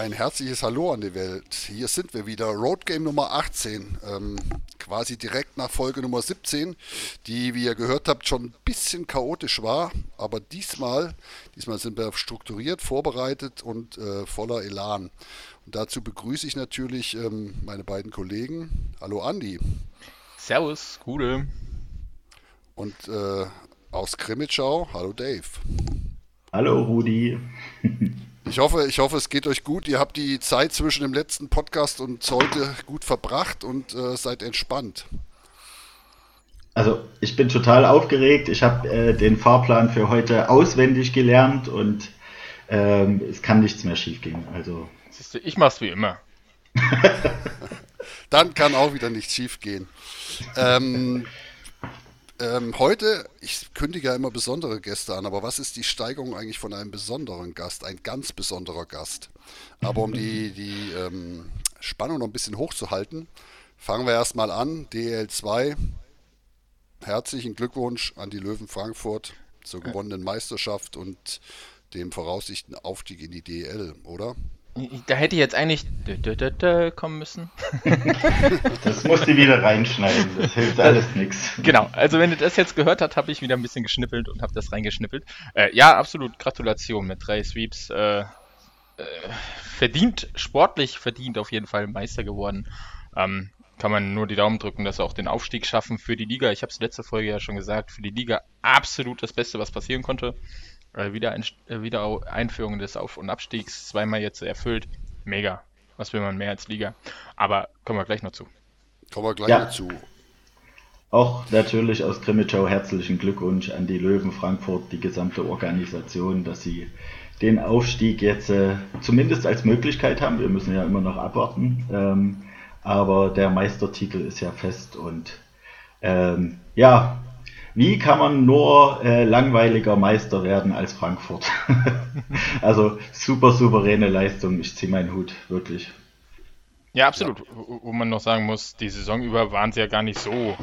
ein herzliches Hallo an die Welt. Hier sind wir wieder. Road Game Nummer 18. Ähm, quasi direkt nach Folge Nummer 17, die, wie ihr gehört habt, schon ein bisschen chaotisch war. Aber diesmal, diesmal sind wir strukturiert, vorbereitet und äh, voller Elan. Und dazu begrüße ich natürlich ähm, meine beiden Kollegen. Hallo Andi. Servus, Gude. Und äh, aus Krimitschau, hallo Dave. Hallo Rudi. Ich hoffe, ich hoffe, es geht euch gut. Ihr habt die Zeit zwischen dem letzten Podcast und heute gut verbracht und äh, seid entspannt. Also ich bin total aufgeregt. Ich habe äh, den Fahrplan für heute auswendig gelernt und ähm, es kann nichts mehr schiefgehen. Also ich mach's wie immer. Dann kann auch wieder nichts schiefgehen. Ähm, ähm, heute, ich kündige ja immer besondere Gäste an, aber was ist die Steigerung eigentlich von einem besonderen Gast? Ein ganz besonderer Gast. Aber um die, die ähm, Spannung noch ein bisschen hochzuhalten, fangen wir erstmal an. DL2, herzlichen Glückwunsch an die Löwen Frankfurt zur gewonnenen Meisterschaft und dem voraussichten Aufstieg in die DL, oder? Da hätte ich jetzt eigentlich kommen müssen. das musst du wieder reinschneiden, das hilft alles nichts. Genau, also wenn ihr das jetzt gehört habt, habe ich wieder ein bisschen geschnippelt und habe das reingeschnippelt. Äh, ja, absolut, Gratulation mit drei Sweeps. Äh, äh, verdient, sportlich verdient auf jeden Fall Meister geworden. Ähm, kann man nur die Daumen drücken, dass sie auch den Aufstieg schaffen für die Liga. Ich habe es letzte Folge ja schon gesagt, für die Liga absolut das Beste, was passieren konnte. Äh, Wiederein äh, Wiedereinführung des Auf- und Abstiegs zweimal jetzt erfüllt. Mega. Was will man mehr als Liga? Aber kommen wir gleich noch zu. Kommen wir gleich ja. noch zu. Auch natürlich aus Grimmitschau herzlichen Glückwunsch an die Löwen Frankfurt, die gesamte Organisation, dass sie den Aufstieg jetzt äh, zumindest als Möglichkeit haben. Wir müssen ja immer noch abwarten. Ähm, aber der Meistertitel ist ja fest und ähm, ja, wie kann man nur äh, langweiliger Meister werden als Frankfurt? also super souveräne Leistung. Ich ziehe meinen Hut, wirklich. Ja, absolut. Ja. Wo man noch sagen muss, die Saison über waren sie ja gar nicht so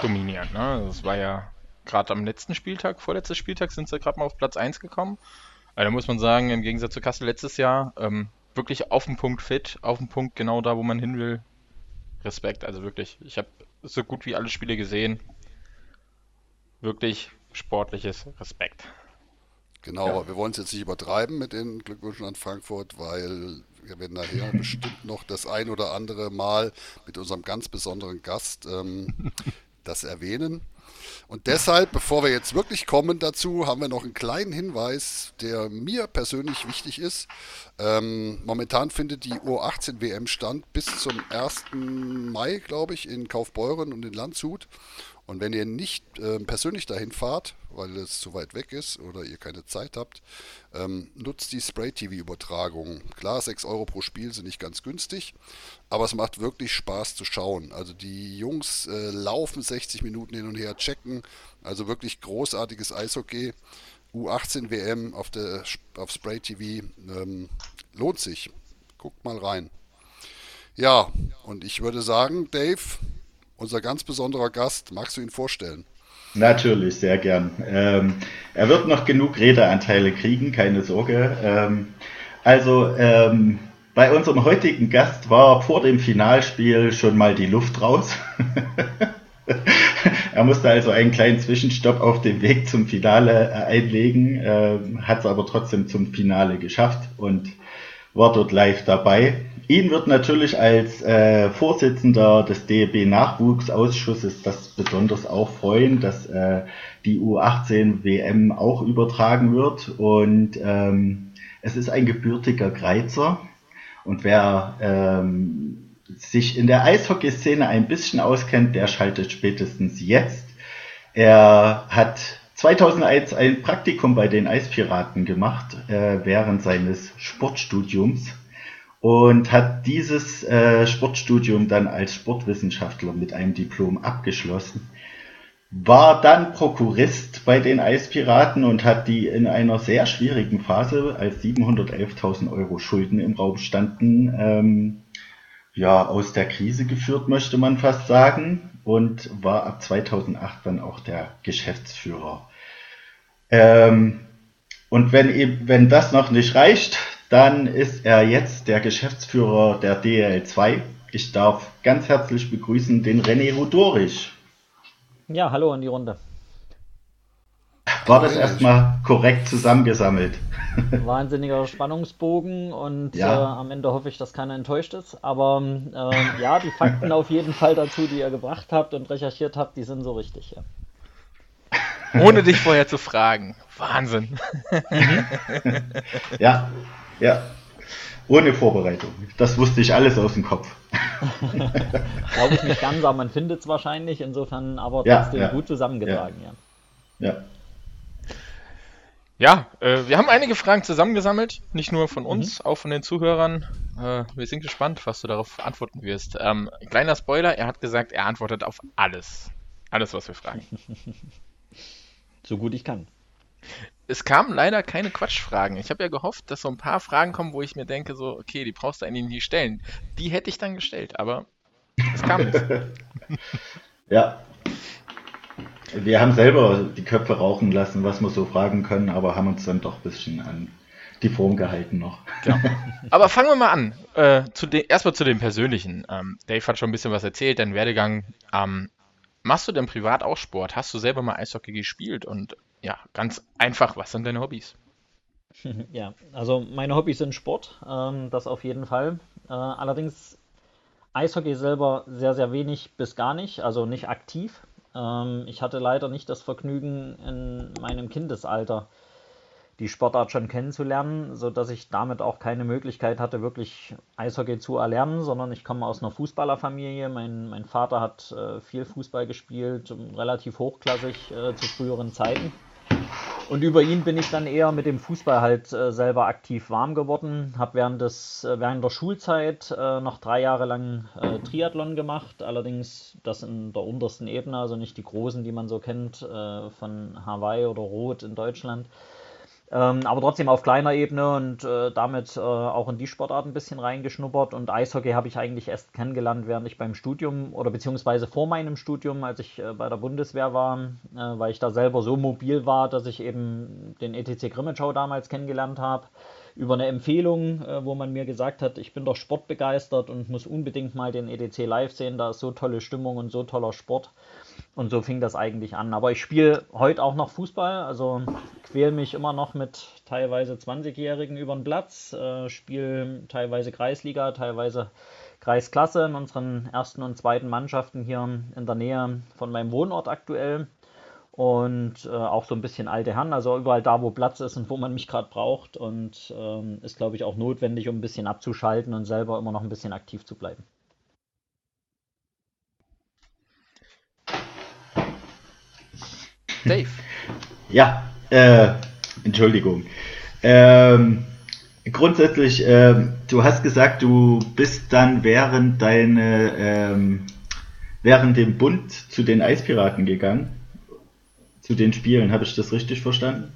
dominierend. Ne? Das war ja gerade am letzten Spieltag, vorletztes Spieltag, sind sie gerade mal auf Platz 1 gekommen. Also da muss man sagen, im Gegensatz zu Kassel letztes Jahr, ähm, wirklich auf den Punkt fit, auf den Punkt genau da, wo man hin will. Respekt, also wirklich. Ich habe so gut wie alle Spiele gesehen wirklich sportliches Respekt. Genau, ja. aber wir wollen es jetzt nicht übertreiben mit den Glückwünschen an Frankfurt, weil wir werden nachher bestimmt noch das ein oder andere Mal mit unserem ganz besonderen Gast ähm, das erwähnen. Und deshalb, bevor wir jetzt wirklich kommen dazu, haben wir noch einen kleinen Hinweis, der mir persönlich wichtig ist. Ähm, momentan findet die U18 WM stand bis zum 1. Mai, glaube ich, in Kaufbeuren und in Landshut. Und wenn ihr nicht äh, persönlich dahin fahrt, weil es zu weit weg ist oder ihr keine Zeit habt, ähm, nutzt die Spray-TV-Übertragung. Klar, 6 Euro pro Spiel sind nicht ganz günstig, aber es macht wirklich Spaß zu schauen. Also die Jungs äh, laufen 60 Minuten hin und her, checken, also wirklich großartiges Eishockey. U18 WM auf, der, auf Spray TV ähm, lohnt sich. Guckt mal rein. Ja, und ich würde sagen, Dave, unser ganz besonderer Gast. Magst du ihn vorstellen? Natürlich, sehr gern. Ähm, er wird noch genug Redeanteile kriegen, keine Sorge. Ähm, also ähm, bei unserem heutigen Gast war vor dem Finalspiel schon mal die Luft raus. er musste also einen kleinen Zwischenstopp auf dem Weg zum Finale äh, einlegen, äh, hat es aber trotzdem zum Finale geschafft und war dort live dabei. Ihn wird natürlich als äh, Vorsitzender des DEB Nachwuchsausschusses das besonders auch freuen, dass äh, die U18 WM auch übertragen wird. Und ähm, es ist ein gebürtiger Greizer. Und wer ähm, sich in der Eishockeyszene ein bisschen auskennt, der schaltet spätestens jetzt. Er hat 2001 ein Praktikum bei den Eispiraten gemacht äh, während seines Sportstudiums und hat dieses äh, Sportstudium dann als Sportwissenschaftler mit einem Diplom abgeschlossen. War dann Prokurist bei den Eispiraten und hat die in einer sehr schwierigen Phase, als 711.000 Euro Schulden im Raum standen, ähm, ja, aus der Krise geführt, möchte man fast sagen, und war ab 2008 dann auch der Geschäftsführer. Ähm, und wenn, wenn das noch nicht reicht, dann ist er jetzt der Geschäftsführer der DL2. Ich darf ganz herzlich begrüßen den René Rudorich. Ja, hallo in die Runde. War das erstmal korrekt zusammengesammelt? Wahnsinniger Spannungsbogen und ja. äh, am Ende hoffe ich, dass keiner enttäuscht ist. Aber äh, ja, die Fakten auf jeden Fall dazu, die ihr gebracht habt und recherchiert habt, die sind so richtig. Ja. Ohne dich vorher zu fragen. Wahnsinn. ja, ja. Ohne Vorbereitung. Das wusste ich alles aus dem Kopf. Glaube ich nicht ganz, aber man findet es wahrscheinlich. Insofern aber trotzdem ja, ja. gut zusammengetragen. Ja. ja. Ja, äh, wir haben einige Fragen zusammengesammelt, nicht nur von uns, mhm. auch von den Zuhörern. Äh, wir sind gespannt, was du darauf antworten wirst. Ähm, kleiner Spoiler, er hat gesagt, er antwortet auf alles. Alles, was wir fragen. so gut ich kann. Es kamen leider keine Quatschfragen. Ich habe ja gehofft, dass so ein paar Fragen kommen, wo ich mir denke, so, okay, die brauchst du eigentlich nie stellen. Die hätte ich dann gestellt, aber es kam nicht. ja, wir haben selber die Köpfe rauchen lassen, was wir so fragen können, aber haben uns dann doch ein bisschen an die Form gehalten noch. Genau. Aber fangen wir mal an. Äh, zu erstmal zu dem Persönlichen. Ähm, Dave hat schon ein bisschen was erzählt, dein Werdegang. Ähm, machst du denn privat auch Sport? Hast du selber mal Eishockey gespielt? Und ja, ganz einfach, was sind deine Hobbys? Ja, also meine Hobbys sind Sport, ähm, das auf jeden Fall. Äh, allerdings Eishockey selber sehr, sehr wenig bis gar nicht, also nicht aktiv. Ähm, ich hatte leider nicht das Vergnügen, in meinem Kindesalter die Sportart schon kennenzulernen, sodass ich damit auch keine Möglichkeit hatte, wirklich Eishockey zu erlernen, sondern ich komme aus einer Fußballerfamilie. Mein, mein Vater hat äh, viel Fußball gespielt, relativ hochklassig äh, zu früheren Zeiten. Und über ihn bin ich dann eher mit dem Fußball halt äh, selber aktiv warm geworden. Habe während, äh, während der Schulzeit äh, noch drei Jahre lang äh, Triathlon gemacht, allerdings das in der untersten Ebene, also nicht die großen, die man so kennt, äh, von Hawaii oder Rot in Deutschland. Ähm, aber trotzdem auf kleiner Ebene und äh, damit äh, auch in die Sportart ein bisschen reingeschnuppert. Und Eishockey habe ich eigentlich erst kennengelernt, während ich beim Studium oder beziehungsweise vor meinem Studium, als ich äh, bei der Bundeswehr war, äh, weil ich da selber so mobil war, dass ich eben den ETC Grimmitschau damals kennengelernt habe. Über eine Empfehlung, äh, wo man mir gesagt hat, ich bin doch sportbegeistert und muss unbedingt mal den ETC live sehen, da ist so tolle Stimmung und so toller Sport. Und so fing das eigentlich an. Aber ich spiele heute auch noch Fußball, also quäle mich immer noch mit teilweise 20-Jährigen über den Platz, äh, spiele teilweise Kreisliga, teilweise Kreisklasse in unseren ersten und zweiten Mannschaften hier in der Nähe von meinem Wohnort aktuell. Und äh, auch so ein bisschen alte Herren, also überall da, wo Platz ist und wo man mich gerade braucht. Und ähm, ist, glaube ich, auch notwendig, um ein bisschen abzuschalten und selber immer noch ein bisschen aktiv zu bleiben. Dave. Ja, äh, Entschuldigung. Ähm, grundsätzlich, äh, du hast gesagt, du bist dann während deine, ähm, während dem Bund zu den Eispiraten gegangen. Zu den Spielen, habe ich das richtig verstanden?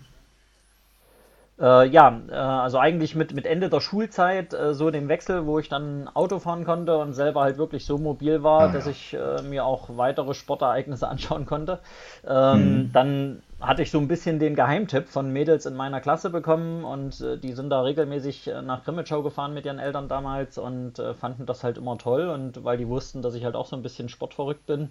Äh, ja, äh, also eigentlich mit, mit Ende der Schulzeit äh, so dem Wechsel, wo ich dann Auto fahren konnte und selber halt wirklich so mobil war, ah, dass ja. ich äh, mir auch weitere Sportereignisse anschauen konnte. Ähm, mhm. Dann hatte ich so ein bisschen den Geheimtipp von Mädels in meiner Klasse bekommen und äh, die sind da regelmäßig äh, nach Grimmitschau gefahren mit ihren Eltern damals und fanden das halt immer toll und weil die wussten, dass ich halt auch so ein bisschen sportverrückt bin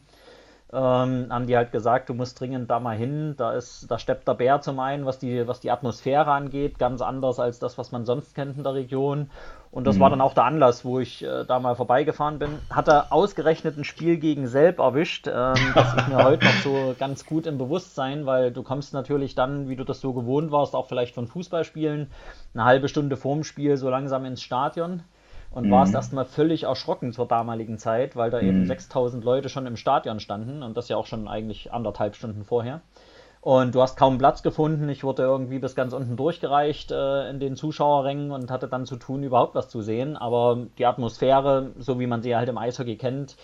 ähm, haben die halt gesagt, du musst dringend da mal hin. Da ist, da steppt der Bär zum einen, was die, was die Atmosphäre angeht, ganz anders als das, was man sonst kennt in der Region. Und das mhm. war dann auch der Anlass, wo ich äh, da mal vorbeigefahren bin. Hatte ausgerechnet ein Spiel gegen Selb erwischt. Ähm, das ist mir heute noch so ganz gut im Bewusstsein, weil du kommst natürlich dann, wie du das so gewohnt warst, auch vielleicht von Fußballspielen, eine halbe Stunde vorm Spiel so langsam ins Stadion und mhm. warst erstmal völlig erschrocken zur damaligen Zeit, weil da mhm. eben 6000 Leute schon im Stadion standen und das ja auch schon eigentlich anderthalb Stunden vorher. Und du hast kaum Platz gefunden. Ich wurde irgendwie bis ganz unten durchgereicht äh, in den Zuschauerrängen und hatte dann zu tun, überhaupt was zu sehen. Aber die Atmosphäre, so wie man sie halt im Eishockey kennt,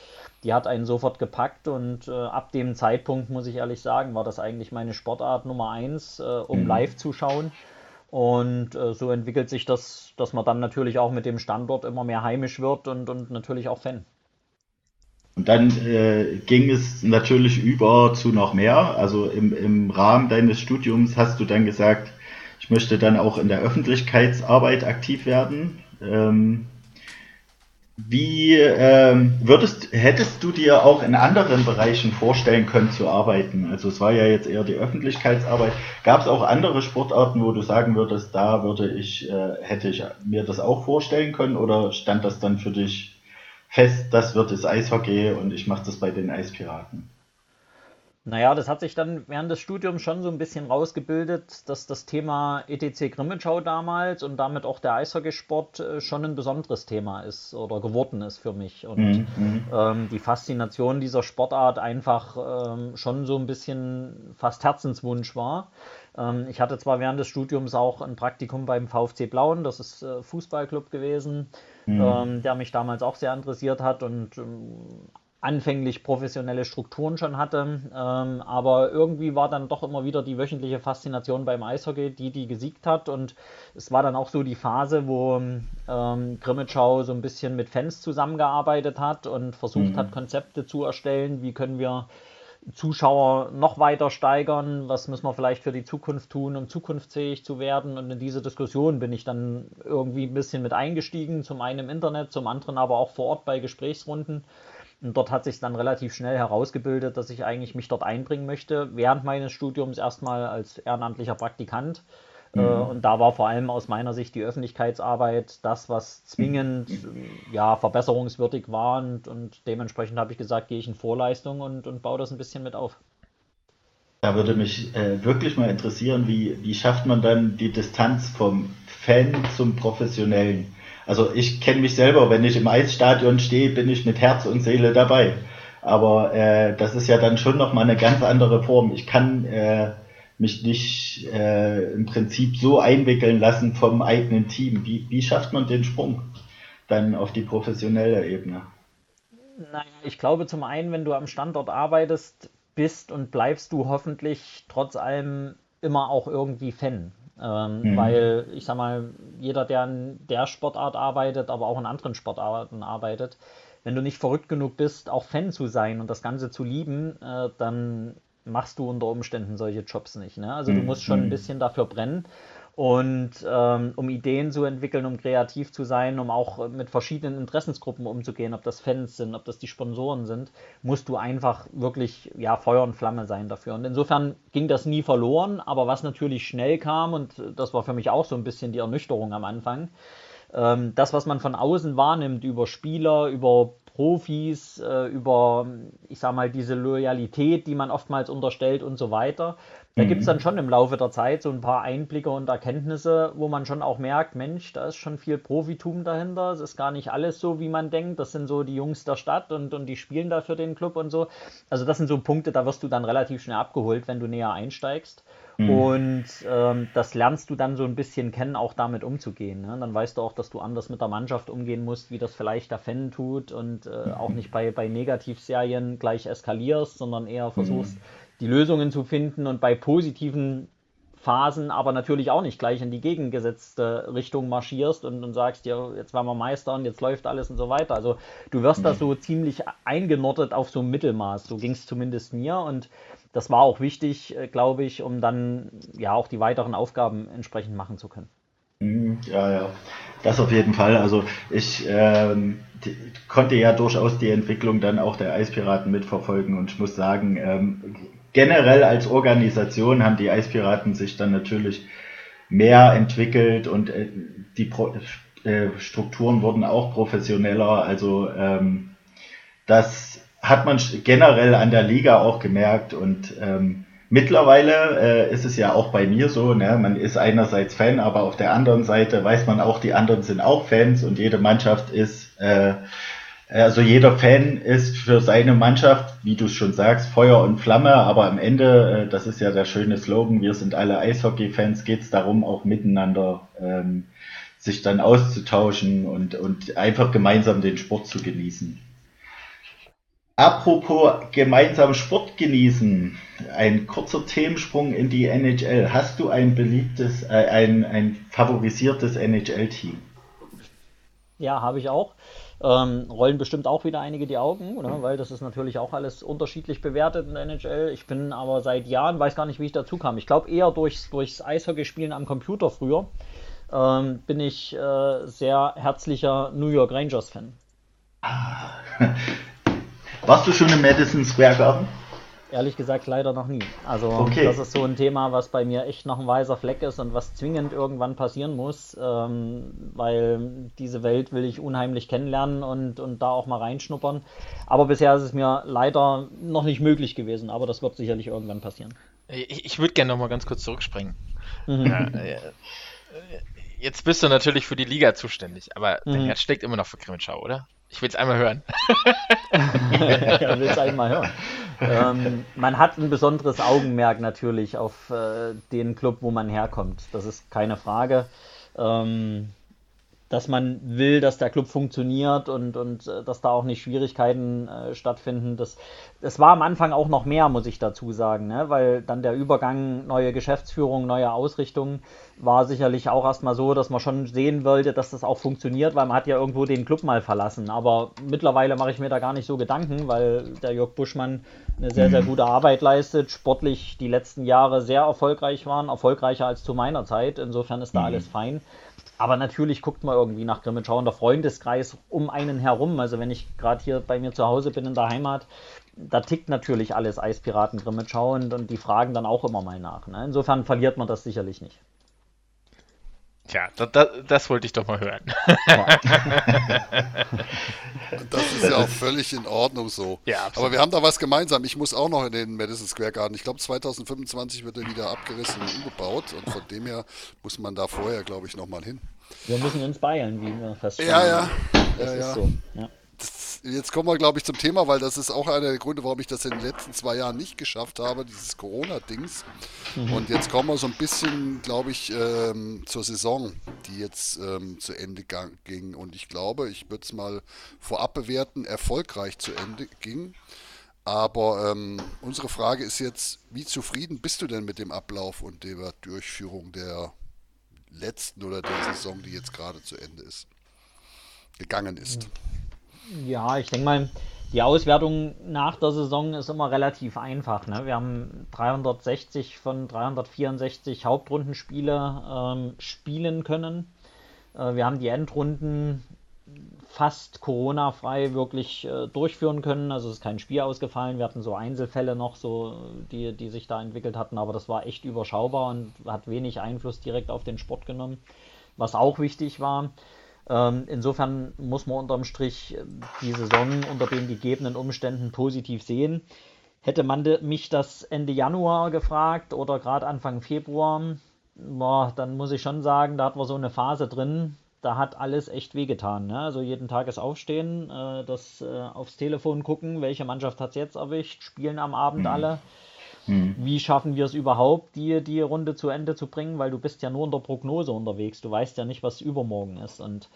die hat einen sofort gepackt. Und äh, ab dem Zeitpunkt, muss ich ehrlich sagen, war das eigentlich meine Sportart Nummer eins, äh, um mhm. live zu schauen. Und äh, so entwickelt sich das, dass man dann natürlich auch mit dem Standort immer mehr heimisch wird und, und natürlich auch Fan. Und dann äh, ging es natürlich über zu noch mehr. Also im, im Rahmen deines Studiums hast du dann gesagt, ich möchte dann auch in der Öffentlichkeitsarbeit aktiv werden. Ähm, wie ähm, würdest, hättest du dir auch in anderen Bereichen vorstellen können zu arbeiten? Also es war ja jetzt eher die Öffentlichkeitsarbeit. Gab es auch andere Sportarten, wo du sagen würdest, da würde ich, äh, hätte ich mir das auch vorstellen können oder stand das dann für dich fest, das wird das Eishockey und ich mache das bei den Eispiraten? Naja, das hat sich dann während des Studiums schon so ein bisschen rausgebildet, dass das Thema ETC Grimmitschau damals und damit auch der Eishockeysport äh, schon ein besonderes Thema ist oder geworden ist für mich. Und mhm. mhm. ähm, die Faszination dieser Sportart einfach ähm, schon so ein bisschen fast Herzenswunsch war. Ähm, ich hatte zwar während des Studiums auch ein Praktikum beim VfC Blauen, das ist äh, Fußballclub gewesen, mhm. Ähm, der mich damals auch sehr interessiert hat und ähm, anfänglich professionelle Strukturen schon hatte. Ähm, aber irgendwie war dann doch immer wieder die wöchentliche Faszination beim Eishockey, die die gesiegt hat. Und es war dann auch so die Phase, wo ähm, Grimmitschau so ein bisschen mit Fans zusammengearbeitet hat und versucht mhm. hat, Konzepte zu erstellen. Wie können wir Zuschauer noch weiter steigern? Was müssen wir vielleicht für die Zukunft tun, um zukunftsfähig zu werden? Und in diese Diskussion bin ich dann irgendwie ein bisschen mit eingestiegen. Zum einen im Internet, zum anderen aber auch vor Ort bei Gesprächsrunden. Und dort hat sich dann relativ schnell herausgebildet, dass ich eigentlich mich dort einbringen möchte, während meines Studiums erstmal als ehrenamtlicher Praktikant. Äh, mhm. Und da war vor allem aus meiner Sicht die Öffentlichkeitsarbeit das, was zwingend ja, verbesserungswürdig war. Und, und dementsprechend habe ich gesagt, gehe ich in Vorleistung und, und baue das ein bisschen mit auf. Da würde mich äh, wirklich mal interessieren, wie, wie schafft man dann die Distanz vom Fan zum Professionellen? Also ich kenne mich selber, wenn ich im Eisstadion stehe, bin ich mit Herz und Seele dabei. Aber äh, das ist ja dann schon nochmal eine ganz andere Form. Ich kann äh, mich nicht äh, im Prinzip so einwickeln lassen vom eigenen Team. Wie, wie schafft man den Sprung dann auf die professionelle Ebene? Naja, ich glaube zum einen, wenn du am Standort arbeitest, bist und bleibst du hoffentlich trotz allem immer auch irgendwie Fan. Ähm, mhm. Weil ich sag mal, jeder, der in der Sportart arbeitet, aber auch in anderen Sportarten arbeitet, wenn du nicht verrückt genug bist, auch Fan zu sein und das Ganze zu lieben, äh, dann machst du unter Umständen solche Jobs nicht. Ne? Also du mhm. musst schon ein mhm. bisschen dafür brennen. Und ähm, um Ideen zu entwickeln, um kreativ zu sein, um auch mit verschiedenen Interessensgruppen umzugehen, ob das Fans sind, ob das die Sponsoren sind, musst du einfach wirklich ja, Feuer und Flamme sein dafür. Und insofern ging das nie verloren, aber was natürlich schnell kam, und das war für mich auch so ein bisschen die Ernüchterung am Anfang, ähm, das, was man von außen wahrnimmt über Spieler, über Profis, äh, über, ich sag mal, diese Loyalität, die man oftmals unterstellt und so weiter. Da mhm. gibt es dann schon im Laufe der Zeit so ein paar Einblicke und Erkenntnisse, wo man schon auch merkt, Mensch, da ist schon viel Profitum dahinter. Es ist gar nicht alles so, wie man denkt. Das sind so die Jungs der Stadt und, und die spielen da für den Club und so. Also das sind so Punkte, da wirst du dann relativ schnell abgeholt, wenn du näher einsteigst. Mhm. Und ähm, das lernst du dann so ein bisschen kennen, auch damit umzugehen. Ne? Dann weißt du auch, dass du anders mit der Mannschaft umgehen musst, wie das vielleicht der Fan tut und äh, auch nicht bei, bei Negativserien gleich eskalierst, sondern eher versuchst, mhm. die Lösungen zu finden und bei positiven Phasen aber natürlich auch nicht gleich in die gegengesetzte Richtung marschierst und, und sagst, ja, jetzt waren wir Meister und jetzt läuft alles und so weiter. Also du wirst mhm. da so ziemlich eingenordet auf so ein Mittelmaß. So ging es zumindest mir und das war auch wichtig, äh, glaube ich, um dann ja auch die weiteren Aufgaben entsprechend machen zu können. Mhm, ja, ja, das auf jeden Fall. Also ich ähm, die, konnte ja durchaus die Entwicklung dann auch der Eispiraten mitverfolgen und ich muss sagen, ähm, generell als Organisation haben die Eispiraten sich dann natürlich mehr entwickelt und äh, die Pro äh, Strukturen wurden auch professioneller. Also ähm, das hat man generell an der Liga auch gemerkt und ähm, mittlerweile äh, ist es ja auch bei mir so, ne? man ist einerseits Fan, aber auf der anderen Seite weiß man auch, die anderen sind auch Fans und jede Mannschaft ist, äh, also jeder Fan ist für seine Mannschaft, wie du schon sagst, Feuer und Flamme, aber am Ende, äh, das ist ja der schöne Slogan, wir sind alle Eishockey-Fans, geht es darum, auch miteinander ähm, sich dann auszutauschen und, und einfach gemeinsam den Sport zu genießen. Apropos gemeinsam Sport genießen, ein kurzer Themensprung in die NHL. Hast du ein beliebtes, äh, ein, ein favorisiertes NHL-Team? Ja, habe ich auch. Ähm, rollen bestimmt auch wieder einige die Augen, oder? weil das ist natürlich auch alles unterschiedlich bewertet in der NHL. Ich bin aber seit Jahren, weiß gar nicht, wie ich dazu kam. Ich glaube eher durchs, durchs Eishockeyspielen am Computer früher ähm, bin ich äh, sehr herzlicher New York Rangers-Fan. Warst du schon im Madison Square Garden? Ehrlich gesagt leider noch nie. Also okay. das ist so ein Thema, was bei mir echt noch ein weißer Fleck ist und was zwingend irgendwann passieren muss, ähm, weil diese Welt will ich unheimlich kennenlernen und, und da auch mal reinschnuppern. Aber bisher ist es mir leider noch nicht möglich gewesen, aber das wird sicherlich irgendwann passieren. Ich, ich würde gerne noch mal ganz kurz zurückspringen. Mhm. Äh, jetzt bist du natürlich für die Liga zuständig, aber mhm. dein Herz steckt immer noch für Grimmitschau, oder? Ich will es einmal hören. ja, will es einmal hören. Ähm, man hat ein besonderes Augenmerk natürlich auf äh, den Club, wo man herkommt. Das ist keine Frage. Ähm, dass man will, dass der Club funktioniert und, und äh, dass da auch nicht Schwierigkeiten äh, stattfinden. Das, das war am Anfang auch noch mehr, muss ich dazu sagen, ne? weil dann der Übergang, neue Geschäftsführung, neue Ausrichtung war sicherlich auch erstmal so, dass man schon sehen wollte, dass das auch funktioniert, weil man hat ja irgendwo den Club mal verlassen. Aber mittlerweile mache ich mir da gar nicht so Gedanken, weil der Jörg Buschmann eine sehr, sehr mhm. gute Arbeit leistet, sportlich die letzten Jahre sehr erfolgreich waren, erfolgreicher als zu meiner Zeit. Insofern ist da mhm. alles fein. Aber natürlich guckt man irgendwie nach Grimmitschau und der Freundeskreis um einen herum. Also wenn ich gerade hier bei mir zu Hause bin in der Heimat, da tickt natürlich alles Eispiraten Grimmitschau und, und die fragen dann auch immer mal nach. Ne? Insofern verliert man das sicherlich nicht. Tja, da, da, das wollte ich doch mal hören. das ist ja auch völlig in Ordnung so. Ja, Aber wir haben da was gemeinsam. Ich muss auch noch in den Madison Square Garden. Ich glaube, 2025 wird er wieder abgerissen und umgebaut. Und von dem her muss man da vorher, glaube ich, nochmal hin. Wir müssen uns beeilen, wie wir feststellen. Ja, ja. Das ja, ist ja. so. Ja jetzt kommen wir, glaube ich, zum Thema, weil das ist auch einer der Gründe, warum ich das in den letzten zwei Jahren nicht geschafft habe, dieses Corona-Dings. Mhm. Und jetzt kommen wir so ein bisschen, glaube ich, ähm, zur Saison, die jetzt ähm, zu Ende ging. Und ich glaube, ich würde es mal vorab bewerten, erfolgreich zu Ende ging. Aber ähm, unsere Frage ist jetzt, wie zufrieden bist du denn mit dem Ablauf und der Durchführung der letzten oder der Saison, die jetzt gerade zu Ende ist, gegangen ist? Ja, ich denke mal, die Auswertung nach der Saison ist immer relativ einfach. Ne? Wir haben 360 von 364 Hauptrundenspiele ähm, spielen können. Äh, wir haben die Endrunden fast Corona-frei wirklich äh, durchführen können. Also es ist kein Spiel ausgefallen. Wir hatten so Einzelfälle noch, so die, die sich da entwickelt hatten, aber das war echt überschaubar und hat wenig Einfluss direkt auf den Sport genommen. Was auch wichtig war, ähm, insofern muss man unterm Strich äh, die Saison unter den gegebenen Umständen positiv sehen. Hätte man mich das Ende Januar gefragt oder gerade Anfang Februar, boah, dann muss ich schon sagen, da hatten wir so eine Phase drin, da hat alles echt wehgetan. Ne? Also jeden Tag ist Aufstehen, äh, das äh, aufs Telefon gucken, welche Mannschaft hat es jetzt erwischt, spielen am Abend mhm. alle. Mhm. Wie schaffen wir es überhaupt, die, die Runde zu Ende zu bringen? Weil du bist ja nur in der Prognose unterwegs. Du weißt ja nicht, was übermorgen ist. Und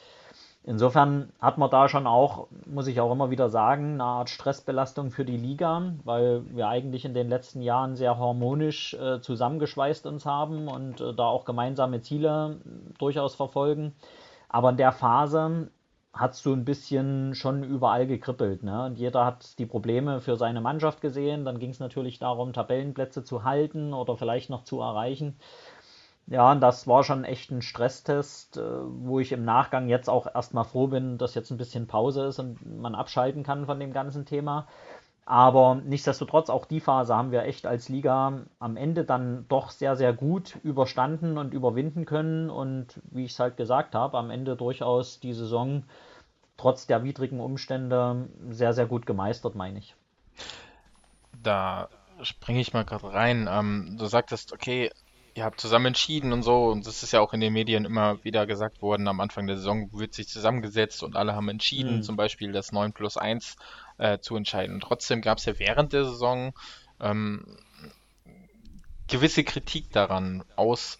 insofern hat man da schon auch, muss ich auch immer wieder sagen, eine Art Stressbelastung für die Liga, weil wir eigentlich in den letzten Jahren sehr harmonisch äh, zusammengeschweißt uns haben und äh, da auch gemeinsame Ziele durchaus verfolgen. Aber in der Phase hat es so ein bisschen schon überall gekribbelt. Ne? Und jeder hat die Probleme für seine Mannschaft gesehen. Dann ging es natürlich darum, Tabellenplätze zu halten oder vielleicht noch zu erreichen. Ja, und das war schon echt ein Stresstest, äh, wo ich im Nachgang jetzt auch erstmal froh bin, dass jetzt ein bisschen Pause ist und man abschalten kann von dem ganzen Thema. Aber nichtsdestotrotz, auch die Phase haben wir echt als Liga am Ende dann doch sehr, sehr gut überstanden und überwinden können. Und wie ich es halt gesagt habe, am Ende durchaus die Saison trotz der widrigen Umstände sehr, sehr gut gemeistert, meine ich. Da springe ich mal gerade rein. Ähm, du sagtest, okay, ihr habt zusammen entschieden und so, und das ist ja auch in den Medien immer wieder gesagt worden, am Anfang der Saison wird sich zusammengesetzt und alle haben entschieden, mhm. zum Beispiel das 9 plus 1 äh, zu entscheiden. Und trotzdem gab es ja während der Saison ähm, gewisse Kritik daran aus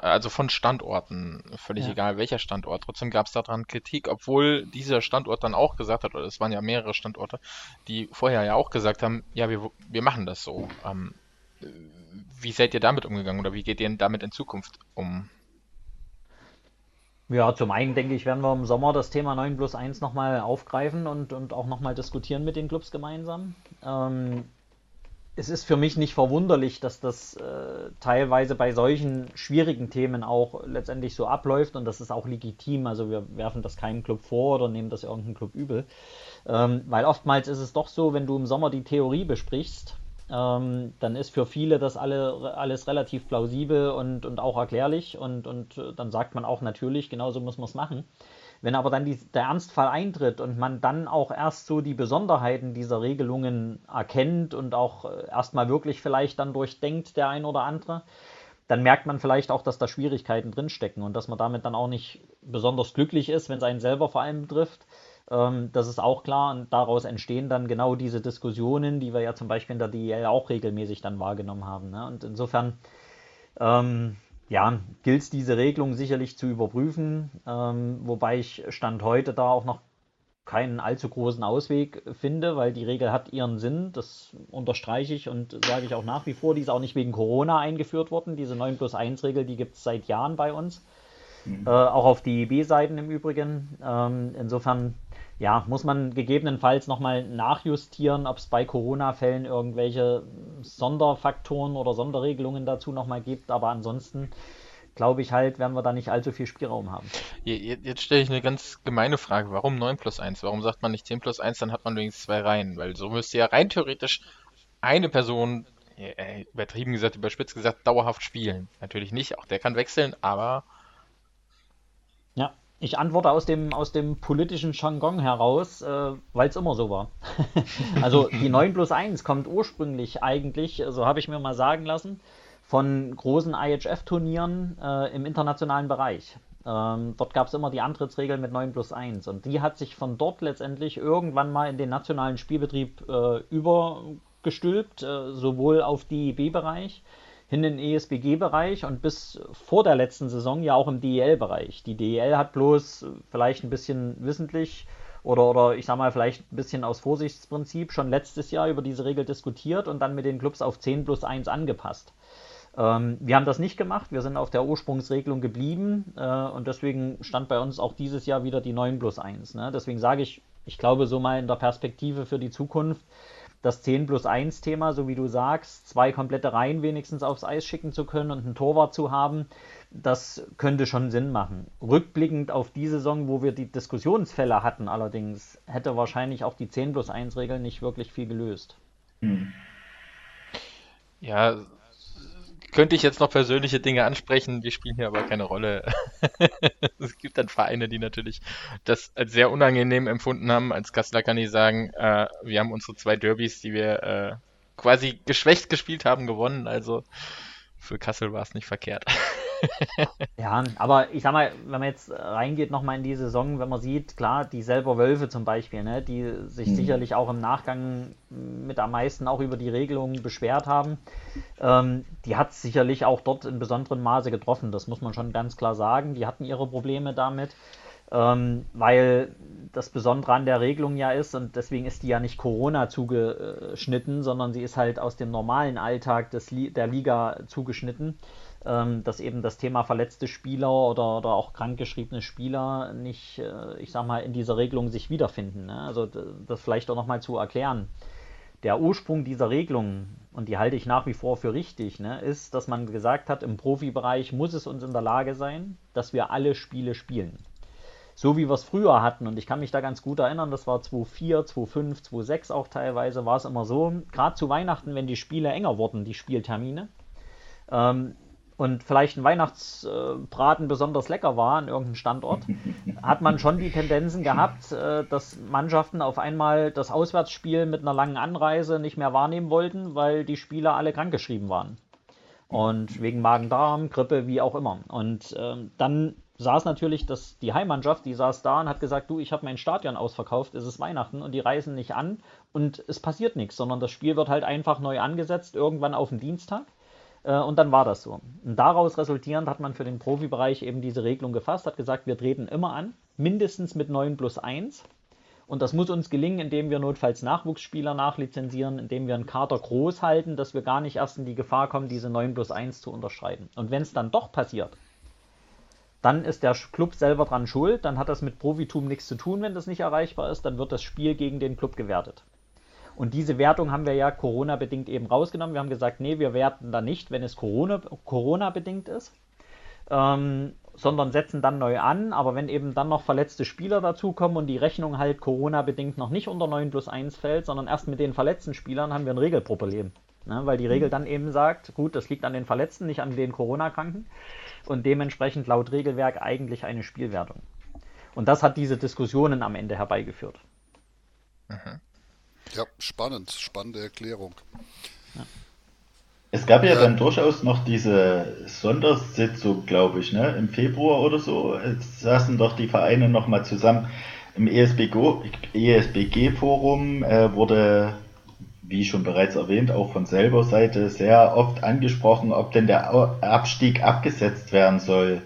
also von Standorten, völlig ja. egal welcher Standort. Trotzdem gab es daran Kritik, obwohl dieser Standort dann auch gesagt hat, oder es waren ja mehrere Standorte, die vorher ja auch gesagt haben, ja, wir, wir machen das so. Ähm, wie seid ihr damit umgegangen oder wie geht ihr damit in Zukunft um? Ja, zum einen denke ich, werden wir im Sommer das Thema 9 plus 1 nochmal aufgreifen und, und auch nochmal diskutieren mit den Clubs gemeinsam. Ähm, es ist für mich nicht verwunderlich, dass das äh, teilweise bei solchen schwierigen Themen auch letztendlich so abläuft und das ist auch legitim. Also wir werfen das keinem Club vor oder nehmen das irgendeinem Club übel. Ähm, weil oftmals ist es doch so, wenn du im Sommer die Theorie besprichst, ähm, dann ist für viele das alle, alles relativ plausibel und, und auch erklärlich und, und äh, dann sagt man auch natürlich, genauso muss man es machen. Wenn aber dann die, der Ernstfall eintritt und man dann auch erst so die Besonderheiten dieser Regelungen erkennt und auch äh, erstmal wirklich vielleicht dann durchdenkt, der ein oder andere, dann merkt man vielleicht auch, dass da Schwierigkeiten drinstecken und dass man damit dann auch nicht besonders glücklich ist, wenn es einen selber vor allem betrifft. Ähm, das ist auch klar und daraus entstehen dann genau diese Diskussionen, die wir ja zum Beispiel in der DEL auch regelmäßig dann wahrgenommen haben. Ne? Und insofern ähm, ja, gilt es diese Regelung sicherlich zu überprüfen, ähm, wobei ich Stand heute da auch noch keinen allzu großen Ausweg finde, weil die Regel hat ihren Sinn, das unterstreiche ich und sage ich auch nach wie vor, die ist auch nicht wegen Corona eingeführt worden, diese 9 plus 1 Regel, die gibt es seit Jahren bei uns, mhm. äh, auch auf die B-Seiten im Übrigen. Ähm, insofern ja, muss man gegebenenfalls nochmal nachjustieren, ob es bei Corona-Fällen irgendwelche Sonderfaktoren oder Sonderregelungen dazu nochmal gibt. Aber ansonsten glaube ich halt, werden wir da nicht allzu viel Spielraum haben. Jetzt stelle ich eine ganz gemeine Frage. Warum 9 plus 1? Warum sagt man nicht 10 plus 1, dann hat man wenigstens zwei Reihen? Weil so müsste ja rein theoretisch eine Person, äh, übertrieben gesagt, überspitzt gesagt, dauerhaft spielen. Natürlich nicht, auch der kann wechseln, aber ja, ich antworte aus dem, aus dem politischen Jargon heraus, äh, weil es immer so war. also die 9 plus 1 kommt ursprünglich eigentlich, so habe ich mir mal sagen lassen, von großen IHF-Turnieren äh, im internationalen Bereich. Ähm, dort gab es immer die Antrittsregel mit 9 plus 1 und die hat sich von dort letztendlich irgendwann mal in den nationalen Spielbetrieb äh, übergestülpt, äh, sowohl auf die B-Bereich hin in den ESBG-Bereich und bis vor der letzten Saison ja auch im DEL-Bereich. Die DEL hat bloß vielleicht ein bisschen wissentlich oder, oder ich sag mal vielleicht ein bisschen aus Vorsichtsprinzip schon letztes Jahr über diese Regel diskutiert und dann mit den Clubs auf 10 plus 1 angepasst. Ähm, wir haben das nicht gemacht, wir sind auf der Ursprungsregelung geblieben äh, und deswegen stand bei uns auch dieses Jahr wieder die 9 plus 1. Ne? Deswegen sage ich, ich glaube so mal in der Perspektive für die Zukunft, das 10 plus 1 Thema, so wie du sagst, zwei komplette Reihen wenigstens aufs Eis schicken zu können und einen Torwart zu haben, das könnte schon Sinn machen. Rückblickend auf die Saison, wo wir die Diskussionsfälle hatten, allerdings hätte wahrscheinlich auch die 10 plus 1 Regel nicht wirklich viel gelöst. Hm. Ja, könnte ich jetzt noch persönliche Dinge ansprechen, die spielen hier aber keine Rolle. es gibt dann Vereine, die natürlich das als sehr unangenehm empfunden haben. Als Kasseler kann ich sagen, äh, wir haben unsere zwei Derbys, die wir äh, quasi geschwächt gespielt haben, gewonnen. Also für Kassel war es nicht verkehrt. ja, aber ich sag mal, wenn man jetzt reingeht nochmal in die Saison, wenn man sieht, klar, die selber Wölfe zum Beispiel, ne, die sich mhm. sicherlich auch im Nachgang mit am meisten auch über die Regelungen beschwert haben, ähm, die hat sicherlich auch dort in besonderem Maße getroffen. Das muss man schon ganz klar sagen. Die hatten ihre Probleme damit. Ähm, weil das Besondere an der Regelung ja ist, und deswegen ist die ja nicht Corona zugeschnitten, sondern sie ist halt aus dem normalen Alltag des, der Liga zugeschnitten dass eben das Thema verletzte Spieler oder, oder auch krankgeschriebene Spieler nicht, äh, ich sag mal, in dieser Regelung sich wiederfinden. Ne? Also das vielleicht auch nochmal zu erklären. Der Ursprung dieser Regelung, und die halte ich nach wie vor für richtig, ne, ist, dass man gesagt hat, im Profibereich muss es uns in der Lage sein, dass wir alle Spiele spielen so wie wir es früher hatten, und ich kann mich da ganz gut erinnern, das war 2.4, 2.5, 2.6 auch teilweise, war es immer so, gerade zu Weihnachten, wenn die Spiele enger wurden, die Spieltermine, ähm, und vielleicht ein Weihnachtsbraten besonders lecker war an irgendeinem Standort, hat man schon die Tendenzen gehabt, äh, dass Mannschaften auf einmal das Auswärtsspiel mit einer langen Anreise nicht mehr wahrnehmen wollten, weil die Spieler alle krankgeschrieben waren. Und wegen Magen-Darm, Grippe, wie auch immer. Und ähm, dann saß natürlich das, die Heimmannschaft, die saß da und hat gesagt, du, ich habe mein Stadion ausverkauft, es ist Weihnachten und die reisen nicht an und es passiert nichts, sondern das Spiel wird halt einfach neu angesetzt, irgendwann auf den Dienstag. Äh, und dann war das so. Und daraus resultierend hat man für den Profibereich eben diese Regelung gefasst, hat gesagt, wir treten immer an, mindestens mit 9 plus 1. Und das muss uns gelingen, indem wir notfalls Nachwuchsspieler nachlizenzieren, indem wir einen Kader groß halten, dass wir gar nicht erst in die Gefahr kommen, diese 9 plus 1 zu unterschreiten. Und wenn es dann doch passiert, dann ist der Club selber dran schuld, dann hat das mit Profitum nichts zu tun, wenn das nicht erreichbar ist, dann wird das Spiel gegen den Club gewertet. Und diese Wertung haben wir ja Corona-bedingt eben rausgenommen. Wir haben gesagt, nee, wir werten da nicht, wenn es Corona-bedingt Corona ist, ähm, sondern setzen dann neu an. Aber wenn eben dann noch verletzte Spieler dazukommen und die Rechnung halt Corona-bedingt noch nicht unter 9 plus 1 fällt, sondern erst mit den verletzten Spielern, haben wir ein Regelproblem. Ne? Weil die Regel dann eben sagt, gut, das liegt an den Verletzten, nicht an den Corona-Kranken und dementsprechend laut Regelwerk eigentlich eine Spielwertung. Und das hat diese Diskussionen am Ende herbeigeführt. Mhm. Ja, spannend, spannende Erklärung. Ja. Es gab ja, ja dann durchaus noch diese Sondersitzung, glaube ich, ne? im Februar oder so. Es saßen doch die Vereine nochmal zusammen. Im ESBG-Forum äh, wurde, wie schon bereits erwähnt, auch von selber Seite sehr oft angesprochen, ob denn der Abstieg abgesetzt werden soll.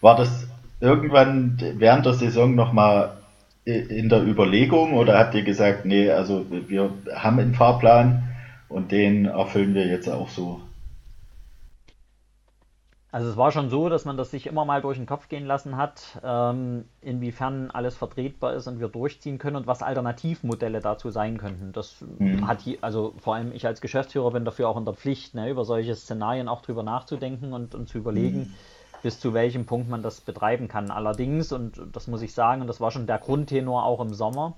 War das irgendwann während der Saison nochmal in der Überlegung oder habt ihr gesagt, nee, also wir haben einen Fahrplan und den erfüllen wir jetzt auch so? Also es war schon so, dass man das sich immer mal durch den Kopf gehen lassen hat, ähm, inwiefern alles vertretbar ist und wir durchziehen können und was Alternativmodelle dazu sein könnten. Das mhm. hat hier, also vor allem ich als Geschäftsführer bin dafür auch in der Pflicht, ne, über solche Szenarien auch drüber nachzudenken und, und zu überlegen, mhm bis zu welchem Punkt man das betreiben kann. Allerdings, und das muss ich sagen, und das war schon der Grundtenor auch im Sommer,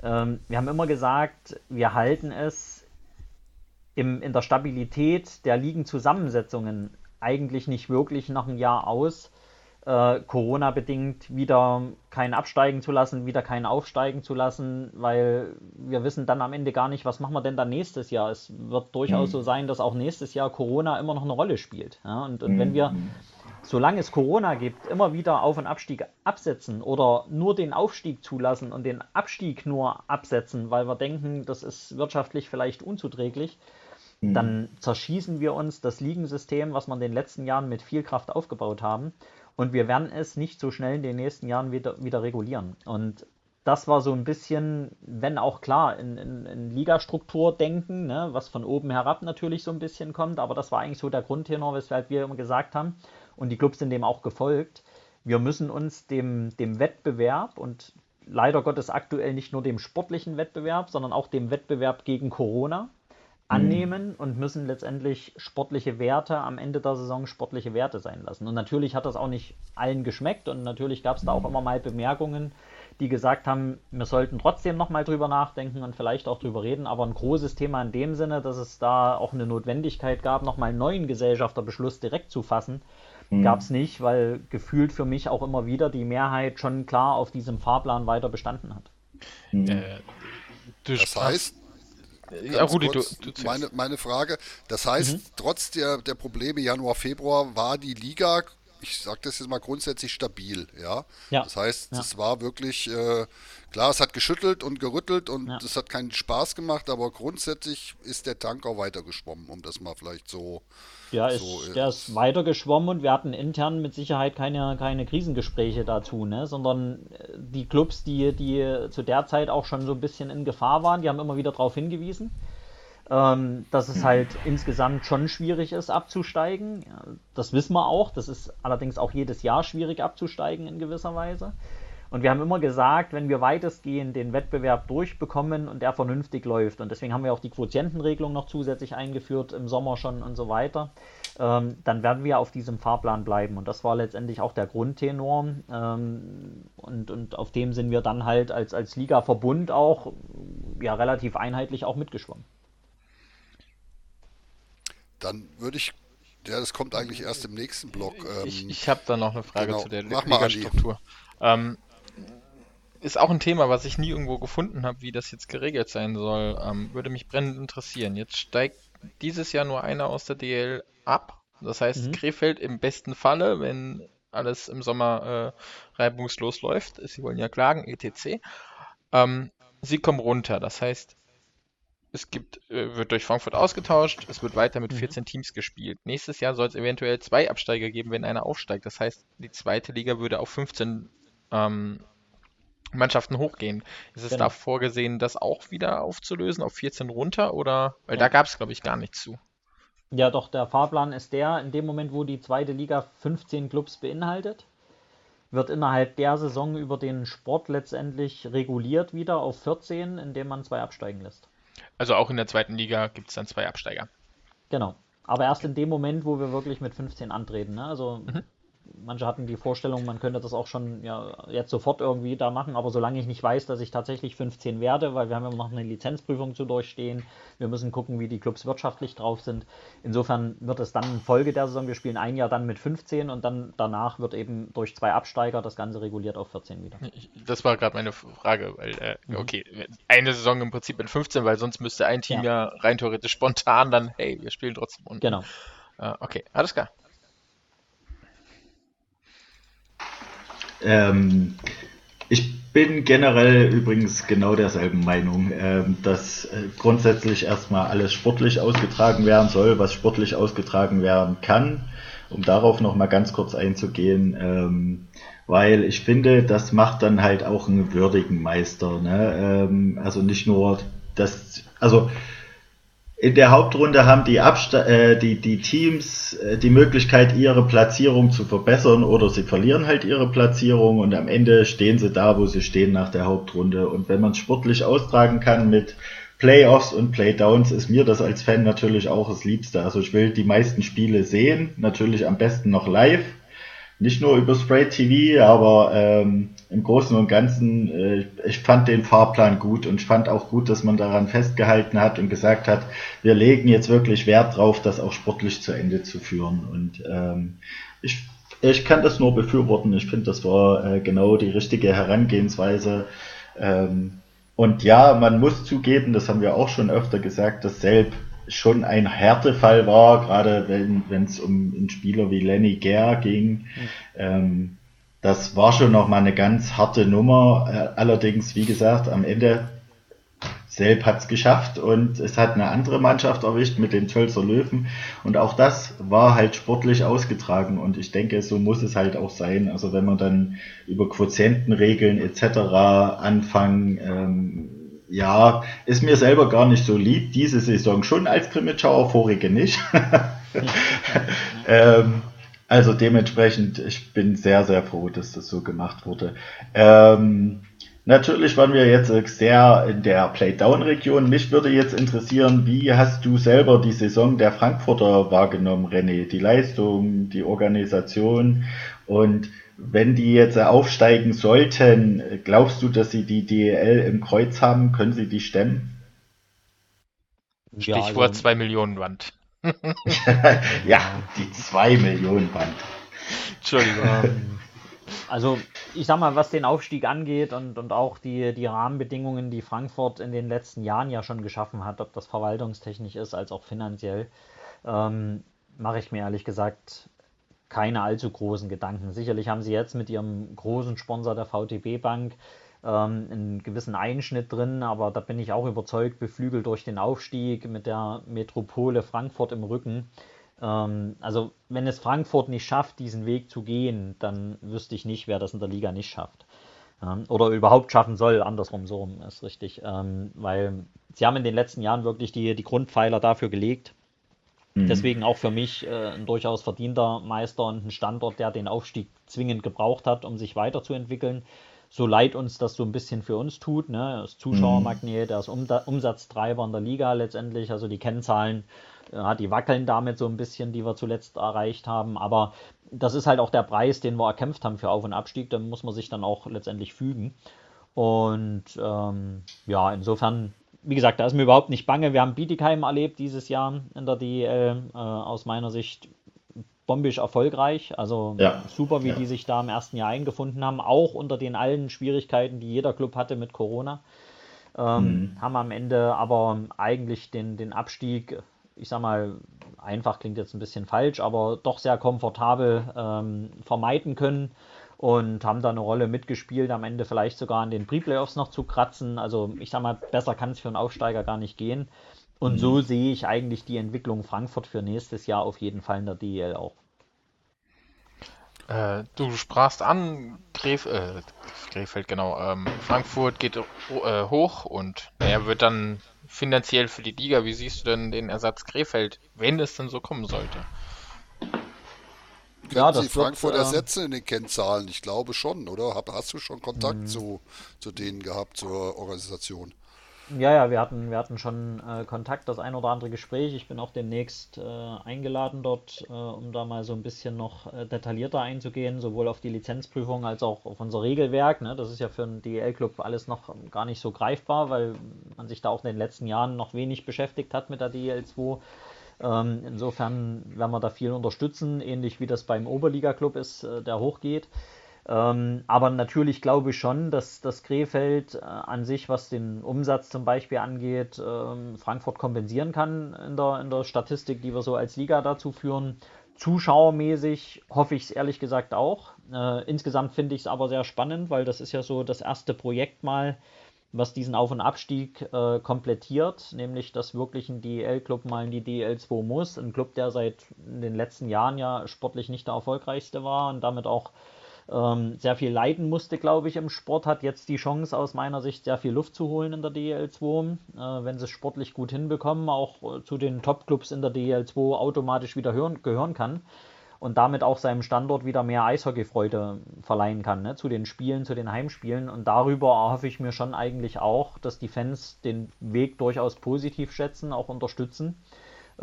ähm, wir haben immer gesagt, wir halten es im, in der Stabilität der Ligenzusammensetzungen eigentlich nicht wirklich noch ein Jahr aus, äh, Corona-bedingt wieder kein Absteigen zu lassen, wieder kein Aufsteigen zu lassen, weil wir wissen dann am Ende gar nicht, was machen wir denn dann nächstes Jahr. Es wird durchaus mhm. so sein, dass auch nächstes Jahr Corona immer noch eine Rolle spielt. Ja? Und, und mhm. wenn wir mhm solange es Corona gibt, immer wieder Auf- und Abstieg absetzen oder nur den Aufstieg zulassen und den Abstieg nur absetzen, weil wir denken, das ist wirtschaftlich vielleicht unzuträglich, mhm. dann zerschießen wir uns das Ligensystem, was wir in den letzten Jahren mit viel Kraft aufgebaut haben. Und wir werden es nicht so schnell in den nächsten Jahren wieder, wieder regulieren. Und das war so ein bisschen, wenn auch klar, in, in, in Ligastruktur denken, ne, was von oben herab natürlich so ein bisschen kommt, aber das war eigentlich so der Grundtenor, weshalb wir immer gesagt haben, und die Clubs sind dem auch gefolgt. Wir müssen uns dem, dem Wettbewerb und leider Gottes aktuell nicht nur dem sportlichen Wettbewerb, sondern auch dem Wettbewerb gegen Corona annehmen mhm. und müssen letztendlich sportliche Werte am Ende der Saison sportliche Werte sein lassen. Und natürlich hat das auch nicht allen geschmeckt und natürlich gab es da auch mhm. immer mal Bemerkungen, die gesagt haben, wir sollten trotzdem nochmal drüber nachdenken und vielleicht auch drüber reden, aber ein großes Thema in dem Sinne, dass es da auch eine Notwendigkeit gab, nochmal einen neuen Gesellschafterbeschluss direkt zu fassen, mhm. gab es nicht, weil gefühlt für mich auch immer wieder die Mehrheit schon klar auf diesem Fahrplan weiter bestanden hat. Mhm. Äh, das heißt, ja, Rudi, du, du meine, meine Frage, das heißt, mhm. trotz der, der Probleme Januar, Februar war die Liga ich sage das jetzt mal grundsätzlich stabil, ja. ja. Das heißt, ja. es war wirklich, äh, klar, es hat geschüttelt und gerüttelt und es hat keinen Spaß gemacht, aber grundsätzlich ist der Tank auch weitergeschwommen, um das mal vielleicht so. Ja, so, ist, äh, der ist weitergeschwommen und wir hatten intern mit Sicherheit keine, keine Krisengespräche dazu, ne? sondern äh, die Clubs, die, die zu der Zeit auch schon so ein bisschen in Gefahr waren, die haben immer wieder darauf hingewiesen ähm, dass es halt insgesamt schon schwierig ist, abzusteigen. Das wissen wir auch. Das ist allerdings auch jedes Jahr schwierig abzusteigen in gewisser Weise. Und wir haben immer gesagt, wenn wir weitestgehend den Wettbewerb durchbekommen und der vernünftig läuft, und deswegen haben wir auch die Quotientenregelung noch zusätzlich eingeführt im Sommer schon und so weiter, ähm, dann werden wir auf diesem Fahrplan bleiben. Und das war letztendlich auch der Grundtenor. Ähm, und, und auf dem sind wir dann halt als, als Liga-Verbund auch ja, relativ einheitlich auch mitgeschwommen. Dann würde ich, ja, das kommt eigentlich erst im nächsten Block. Ähm, ich ich habe da noch eine Frage genau. zu der Ligastruktur. Ähm, ist auch ein Thema, was ich nie irgendwo gefunden habe, wie das jetzt geregelt sein soll. Ähm, würde mich brennend interessieren. Jetzt steigt dieses Jahr nur einer aus der DL ab. Das heißt, mhm. Krefeld im besten Falle, wenn alles im Sommer äh, reibungslos läuft, sie wollen ja klagen, etc. Ähm, sie kommen runter. Das heißt, es gibt, äh, wird durch Frankfurt ausgetauscht, es wird weiter mit 14 mhm. Teams gespielt. Nächstes Jahr soll es eventuell zwei Absteiger geben, wenn einer aufsteigt. Das heißt, die zweite Liga würde auf 15 ähm, Mannschaften hochgehen. Ist es genau. da vorgesehen, das auch wieder aufzulösen auf 14 runter oder? Weil ja. da gab es, glaube ich, gar nichts zu. Ja, doch, der Fahrplan ist der, in dem Moment, wo die zweite Liga 15 Clubs beinhaltet, wird innerhalb der Saison über den Sport letztendlich reguliert wieder auf 14, indem man zwei absteigen lässt. Also auch in der zweiten Liga gibt es dann zwei Absteiger. Genau. Aber erst in dem Moment, wo wir wirklich mit 15 antreten. Ne? Also mhm manche hatten die Vorstellung, man könnte das auch schon ja, jetzt sofort irgendwie da machen, aber solange ich nicht weiß, dass ich tatsächlich 15 werde, weil wir haben ja noch eine Lizenzprüfung zu durchstehen, wir müssen gucken, wie die Clubs wirtschaftlich drauf sind. Insofern wird es dann in Folge der Saison, wir spielen ein Jahr dann mit 15 und dann danach wird eben durch zwei Absteiger das Ganze reguliert auf 14 wieder. Das war gerade meine Frage, weil, äh, mhm. okay, eine Saison im Prinzip mit 15, weil sonst müsste ein Team ja, ja rein theoretisch spontan dann, hey, wir spielen trotzdem unten. Genau. Äh, okay, alles klar. Ähm, ich bin generell übrigens genau derselben Meinung, ähm, dass äh, grundsätzlich erstmal alles sportlich ausgetragen werden soll, was sportlich ausgetragen werden kann. Um darauf nochmal ganz kurz einzugehen, ähm, weil ich finde, das macht dann halt auch einen würdigen Meister. Ne? Ähm, also nicht nur das, also in der Hauptrunde haben die, Absta äh, die, die Teams äh, die Möglichkeit, ihre Platzierung zu verbessern oder sie verlieren halt ihre Platzierung und am Ende stehen sie da, wo sie stehen nach der Hauptrunde. Und wenn man sportlich austragen kann mit Playoffs und Playdowns, ist mir das als Fan natürlich auch das Liebste. Also ich will die meisten Spiele sehen, natürlich am besten noch live nicht nur über Spray TV, aber ähm, im Großen und Ganzen, äh, ich fand den Fahrplan gut und ich fand auch gut, dass man daran festgehalten hat und gesagt hat, wir legen jetzt wirklich Wert drauf, das auch sportlich zu Ende zu führen. Und ähm, ich, ich kann das nur befürworten. Ich finde, das war äh, genau die richtige Herangehensweise. Ähm, und ja, man muss zugeben, das haben wir auch schon öfter gesagt, dass Selb schon ein Härtefall war, gerade wenn es um einen Spieler wie Lenny Gare ging. Mhm. Ähm, das war schon nochmal eine ganz harte Nummer. Äh, allerdings, wie gesagt, am Ende Selb hat es geschafft und es hat eine andere Mannschaft erwischt mit den Tölzer Löwen. Und auch das war halt sportlich ausgetragen und ich denke, so muss es halt auch sein. Also wenn man dann über Quotientenregeln etc. anfangen, ähm, ja, ist mir selber gar nicht so lieb. Diese Saison schon als Krimitschauer, vorige nicht. ähm, also dementsprechend, ich bin sehr, sehr froh, dass das so gemacht wurde. Ähm, natürlich waren wir jetzt sehr in der Playdown-Region. Mich würde jetzt interessieren, wie hast du selber die Saison der Frankfurter wahrgenommen, René? Die Leistung, die Organisation und wenn die jetzt aufsteigen sollten, glaubst du, dass sie die DEL im Kreuz haben? Können sie die stemmen? Stichwort 2 also, Millionen Wand. ja, die 2 Millionen Wand. Entschuldigung. Also ich sag mal, was den Aufstieg angeht und, und auch die, die Rahmenbedingungen, die Frankfurt in den letzten Jahren ja schon geschaffen hat, ob das verwaltungstechnisch ist als auch finanziell, ähm, mache ich mir ehrlich gesagt keine allzu großen Gedanken. Sicherlich haben sie jetzt mit ihrem großen Sponsor der VTB Bank ähm, einen gewissen Einschnitt drin, aber da bin ich auch überzeugt, beflügelt durch den Aufstieg mit der Metropole Frankfurt im Rücken. Ähm, also wenn es Frankfurt nicht schafft, diesen Weg zu gehen, dann wüsste ich nicht, wer das in der Liga nicht schafft. Ähm, oder überhaupt schaffen soll, andersrum so rum ist richtig. Ähm, weil sie haben in den letzten Jahren wirklich die, die Grundpfeiler dafür gelegt, Mhm. Deswegen auch für mich äh, ein durchaus verdienter Meister und ein Standort, der den Aufstieg zwingend gebraucht hat, um sich weiterzuentwickeln. So leid uns das so ein bisschen für uns tut, ne? das Zuschauermagnet, der ist um Umsatztreiber in der Liga letztendlich, also die Kennzahlen, ja, die wackeln damit so ein bisschen, die wir zuletzt erreicht haben, aber das ist halt auch der Preis, den wir erkämpft haben für Auf- und Abstieg, da muss man sich dann auch letztendlich fügen. Und ähm, ja, insofern wie gesagt, da ist mir überhaupt nicht bange. Wir haben Bietigheim erlebt dieses Jahr in der DEL. Äh, aus meiner Sicht bombisch erfolgreich. Also ja. super, wie ja. die sich da im ersten Jahr eingefunden haben. Auch unter den allen Schwierigkeiten, die jeder Club hatte mit Corona. Ähm, mhm. Haben am Ende aber eigentlich den, den Abstieg, ich sag mal, einfach klingt jetzt ein bisschen falsch, aber doch sehr komfortabel ähm, vermeiden können und haben da eine Rolle mitgespielt, am Ende vielleicht sogar an den Pre-Playoffs noch zu kratzen. Also ich sag mal, besser kann es für einen Aufsteiger gar nicht gehen. Und mhm. so sehe ich eigentlich die Entwicklung Frankfurt für nächstes Jahr auf jeden Fall in der DEL auch. Äh, du sprachst an, Gref, äh, Krefeld, genau. Ähm, Frankfurt geht äh, hoch und er wird dann finanziell für die Liga, wie siehst du denn den Ersatz Krefeld, wenn es denn so kommen sollte? Können ja, Sie Frankfurt wird, äh, ersetzen in den Kennzahlen? Ich glaube schon, oder? hast du schon Kontakt mhm. zu, zu denen gehabt, zur Organisation? Ja, ja, wir hatten, wir hatten schon äh, Kontakt, das ein oder andere Gespräch. Ich bin auch demnächst äh, eingeladen dort, äh, um da mal so ein bisschen noch äh, detaillierter einzugehen, sowohl auf die Lizenzprüfung als auch auf unser Regelwerk. Ne? Das ist ja für einen DEL-Club alles noch gar nicht so greifbar, weil man sich da auch in den letzten Jahren noch wenig beschäftigt hat mit der DEL 2. Ähm, insofern werden wir da viel unterstützen, ähnlich wie das beim Oberliga-Club ist, äh, der hochgeht. Ähm, aber natürlich glaube ich schon, dass das Krefeld äh, an sich, was den Umsatz zum Beispiel angeht, ähm, Frankfurt kompensieren kann in der, in der Statistik, die wir so als Liga dazu führen. Zuschauermäßig hoffe ich es ehrlich gesagt auch. Äh, insgesamt finde ich es aber sehr spannend, weil das ist ja so das erste Projekt mal, was diesen Auf- und Abstieg äh, komplettiert, nämlich dass wirklich ein DEL-Club mal in die DEL 2 muss. Ein Club, der seit den letzten Jahren ja sportlich nicht der erfolgreichste war und damit auch ähm, sehr viel leiden musste, glaube ich, im Sport, hat jetzt die Chance aus meiner Sicht sehr viel Luft zu holen in der DL2, äh, wenn sie es sportlich gut hinbekommen, auch äh, zu den Top-Clubs in der DL2 automatisch wieder hören, gehören kann und damit auch seinem Standort wieder mehr Eishockeyfreude verleihen kann, ne? zu den Spielen, zu den Heimspielen. Und darüber erhoffe ich mir schon eigentlich auch, dass die Fans den Weg durchaus positiv schätzen, auch unterstützen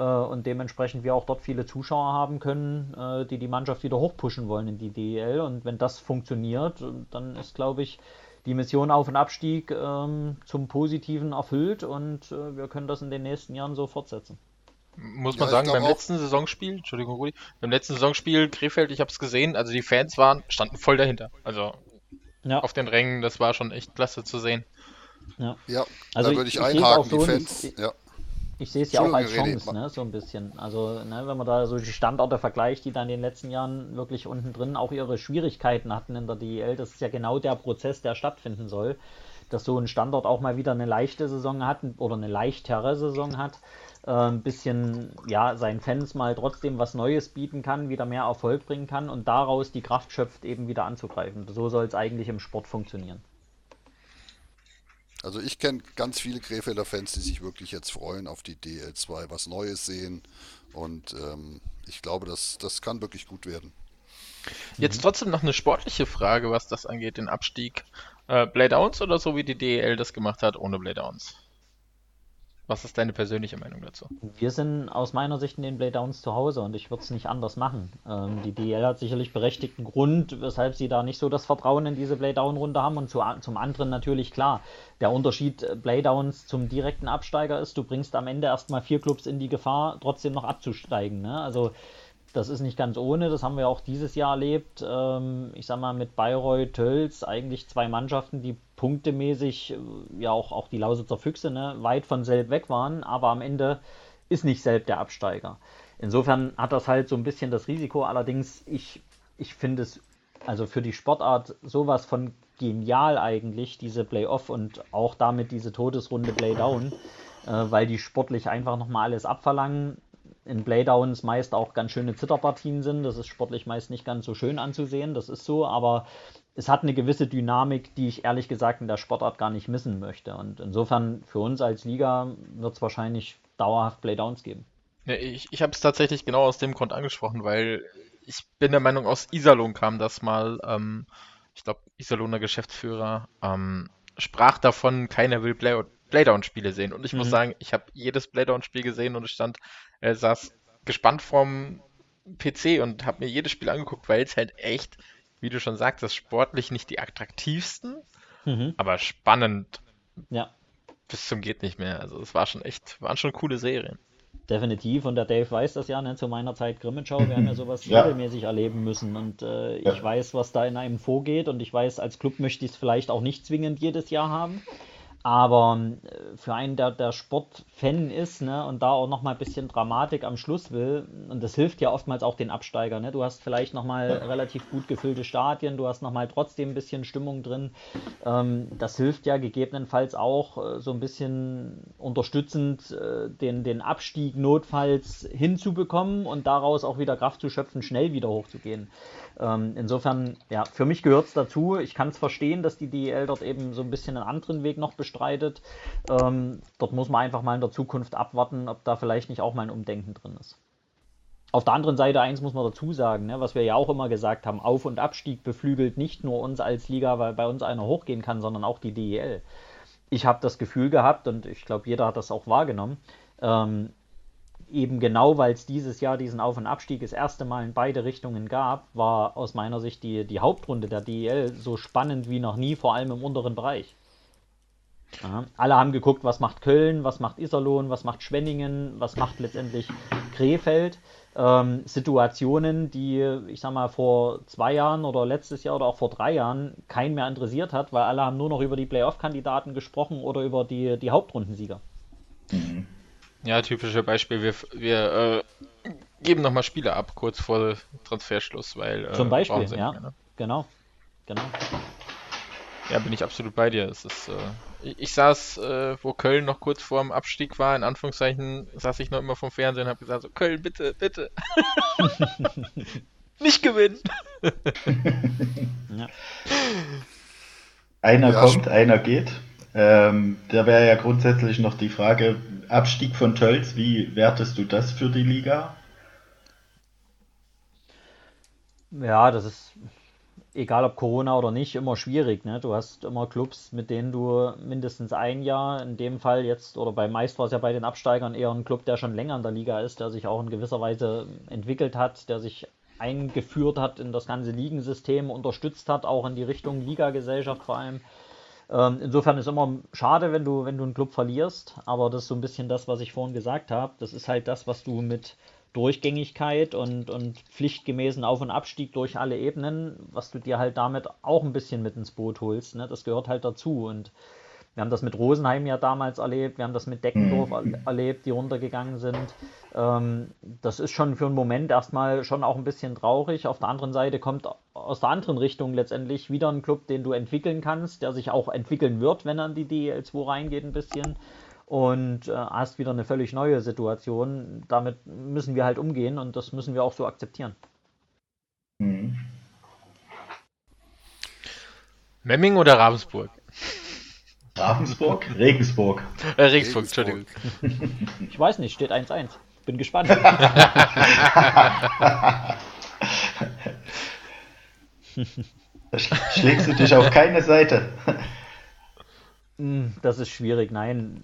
und dementsprechend wir auch dort viele Zuschauer haben können, äh, die die Mannschaft wieder hochpushen wollen in die DEL. Und wenn das funktioniert, dann ist, glaube ich, die Mission Auf- und Abstieg ähm, zum Positiven erfüllt und äh, wir können das in den nächsten Jahren so fortsetzen. Muss man ja, sagen, beim letzten Saisonspiel, Entschuldigung, Rudi, beim letzten Saisonspiel Krefeld, ich habe es gesehen, also die Fans waren, standen voll dahinter. Also ja. auf den Rängen, das war schon echt klasse zu sehen. Ja, ja also da würde ich, ich einhaken, die Fans. Ich, ja. Ich sehe es ja auch als Chance, ne, so ein bisschen. Also, ne, wenn man da so die Standorte vergleicht, die dann in den letzten Jahren wirklich unten drin auch ihre Schwierigkeiten hatten in der DEL, das ist ja genau der Prozess, der stattfinden soll, dass so ein Standort auch mal wieder eine leichte Saison hat oder eine leichtere Saison hat, äh, ein bisschen, ja, seinen Fans mal trotzdem was Neues bieten kann, wieder mehr Erfolg bringen kann und daraus die Kraft schöpft, eben wieder anzugreifen. So soll es eigentlich im Sport funktionieren. Also ich kenne ganz viele Krefelder Fans, die sich wirklich jetzt freuen auf die DL2, was Neues sehen. Und ähm, ich glaube, das, das kann wirklich gut werden. Jetzt trotzdem noch eine sportliche Frage, was das angeht, den Abstieg. Äh, Blaydowns oder so wie die DEL das gemacht hat, ohne Blaydowns? Was ist deine persönliche Meinung dazu? Wir sind aus meiner Sicht in den Playdowns zu Hause und ich würde es nicht anders machen. Ähm, die DL hat sicherlich berechtigten Grund, weshalb sie da nicht so das Vertrauen in diese Playdown-Runde haben und zu, zum anderen natürlich klar. Der Unterschied äh, Playdowns zum direkten Absteiger ist, du bringst am Ende erstmal vier Clubs in die Gefahr, trotzdem noch abzusteigen. Ne? Also das ist nicht ganz ohne, das haben wir auch dieses Jahr erlebt. Ähm, ich sag mal, mit Bayreuth, Tölz, eigentlich zwei Mannschaften, die punktemäßig, äh, ja auch, auch die Lausitzer Füchse, ne, weit von Selb weg waren, aber am Ende ist nicht Selb der Absteiger. Insofern hat das halt so ein bisschen das Risiko. Allerdings, ich, ich finde es also für die Sportart sowas von genial eigentlich, diese Playoff und auch damit diese Todesrunde Playdown, äh, weil die sportlich einfach nochmal alles abverlangen in Playdowns meist auch ganz schöne Zitterpartien sind. Das ist sportlich meist nicht ganz so schön anzusehen, das ist so, aber es hat eine gewisse Dynamik, die ich ehrlich gesagt in der Sportart gar nicht missen möchte. Und insofern für uns als Liga wird es wahrscheinlich dauerhaft Playdowns geben. Ja, ich ich habe es tatsächlich genau aus dem Grund angesprochen, weil ich bin der Meinung, aus Iserlohn kam das mal, ähm, ich glaube, Iserlohner Geschäftsführer ähm, sprach davon, keiner will Play Playdown-Spiele sehen. Und ich mhm. muss sagen, ich habe jedes Playdown-Spiel gesehen und ich stand, äh, saß gespannt vorm PC und habe mir jedes Spiel angeguckt, weil es halt echt, wie du schon sagst, das sportlich nicht die attraktivsten, mhm. aber spannend. Ja. Bis zum geht nicht mehr. Also es war schon echt, waren schon coole Serien. Definitiv, und der Dave weiß das ja, ne? zu meiner Zeit Grimmenschau, wir haben ja sowas ja. regelmäßig erleben müssen und äh, ja. ich weiß, was da in einem vorgeht und ich weiß, als Club möchte ich es vielleicht auch nicht zwingend jedes Jahr haben, aber äh, für einen, der, der Sportfan ist ne, und da auch nochmal ein bisschen Dramatik am Schluss will, und das hilft ja oftmals auch den Absteiger. Ne? Du hast vielleicht nochmal relativ gut gefüllte Stadien, du hast nochmal trotzdem ein bisschen Stimmung drin. Ähm, das hilft ja gegebenenfalls auch äh, so ein bisschen unterstützend, äh, den, den Abstieg notfalls hinzubekommen und daraus auch wieder Kraft zu schöpfen, schnell wieder hochzugehen. Ähm, insofern, ja, für mich gehört es dazu. Ich kann es verstehen, dass die DEL dort eben so ein bisschen einen anderen Weg noch bestreitet. Ähm, dort muss man einfach mal in der Zukunft abwarten, ob da vielleicht nicht auch mal ein Umdenken drin ist. Auf der anderen Seite, eins muss man dazu sagen, ne, was wir ja auch immer gesagt haben, Auf- und Abstieg beflügelt nicht nur uns als Liga, weil bei uns einer hochgehen kann, sondern auch die DEL. Ich habe das Gefühl gehabt, und ich glaube, jeder hat das auch wahrgenommen, ähm, eben genau, weil es dieses Jahr diesen Auf- und Abstieg das erste Mal in beide Richtungen gab, war aus meiner Sicht die, die Hauptrunde der DEL so spannend wie noch nie, vor allem im unteren Bereich. Ja, alle haben geguckt, was macht Köln, was macht Iserlohn, was macht Schwenningen, was macht letztendlich Krefeld. Ähm, Situationen, die, ich sag mal, vor zwei Jahren oder letztes Jahr oder auch vor drei Jahren keinen mehr interessiert hat, weil alle haben nur noch über die Playoff-Kandidaten gesprochen oder über die, die Hauptrundensieger. Mhm. Ja, typische Beispiel. Wir, wir äh, geben nochmal Spiele ab, kurz vor Transferschluss, weil. Äh, Zum Beispiel, ja. Mehr, ne? Genau. Genau. Ja, bin ich absolut bei dir. Es ist, äh, ich, ich, saß, äh, wo Köln noch kurz vor dem Abstieg war, in Anführungszeichen, saß ich noch immer vom Fernsehen und habe gesagt: so, Köln, bitte, bitte. Nicht gewinnen. ja. Einer ja, kommt, einer geht. Ähm, da wäre ja grundsätzlich noch die Frage, Abstieg von Tölz, wie wertest du das für die Liga? Ja, das ist egal ob Corona oder nicht, immer schwierig. Ne? Du hast immer Clubs, mit denen du mindestens ein Jahr, in dem Fall jetzt, oder bei meist war es ja bei den Absteigern eher ein Club, der schon länger in der Liga ist, der sich auch in gewisser Weise entwickelt hat, der sich eingeführt hat in das ganze Ligensystem, unterstützt hat, auch in die Richtung Ligagesellschaft vor allem. Ähm, insofern ist immer schade, wenn du, wenn du einen Club verlierst, aber das ist so ein bisschen das, was ich vorhin gesagt habe. Das ist halt das, was du mit Durchgängigkeit und, und pflichtgemäßen Auf- und Abstieg durch alle Ebenen, was du dir halt damit auch ein bisschen mit ins Boot holst. Ne? Das gehört halt dazu. Und wir haben das mit Rosenheim ja damals erlebt, wir haben das mit Deckendorf mhm. erlebt, die runtergegangen sind. Ähm, das ist schon für einen Moment erstmal schon auch ein bisschen traurig. Auf der anderen Seite kommt aus der anderen Richtung letztendlich wieder ein Club, den du entwickeln kannst, der sich auch entwickeln wird, wenn er in die DL2 reingeht ein bisschen und äh, hast wieder eine völlig neue Situation. Damit müssen wir halt umgehen und das müssen wir auch so akzeptieren. Mhm. Memming oder Ravensburg? Ravensburg? Regensburg. Äh, Regensburg, Entschuldigung. Ich weiß nicht, steht 1-1. Bin gespannt. Schlägst du dich auf keine Seite? Hm, das ist schwierig, nein.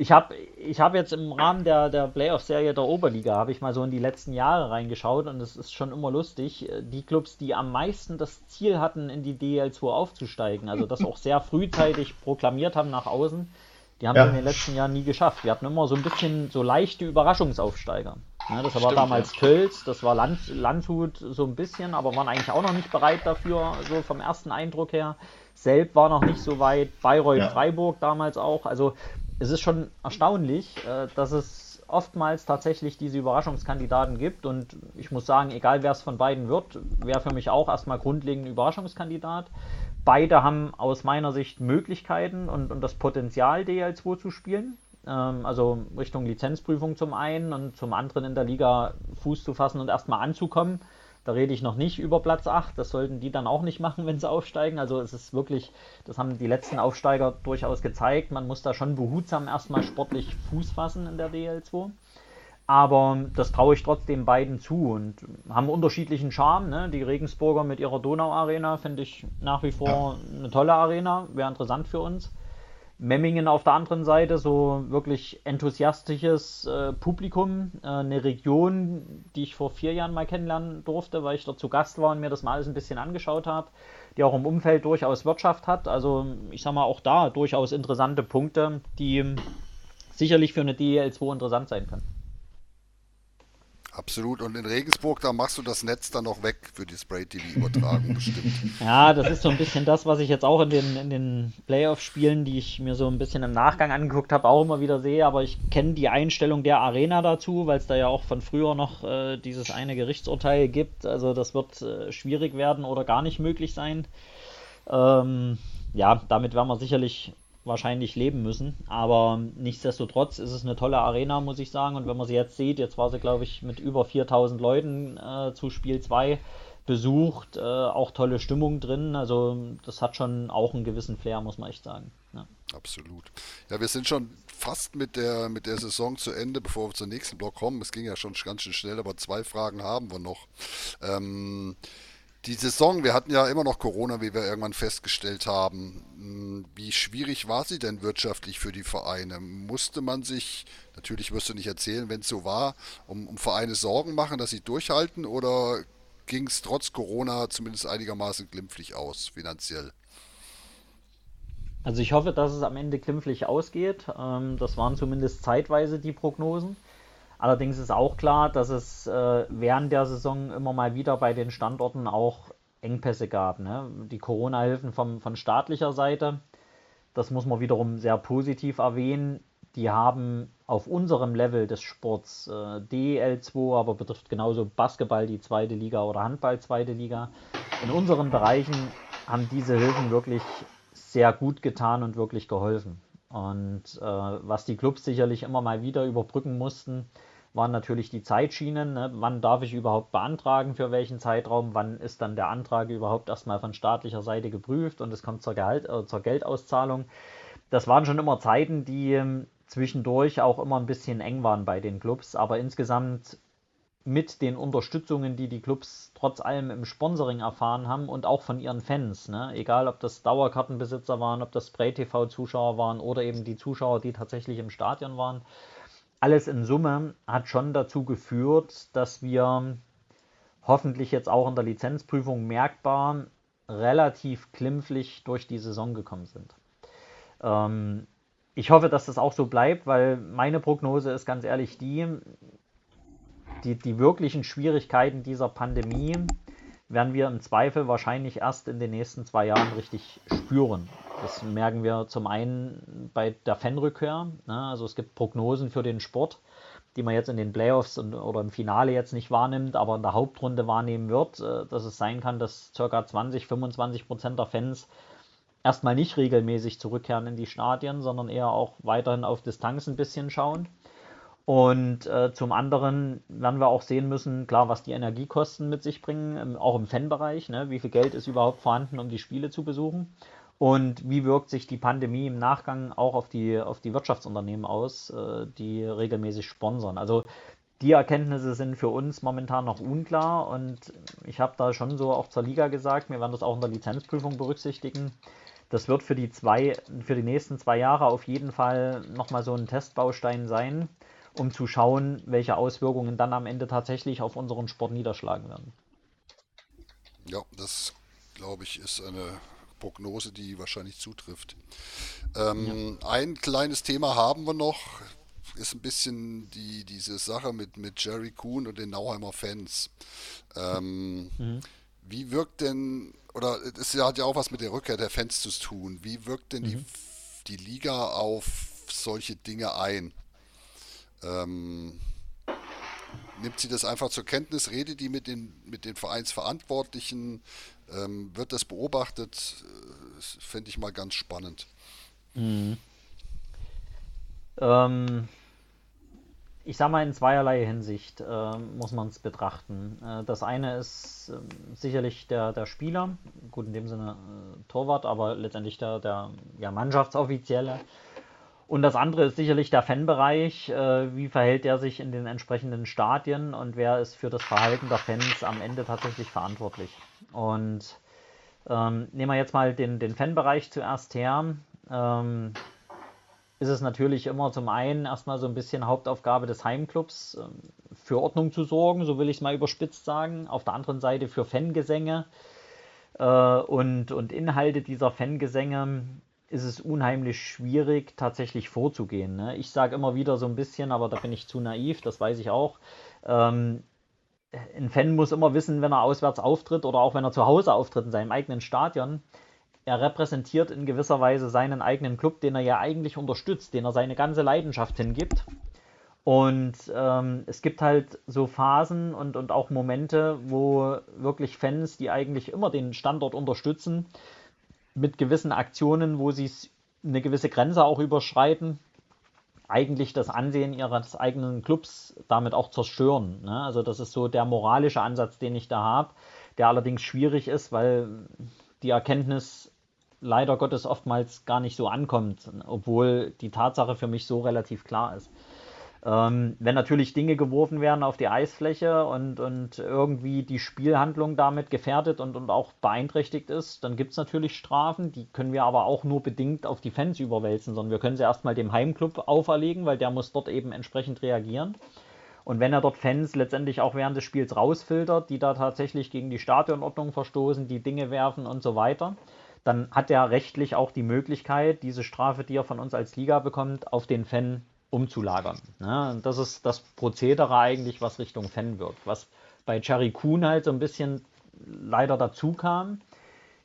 Ich habe ich hab jetzt im Rahmen der, der Playoff-Serie der Oberliga, habe ich mal so in die letzten Jahre reingeschaut und es ist schon immer lustig. Die Clubs, die am meisten das Ziel hatten, in die DL2 aufzusteigen, also das auch sehr frühzeitig proklamiert haben nach außen, die haben ja. es in den letzten Jahren nie geschafft. Wir hatten immer so ein bisschen so leichte Überraschungsaufsteiger. Ja, das Stimmt, war damals ja. Tölz, das war Land, Landshut so ein bisschen, aber waren eigentlich auch noch nicht bereit dafür, so vom ersten Eindruck her. Selb war noch nicht so weit, Bayreuth, ja. Freiburg damals auch. Also es ist schon erstaunlich, äh, dass es oftmals tatsächlich diese Überraschungskandidaten gibt. Und ich muss sagen, egal wer es von beiden wird, wäre für mich auch erstmal grundlegend ein Überraschungskandidat. Beide haben aus meiner Sicht Möglichkeiten und, und das Potenzial, DL2 zu spielen. Ähm, also Richtung Lizenzprüfung zum einen und zum anderen in der Liga Fuß zu fassen und erstmal anzukommen. Da rede ich noch nicht über Platz 8. Das sollten die dann auch nicht machen, wenn sie aufsteigen. Also es ist wirklich, das haben die letzten Aufsteiger durchaus gezeigt. Man muss da schon behutsam erstmal sportlich Fuß fassen in der DL2. Aber das traue ich trotzdem beiden zu und haben unterschiedlichen Charme. Ne? Die Regensburger mit ihrer Donau-Arena finde ich nach wie vor eine tolle Arena, wäre interessant für uns. Memmingen auf der anderen Seite, so wirklich enthusiastisches äh, Publikum, äh, eine Region, die ich vor vier Jahren mal kennenlernen durfte, weil ich dort zu Gast war und mir das mal alles ein bisschen angeschaut habe, die auch im Umfeld durchaus Wirtschaft hat. Also ich sag mal auch da durchaus interessante Punkte, die sicherlich für eine DL2 interessant sein können. Absolut. Und in Regensburg, da machst du das Netz dann noch weg für die Spray-TV-Übertragung bestimmt. Ja, das ist so ein bisschen das, was ich jetzt auch in den, in den Playoff-Spielen, die ich mir so ein bisschen im Nachgang angeguckt habe, auch immer wieder sehe. Aber ich kenne die Einstellung der Arena dazu, weil es da ja auch von früher noch äh, dieses eine Gerichtsurteil gibt. Also das wird äh, schwierig werden oder gar nicht möglich sein. Ähm, ja, damit werden wir sicherlich wahrscheinlich leben müssen. Aber nichtsdestotrotz ist es eine tolle Arena, muss ich sagen. Und wenn man sie jetzt sieht, jetzt war sie, glaube ich, mit über 4000 Leuten äh, zu Spiel 2 besucht, äh, auch tolle Stimmung drin. Also das hat schon auch einen gewissen Flair, muss man echt sagen. Ja. Absolut. Ja, wir sind schon fast mit der, mit der Saison zu Ende, bevor wir zum nächsten Block kommen. Es ging ja schon ganz schön schnell, aber zwei Fragen haben wir noch. Ähm, die Saison, wir hatten ja immer noch Corona, wie wir irgendwann festgestellt haben. Hm, wie schwierig war sie denn wirtschaftlich für die Vereine? Musste man sich, natürlich wirst du nicht erzählen, wenn es so war, um, um Vereine Sorgen machen, dass sie durchhalten oder ging es trotz Corona zumindest einigermaßen glimpflich aus, finanziell? Also ich hoffe, dass es am Ende glimpflich ausgeht. Ähm, das waren zumindest zeitweise die Prognosen. Allerdings ist auch klar, dass es äh, während der Saison immer mal wieder bei den Standorten auch Engpässe gab. Ne? Die Corona-Hilfen von, staatlicher Seite, das muss man wiederum sehr positiv erwähnen, die haben auf unserem Level des Sports, äh, DL2, aber betrifft genauso Basketball, die zweite Liga oder Handball, zweite Liga, in unseren Bereichen haben diese Hilfen wirklich sehr gut getan und wirklich geholfen. Und äh, was die Clubs sicherlich immer mal wieder überbrücken mussten, waren natürlich die Zeitschienen. Ne? Wann darf ich überhaupt beantragen, für welchen Zeitraum? Wann ist dann der Antrag überhaupt erstmal von staatlicher Seite geprüft und es kommt zur, Gehalt, äh, zur Geldauszahlung? Das waren schon immer Zeiten, die äh, zwischendurch auch immer ein bisschen eng waren bei den Clubs, aber insgesamt mit den Unterstützungen, die die Clubs trotz allem im Sponsoring erfahren haben und auch von ihren Fans, ne? egal ob das Dauerkartenbesitzer waren, ob das Spray-TV-Zuschauer waren oder eben die Zuschauer, die tatsächlich im Stadion waren. Alles in Summe hat schon dazu geführt, dass wir hoffentlich jetzt auch in der Lizenzprüfung merkbar relativ klimpflich durch die Saison gekommen sind. Ähm, ich hoffe, dass das auch so bleibt, weil meine Prognose ist ganz ehrlich die, die, die wirklichen Schwierigkeiten dieser Pandemie werden wir im Zweifel wahrscheinlich erst in den nächsten zwei Jahren richtig spüren. Das merken wir zum einen bei der Fanrückkehr. Ne? Also es gibt Prognosen für den Sport, die man jetzt in den Playoffs und, oder im Finale jetzt nicht wahrnimmt, aber in der Hauptrunde wahrnehmen wird, äh, dass es sein kann, dass ca. 20, 25 Prozent der Fans erstmal nicht regelmäßig zurückkehren in die Stadien, sondern eher auch weiterhin auf Distanz ein bisschen schauen. Und äh, zum anderen werden wir auch sehen müssen, klar, was die Energiekosten mit sich bringen, auch im Fanbereich. Ne? Wie viel Geld ist überhaupt vorhanden, um die Spiele zu besuchen? Und wie wirkt sich die Pandemie im Nachgang auch auf die, auf die Wirtschaftsunternehmen aus, äh, die regelmäßig sponsern? Also die Erkenntnisse sind für uns momentan noch unklar und ich habe da schon so auch zur Liga gesagt, wir werden das auch in der Lizenzprüfung berücksichtigen. Das wird für die zwei, für die nächsten zwei Jahre auf jeden Fall nochmal so ein Testbaustein sein um zu schauen, welche Auswirkungen dann am Ende tatsächlich auf unseren Sport niederschlagen werden. Ja, das glaube ich ist eine Prognose, die wahrscheinlich zutrifft. Ähm, ja. Ein kleines Thema haben wir noch, ist ein bisschen die, diese Sache mit, mit Jerry Kuhn und den Nauheimer Fans. Ähm, mhm. Wie wirkt denn, oder es hat ja auch was mit der Rückkehr der Fans zu tun, wie wirkt denn mhm. die, die Liga auf solche Dinge ein? Ähm, nimmt sie das einfach zur Kenntnis, redet die mit den, mit den Vereinsverantwortlichen, ähm, wird das beobachtet, das fände ich mal ganz spannend. Mhm. Ähm, ich sage mal in zweierlei Hinsicht äh, muss man es betrachten. Äh, das eine ist äh, sicherlich der, der Spieler, gut in dem Sinne äh, Torwart, aber letztendlich der, der ja, Mannschaftsoffizielle und das andere ist sicherlich der Fanbereich. Äh, wie verhält er sich in den entsprechenden Stadien und wer ist für das Verhalten der Fans am Ende tatsächlich verantwortlich? Und ähm, nehmen wir jetzt mal den, den Fanbereich zuerst her. Ähm, ist es natürlich immer zum einen erstmal so ein bisschen Hauptaufgabe des Heimclubs, ähm, für Ordnung zu sorgen, so will ich es mal überspitzt sagen. Auf der anderen Seite für Fangesänge äh, und, und Inhalte dieser Fangesänge ist es unheimlich schwierig, tatsächlich vorzugehen. Ne? Ich sage immer wieder so ein bisschen, aber da bin ich zu naiv, das weiß ich auch. Ähm, ein Fan muss immer wissen, wenn er auswärts auftritt oder auch wenn er zu Hause auftritt in seinem eigenen Stadion, er repräsentiert in gewisser Weise seinen eigenen Club, den er ja eigentlich unterstützt, den er seine ganze Leidenschaft hingibt. Und ähm, es gibt halt so Phasen und, und auch Momente, wo wirklich Fans, die eigentlich immer den Standort unterstützen, mit gewissen Aktionen, wo sie eine gewisse Grenze auch überschreiten, eigentlich das Ansehen ihres eigenen Clubs damit auch zerstören. Ne? Also das ist so der moralische Ansatz, den ich da habe, der allerdings schwierig ist, weil die Erkenntnis leider Gottes oftmals gar nicht so ankommt, obwohl die Tatsache für mich so relativ klar ist. Ähm, wenn natürlich Dinge geworfen werden auf die Eisfläche und, und irgendwie die Spielhandlung damit gefährdet und, und auch beeinträchtigt ist, dann gibt es natürlich Strafen. Die können wir aber auch nur bedingt auf die Fans überwälzen, sondern wir können sie erstmal dem Heimclub auferlegen, weil der muss dort eben entsprechend reagieren. Und wenn er dort Fans letztendlich auch während des Spiels rausfiltert, die da tatsächlich gegen die Stadionordnung verstoßen, die Dinge werfen und so weiter, dann hat er rechtlich auch die Möglichkeit, diese Strafe, die er von uns als Liga bekommt, auf den Fan umzulagern. Und das ist das Prozedere eigentlich, was Richtung Fan wirkt. Was bei Cherry Kuhn halt so ein bisschen leider dazu kam,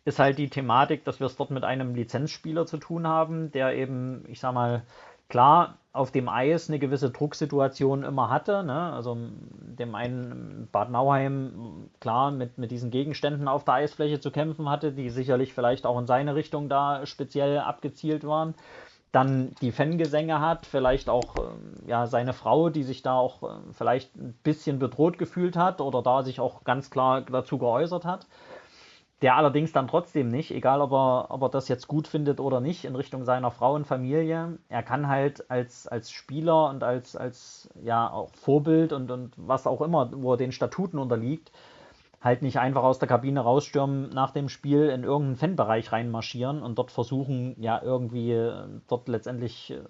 ist halt die Thematik, dass wir es dort mit einem Lizenzspieler zu tun haben, der eben, ich sag mal, klar auf dem Eis eine gewisse Drucksituation immer hatte. Ne? Also dem einen Bad Nauheim klar mit, mit diesen Gegenständen auf der Eisfläche zu kämpfen hatte, die sicherlich vielleicht auch in seine Richtung da speziell abgezielt waren dann die Fangesänge hat, vielleicht auch äh, ja, seine Frau, die sich da auch äh, vielleicht ein bisschen bedroht gefühlt hat oder da sich auch ganz klar dazu geäußert hat. Der allerdings dann trotzdem nicht, egal ob er, ob er das jetzt gut findet oder nicht, in Richtung seiner Frau und Familie. Er kann halt als, als Spieler und als, als ja, auch Vorbild und, und was auch immer, wo er den Statuten unterliegt, halt nicht einfach aus der Kabine rausstürmen nach dem Spiel in irgendeinen Fanbereich reinmarschieren und dort versuchen, ja, irgendwie äh, dort letztendlich äh,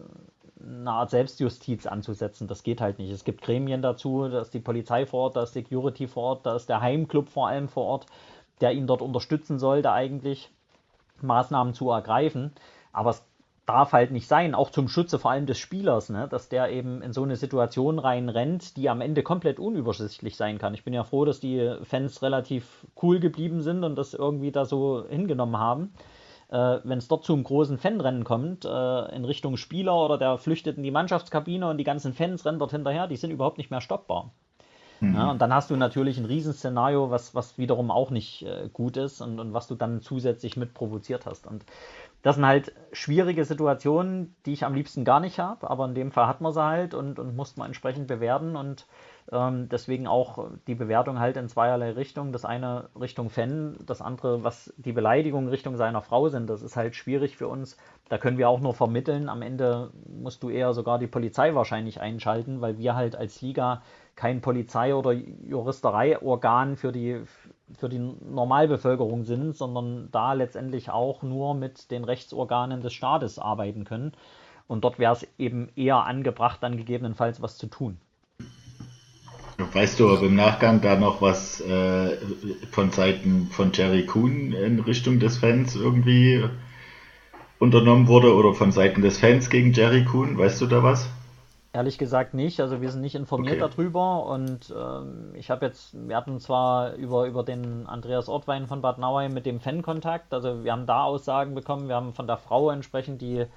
eine Art Selbstjustiz anzusetzen. Das geht halt nicht. Es gibt Gremien dazu, da ist die Polizei vor Ort, da ist Security vor Ort, da ist der Heimclub vor allem vor Ort, der ihn dort unterstützen sollte, eigentlich Maßnahmen zu ergreifen. Aber es darf halt nicht sein, auch zum Schutze vor allem des Spielers, ne? dass der eben in so eine Situation reinrennt, die am Ende komplett unübersichtlich sein kann. Ich bin ja froh, dass die Fans relativ cool geblieben sind und das irgendwie da so hingenommen haben. Äh, Wenn es dort zum großen Fanrennen kommt, äh, in Richtung Spieler oder der flüchtet in die Mannschaftskabine und die ganzen Fans rennen dort hinterher, die sind überhaupt nicht mehr stoppbar. Mhm. Ja, und dann hast du natürlich ein Riesenszenario, was, was wiederum auch nicht äh, gut ist und, und was du dann zusätzlich mit provoziert hast. Und das sind halt schwierige Situationen, die ich am liebsten gar nicht habe, aber in dem Fall hat man sie halt und, und muss man entsprechend bewerten und ähm, deswegen auch die Bewertung halt in zweierlei Richtungen. Das eine Richtung Fan, das andere, was die Beleidigungen Richtung seiner Frau sind. Das ist halt schwierig für uns. Da können wir auch nur vermitteln. Am Ende musst du eher sogar die Polizei wahrscheinlich einschalten, weil wir halt als Liga kein Polizei- oder Juristereiorgan für die, für die Normalbevölkerung sind, sondern da letztendlich auch nur mit den Rechtsorganen des Staates arbeiten können. Und dort wäre es eben eher angebracht, dann gegebenenfalls was zu tun. Weißt du, ob im Nachgang da noch was äh, von Seiten von Jerry Kuhn in Richtung des Fans irgendwie unternommen wurde oder von Seiten des Fans gegen Jerry Kuhn? Weißt du da was? Ehrlich gesagt nicht. Also wir sind nicht informiert okay. darüber und ähm, ich habe jetzt, wir hatten zwar über, über den Andreas Ortwein von Bad Nauheim mit dem Fan Kontakt, also wir haben da Aussagen bekommen, wir haben von der Frau entsprechend die,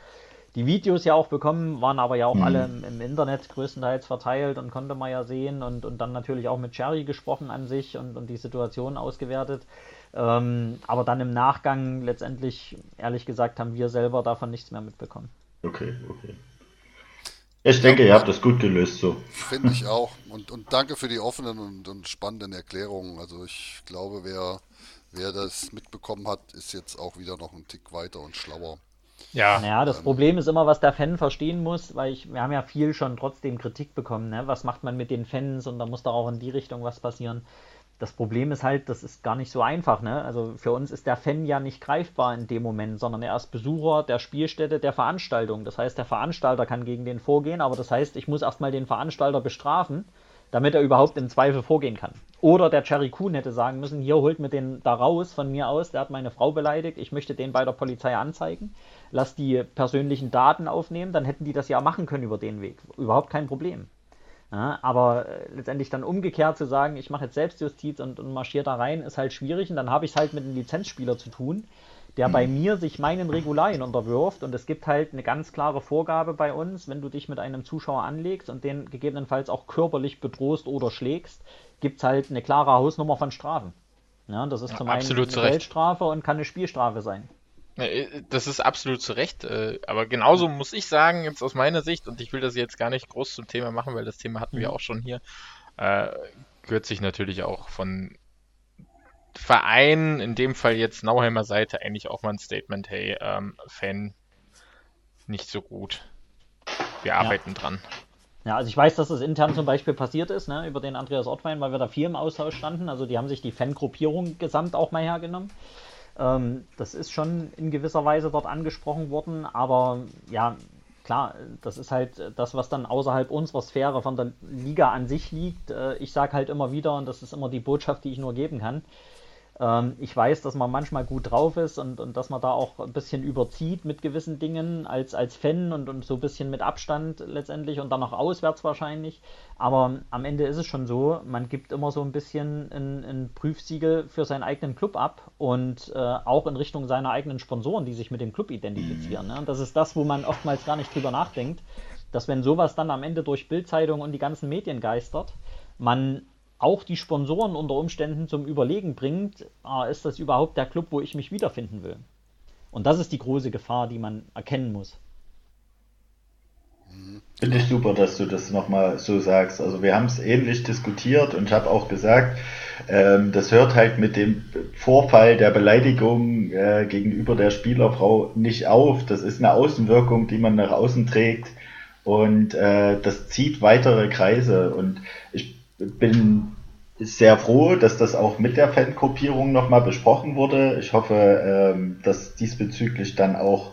die Videos ja auch bekommen, waren aber ja auch mhm. alle im, im, Internet größtenteils verteilt und konnte man ja sehen und, und dann natürlich auch mit Cherry gesprochen an sich und, und die Situation ausgewertet. Ähm, aber dann im Nachgang letztendlich, ehrlich gesagt, haben wir selber davon nichts mehr mitbekommen. Okay, okay. Ich denke, ja, ihr habt das gut gelöst so. Finde ich auch. Und, und danke für die offenen und, und spannenden Erklärungen. Also ich glaube, wer, wer das mitbekommen hat, ist jetzt auch wieder noch einen Tick weiter und schlauer. Ja. Naja, das ähm, Problem ist immer, was der Fan verstehen muss, weil ich, wir haben ja viel schon trotzdem Kritik bekommen. Ne? Was macht man mit den Fans und da muss da auch in die Richtung was passieren das Problem ist halt, das ist gar nicht so einfach. Ne? Also für uns ist der Fan ja nicht greifbar in dem Moment, sondern er ist Besucher der Spielstätte der Veranstaltung. Das heißt, der Veranstalter kann gegen den vorgehen, aber das heißt, ich muss erstmal den Veranstalter bestrafen, damit er überhaupt im Zweifel vorgehen kann. Oder der Cherry Kuhn hätte sagen müssen, hier holt mir den da raus von mir aus, der hat meine Frau beleidigt, ich möchte den bei der Polizei anzeigen, lass die persönlichen Daten aufnehmen, dann hätten die das ja machen können über den Weg. Überhaupt kein Problem. Ja, aber äh, letztendlich dann umgekehrt zu sagen, ich mache jetzt Selbstjustiz und, und marschiere da rein, ist halt schwierig. Und dann habe ich es halt mit einem Lizenzspieler zu tun, der mhm. bei mir sich meinen Regularien unterwirft. Und es gibt halt eine ganz klare Vorgabe bei uns, wenn du dich mit einem Zuschauer anlegst und den gegebenenfalls auch körperlich bedrohst oder schlägst, gibt es halt eine klare Hausnummer von Strafen. Ja, das ist ja, zum einen eine Geldstrafe und kann eine Spielstrafe sein. Äh, das ist absolut zu Recht. Äh, aber genauso muss ich sagen, jetzt aus meiner Sicht, und ich will das jetzt gar nicht groß zum Thema machen, weil das Thema hatten wir mhm. auch schon hier, äh, gehört sich natürlich auch von Verein, in dem Fall jetzt Nauheimer Seite, eigentlich auch mal ein Statement, hey, ähm, Fan nicht so gut. Wir arbeiten ja. dran. Ja, also ich weiß, dass das intern zum Beispiel passiert ist, ne, über den Andreas Ortwein, weil wir da viel im Austausch standen. Also die haben sich die Fangruppierung gesamt auch mal hergenommen. Ähm, das ist schon in gewisser Weise dort angesprochen worden, aber ja, klar, das ist halt das, was dann außerhalb unserer Sphäre von der Liga an sich liegt. Äh, ich sage halt immer wieder, und das ist immer die Botschaft, die ich nur geben kann, ähm, ich weiß, dass man manchmal gut drauf ist und, und dass man da auch ein bisschen überzieht mit gewissen Dingen als, als Fan und, und so ein bisschen mit Abstand letztendlich und dann auch auswärts wahrscheinlich. Aber am Ende ist es schon so, man gibt immer so ein bisschen ein, ein Prüfsiegel für seinen eigenen Club ab und äh, auch in Richtung seiner eigenen Sponsoren, die sich mit dem Club identifizieren. Ne? Und das ist das, wo man oftmals gar nicht drüber nachdenkt, dass wenn sowas dann am Ende durch Bildzeitung und die ganzen Medien geistert, man auch die Sponsoren unter Umständen zum Überlegen bringt, ah, ist das überhaupt der Club, wo ich mich wiederfinden will? Und das ist die große Gefahr, die man erkennen muss. Finde ich super, dass du das nochmal so sagst. Also wir haben es ähnlich diskutiert und ich habe auch gesagt, ähm, das hört halt mit dem Vorfall der Beleidigung äh, gegenüber der Spielerfrau nicht auf. Das ist eine Außenwirkung, die man nach außen trägt und äh, das zieht weitere Kreise. Und ich bin sehr froh, dass das auch mit der Fangruppierung nochmal besprochen wurde. Ich hoffe, ähm, dass diesbezüglich dann auch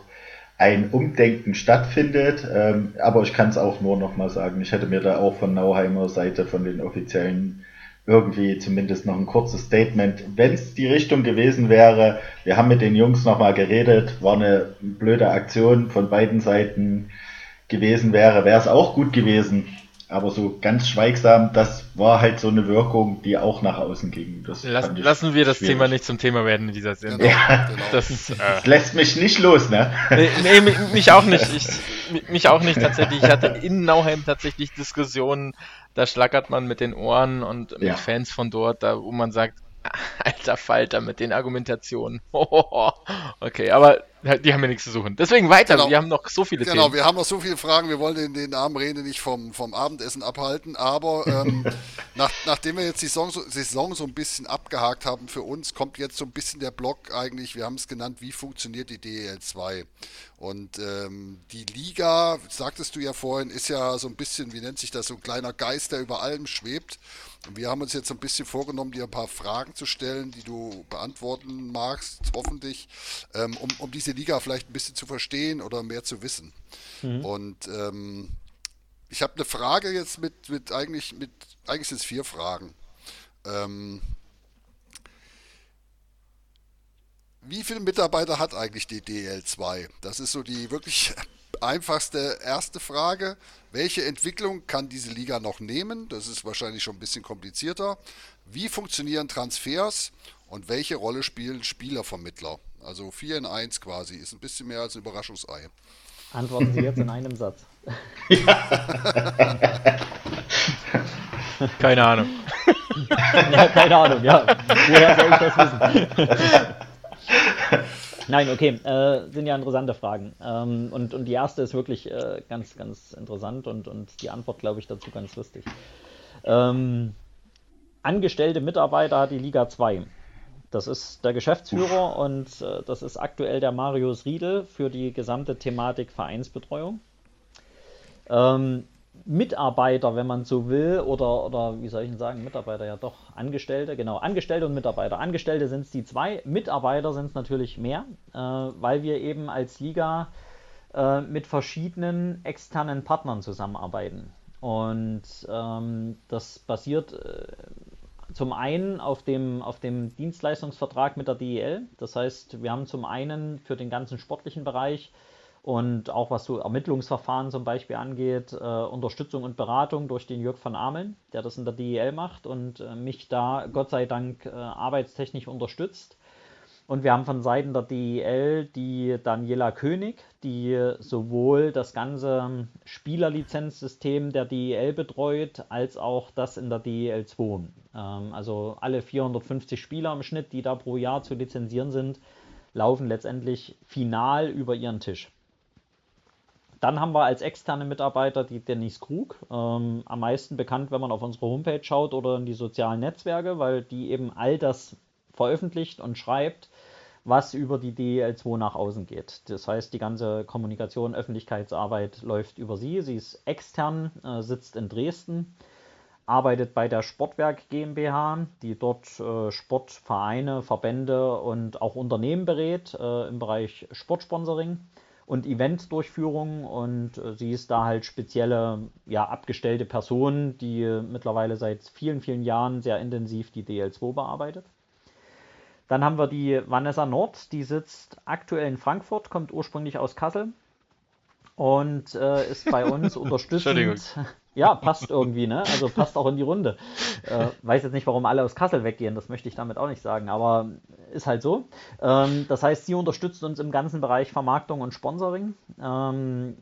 ein Umdenken stattfindet. Ähm, aber ich kann es auch nur nochmal sagen, ich hätte mir da auch von Nauheimer Seite, von den Offiziellen, irgendwie zumindest noch ein kurzes Statement, wenn es die Richtung gewesen wäre, wir haben mit den Jungs nochmal geredet, war eine blöde Aktion von beiden Seiten gewesen wäre, wäre es auch gut gewesen aber so ganz schweigsam, das war halt so eine Wirkung, die auch nach außen ging. Lass, lassen wir das schwierig. Thema nicht zum Thema werden in dieser Sendung. Ja, genau. das, äh, das, lässt mich nicht los, ne? Nee, nee mich auch nicht. Ich, mich auch nicht tatsächlich. Ich hatte in Nauheim tatsächlich Diskussionen, da schlackert man mit den Ohren und mit ja. Fans von dort, da wo man sagt, Alter Falter mit den Argumentationen. okay, aber die haben ja nichts zu suchen. Deswegen weiter, genau. wir haben noch so viele Genau, Themen. wir haben noch so viele Fragen, wir wollen den, den armen Rede nicht vom, vom Abendessen abhalten, aber ähm, nach, nachdem wir jetzt die Saison, so, Saison so ein bisschen abgehakt haben für uns, kommt jetzt so ein bisschen der Block eigentlich, wir haben es genannt, wie funktioniert die DEL 2? Und ähm, die Liga, sagtest du ja vorhin, ist ja so ein bisschen, wie nennt sich das, so ein kleiner Geist, der über allem schwebt. Wir haben uns jetzt so ein bisschen vorgenommen, dir ein paar Fragen zu stellen, die du beantworten magst, hoffentlich, ähm, um, um diese Liga vielleicht ein bisschen zu verstehen oder mehr zu wissen. Mhm. Und ähm, ich habe eine Frage jetzt mit, mit eigentlich, mit, eigentlich sind es vier Fragen. Ähm, wie viele Mitarbeiter hat eigentlich die DL2? Das ist so die wirklich einfachste erste Frage. Welche Entwicklung kann diese Liga noch nehmen? Das ist wahrscheinlich schon ein bisschen komplizierter. Wie funktionieren Transfers und welche Rolle spielen Spielervermittler? Also 4 in 1 quasi, ist ein bisschen mehr als ein Überraschungsei. Antworten Sie jetzt in einem Satz. keine Ahnung. ja, keine Ahnung, ja. Woher soll ich das wissen? Nein, okay, äh, sind ja interessante Fragen. Ähm, und, und die erste ist wirklich äh, ganz, ganz interessant und, und die Antwort, glaube ich, dazu ganz lustig. Ähm, angestellte Mitarbeiter hat die Liga 2. Das ist der Geschäftsführer und äh, das ist aktuell der Marius Riedel für die gesamte Thematik Vereinsbetreuung. Ähm, Mitarbeiter, wenn man so will, oder, oder wie soll ich denn sagen, Mitarbeiter, ja doch, Angestellte, genau, Angestellte und Mitarbeiter. Angestellte sind es die zwei, Mitarbeiter sind es natürlich mehr, äh, weil wir eben als Liga äh, mit verschiedenen externen Partnern zusammenarbeiten. Und ähm, das basiert äh, zum einen auf dem, auf dem Dienstleistungsvertrag mit der DEL. Das heißt, wir haben zum einen für den ganzen sportlichen Bereich und auch was so Ermittlungsverfahren zum Beispiel angeht, äh, Unterstützung und Beratung durch den Jörg von Ameln, der das in der DEL macht und äh, mich da Gott sei Dank äh, arbeitstechnisch unterstützt. Und wir haben von Seiten der DEL die Daniela König, die sowohl das ganze Spielerlizenzsystem der DEL betreut, als auch das in der DEL 2. Ähm, also alle 450 Spieler im Schnitt, die da pro Jahr zu lizenzieren sind, laufen letztendlich final über ihren Tisch. Dann haben wir als externe Mitarbeiter die Denise Krug, ähm, am meisten bekannt, wenn man auf unsere Homepage schaut oder in die sozialen Netzwerke, weil die eben all das veröffentlicht und schreibt, was über die DEL2 nach außen geht. Das heißt, die ganze Kommunikation, Öffentlichkeitsarbeit läuft über sie. Sie ist extern, äh, sitzt in Dresden, arbeitet bei der Sportwerk GmbH, die dort äh, Sportvereine, Verbände und auch Unternehmen berät äh, im Bereich Sportsponsoring und Eventdurchführung und äh, sie ist da halt spezielle, ja, abgestellte Person, die mittlerweile seit vielen, vielen Jahren sehr intensiv die DL2 bearbeitet. Dann haben wir die Vanessa Nord, die sitzt aktuell in Frankfurt, kommt ursprünglich aus Kassel und äh, ist bei uns unterstützend. Ja, passt irgendwie, ne? Also passt auch in die Runde. Äh, weiß jetzt nicht, warum alle aus Kassel weggehen, das möchte ich damit auch nicht sagen, aber ist halt so. Ähm, das heißt, sie unterstützt uns im ganzen Bereich Vermarktung und Sponsoring. Ähm,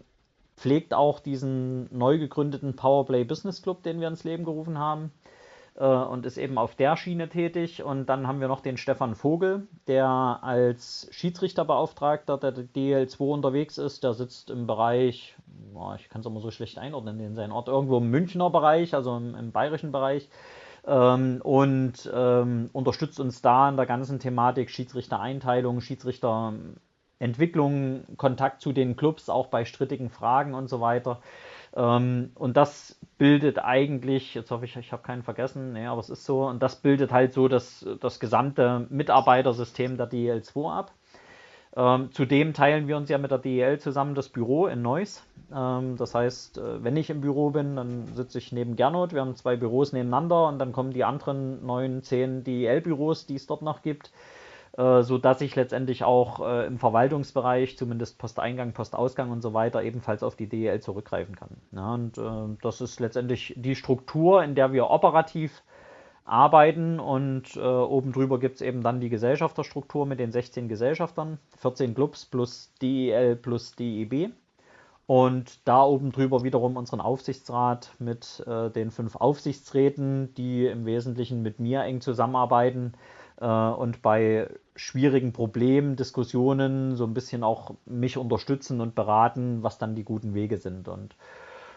pflegt auch diesen neu gegründeten Powerplay Business Club, den wir ins Leben gerufen haben äh, und ist eben auf der Schiene tätig. Und dann haben wir noch den Stefan Vogel, der als Schiedsrichterbeauftragter der DL2 unterwegs ist. Der sitzt im Bereich, oh, ich kann es immer so schlecht einordnen, in seinen Ort, irgendwo im Münchner Bereich, also im, im bayerischen Bereich. Ähm, und ähm, unterstützt uns da in der ganzen Thematik Schiedsrichtereinteilung, Schiedsrichterentwicklung, Kontakt zu den Clubs, auch bei strittigen Fragen und so weiter. Ähm, und das bildet eigentlich, jetzt hoffe ich, ich habe keinen vergessen, nee, aber es ist so, und das bildet halt so das, das gesamte Mitarbeitersystem der DEL2 ab. Ähm, zudem teilen wir uns ja mit der DEL zusammen das Büro in Neuss. Ähm, das heißt, äh, wenn ich im Büro bin, dann sitze ich neben Gernot. Wir haben zwei Büros nebeneinander und dann kommen die anderen neun, zehn DEL-Büros, die es dort noch gibt äh, sodass ich letztendlich auch äh, im Verwaltungsbereich, zumindest Posteingang, Postausgang und so weiter, ebenfalls auf die DEL zurückgreifen kann. Ja, und äh, das ist letztendlich die Struktur, in der wir operativ arbeiten und äh, oben drüber gibt es eben dann die Gesellschafterstruktur mit den 16 Gesellschaftern, 14 Clubs plus DEL plus DEB. Und da oben drüber wiederum unseren Aufsichtsrat mit äh, den fünf Aufsichtsräten, die im Wesentlichen mit mir eng zusammenarbeiten, äh, und bei schwierigen Problemen, Diskussionen so ein bisschen auch mich unterstützen und beraten, was dann die guten Wege sind. Und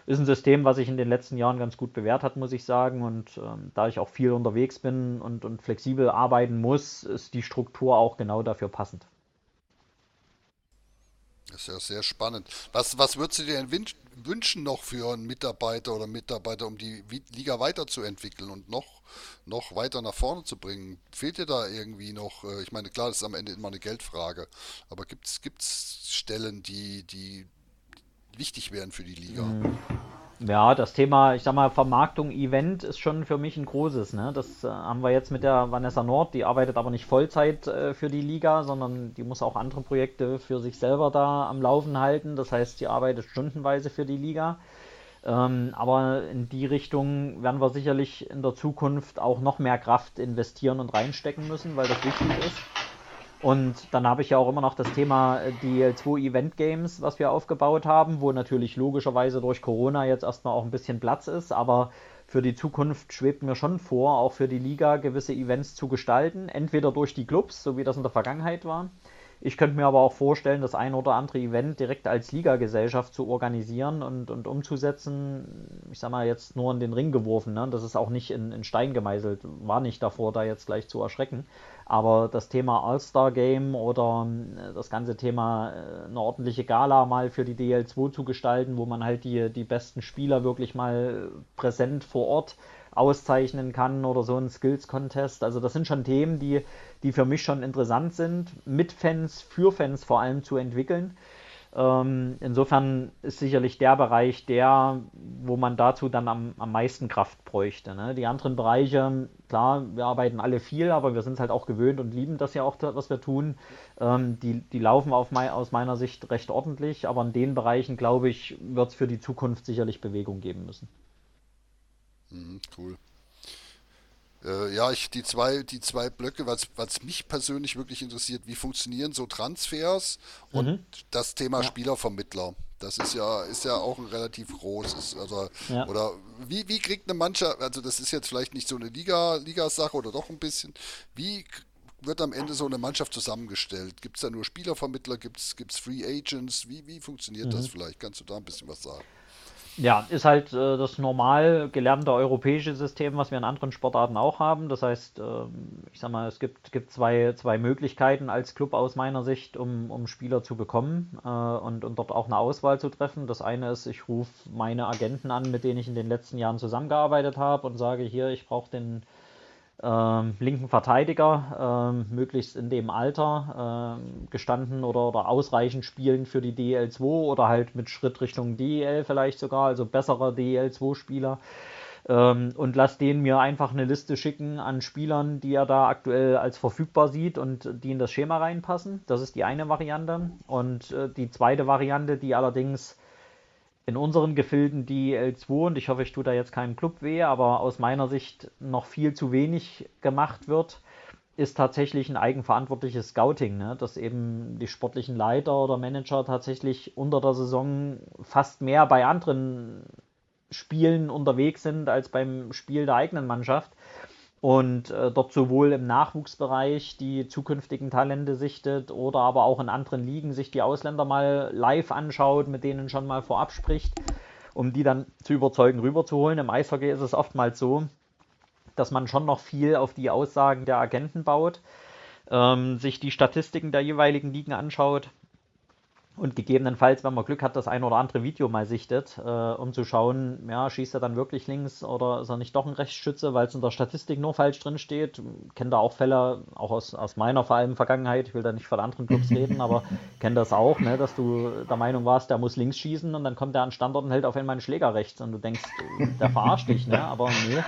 ist ein System, was sich in den letzten Jahren ganz gut bewährt hat, muss ich sagen. Und ähm, da ich auch viel unterwegs bin und, und flexibel arbeiten muss, ist die Struktur auch genau dafür passend. Das ist ja sehr spannend. Was, was würdest du dir denn wünschen noch für einen Mitarbeiter oder Mitarbeiter, um die Liga weiterzuentwickeln und noch, noch weiter nach vorne zu bringen? Fehlt dir da irgendwie noch, äh, ich meine, klar, das ist am Ende immer eine Geldfrage, aber gibt es Stellen, die, die wichtig wären für die Liga? Mhm. Ja, das Thema, ich sag mal, Vermarktung, Event ist schon für mich ein großes. Ne? Das äh, haben wir jetzt mit der Vanessa Nord, die arbeitet aber nicht Vollzeit äh, für die Liga, sondern die muss auch andere Projekte für sich selber da am Laufen halten. Das heißt, die arbeitet stundenweise für die Liga. Ähm, aber in die Richtung werden wir sicherlich in der Zukunft auch noch mehr Kraft investieren und reinstecken müssen, weil das wichtig ist. Und dann habe ich ja auch immer noch das Thema äh, die zwei Event Games, was wir aufgebaut haben, wo natürlich logischerweise durch Corona jetzt erstmal auch ein bisschen Platz ist, aber für die Zukunft schwebt mir schon vor, auch für die Liga gewisse Events zu gestalten, entweder durch die Clubs, so wie das in der Vergangenheit war, ich könnte mir aber auch vorstellen, das ein oder andere Event direkt als Ligagesellschaft zu organisieren und, und umzusetzen. Ich sag mal, jetzt nur in den Ring geworfen. Ne? Das ist auch nicht in, in Stein gemeißelt. War nicht davor, da jetzt gleich zu erschrecken. Aber das Thema All-Star-Game oder äh, das ganze Thema äh, eine ordentliche Gala mal für die DL2 zu gestalten, wo man halt die, die besten Spieler wirklich mal präsent vor Ort auszeichnen kann oder so ein Skills-Contest. Also das sind schon Themen, die, die für mich schon interessant sind, mit Fans, für Fans vor allem zu entwickeln. Ähm, insofern ist sicherlich der Bereich der, wo man dazu dann am, am meisten Kraft bräuchte. Ne? Die anderen Bereiche, klar, wir arbeiten alle viel, aber wir sind es halt auch gewöhnt und lieben das ja auch, was wir tun. Ähm, die, die laufen auf mein, aus meiner Sicht recht ordentlich, aber in den Bereichen, glaube ich, wird es für die Zukunft sicherlich Bewegung geben müssen. Mhm, cool. Äh, ja, ich, die zwei, die zwei Blöcke, was, was mich persönlich wirklich interessiert, wie funktionieren so Transfers und mhm. das Thema ja. Spielervermittler. Das ist ja, ist ja auch ein relativ großes. Also, ja. oder wie, wie kriegt eine Mannschaft, also das ist jetzt vielleicht nicht so eine Liga, Ligasache oder doch ein bisschen, wie wird am Ende so eine Mannschaft zusammengestellt? Gibt es da nur Spielervermittler? Gibt es Free Agents? Wie, wie funktioniert mhm. das vielleicht? Kannst du da ein bisschen was sagen? Ja, ist halt äh, das normal gelernte europäische System, was wir in anderen Sportarten auch haben. Das heißt, äh, ich sag mal, es gibt, gibt zwei, zwei Möglichkeiten als Club aus meiner Sicht, um, um Spieler zu bekommen äh, und, und dort auch eine Auswahl zu treffen. Das eine ist, ich rufe meine Agenten an, mit denen ich in den letzten Jahren zusammengearbeitet habe und sage hier, ich brauche den ähm, linken Verteidiger, ähm, möglichst in dem Alter, ähm, gestanden oder, oder ausreichend spielen für die DL2 oder halt mit Schritt Richtung DEL vielleicht sogar, also bessere DEL2-Spieler. Ähm, und lass denen mir einfach eine Liste schicken an Spielern, die er da aktuell als verfügbar sieht und die in das Schema reinpassen. Das ist die eine Variante. Und äh, die zweite Variante, die allerdings in unseren Gefilden die L2 und ich hoffe, ich tue da jetzt keinem Club weh, aber aus meiner Sicht noch viel zu wenig gemacht wird, ist tatsächlich ein eigenverantwortliches Scouting, ne? dass eben die sportlichen Leiter oder Manager tatsächlich unter der Saison fast mehr bei anderen Spielen unterwegs sind als beim Spiel der eigenen Mannschaft und äh, dort sowohl im Nachwuchsbereich die zukünftigen Talente sichtet oder aber auch in anderen Ligen sich die Ausländer mal live anschaut, mit denen schon mal vorab spricht, um die dann zu überzeugen, rüberzuholen. Im Eishockey ist es oftmals so, dass man schon noch viel auf die Aussagen der Agenten baut, ähm, sich die Statistiken der jeweiligen Ligen anschaut und gegebenenfalls, wenn man Glück hat, das ein oder andere Video mal sichtet, äh, um zu schauen, ja, schießt er dann wirklich links oder ist er nicht doch ein Rechtsschütze, weil es in der Statistik nur falsch drin steht. Kenne da auch Fälle, auch aus, aus meiner vor allem Vergangenheit, ich will da nicht von anderen Clubs reden, aber kenne das auch, ne, dass du der Meinung warst, der muss links schießen und dann kommt der an Standort und hält auf einmal einen Schläger rechts und du denkst, der verarscht dich, ne? Aber nee,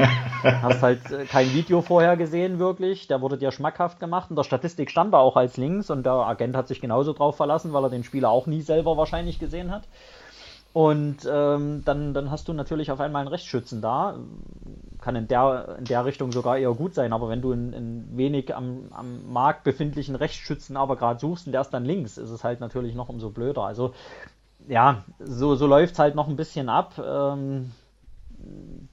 hast halt äh, kein Video vorher gesehen, wirklich. Der wurde dir schmackhaft gemacht. In der Statistik stand er auch als links und der Agent hat sich genauso drauf verlassen, weil er den Spieler auch nie selber wahrscheinlich gesehen hat. Und ähm, dann, dann hast du natürlich auf einmal einen Rechtsschützen da. Kann in der, in der Richtung sogar eher gut sein, aber wenn du einen, wenig am, am Markt befindlichen Rechtsschützen aber gerade suchst und der ist dann links, ist es halt natürlich noch umso blöder. Also ja, so, so läuft es halt noch ein bisschen ab. Ähm,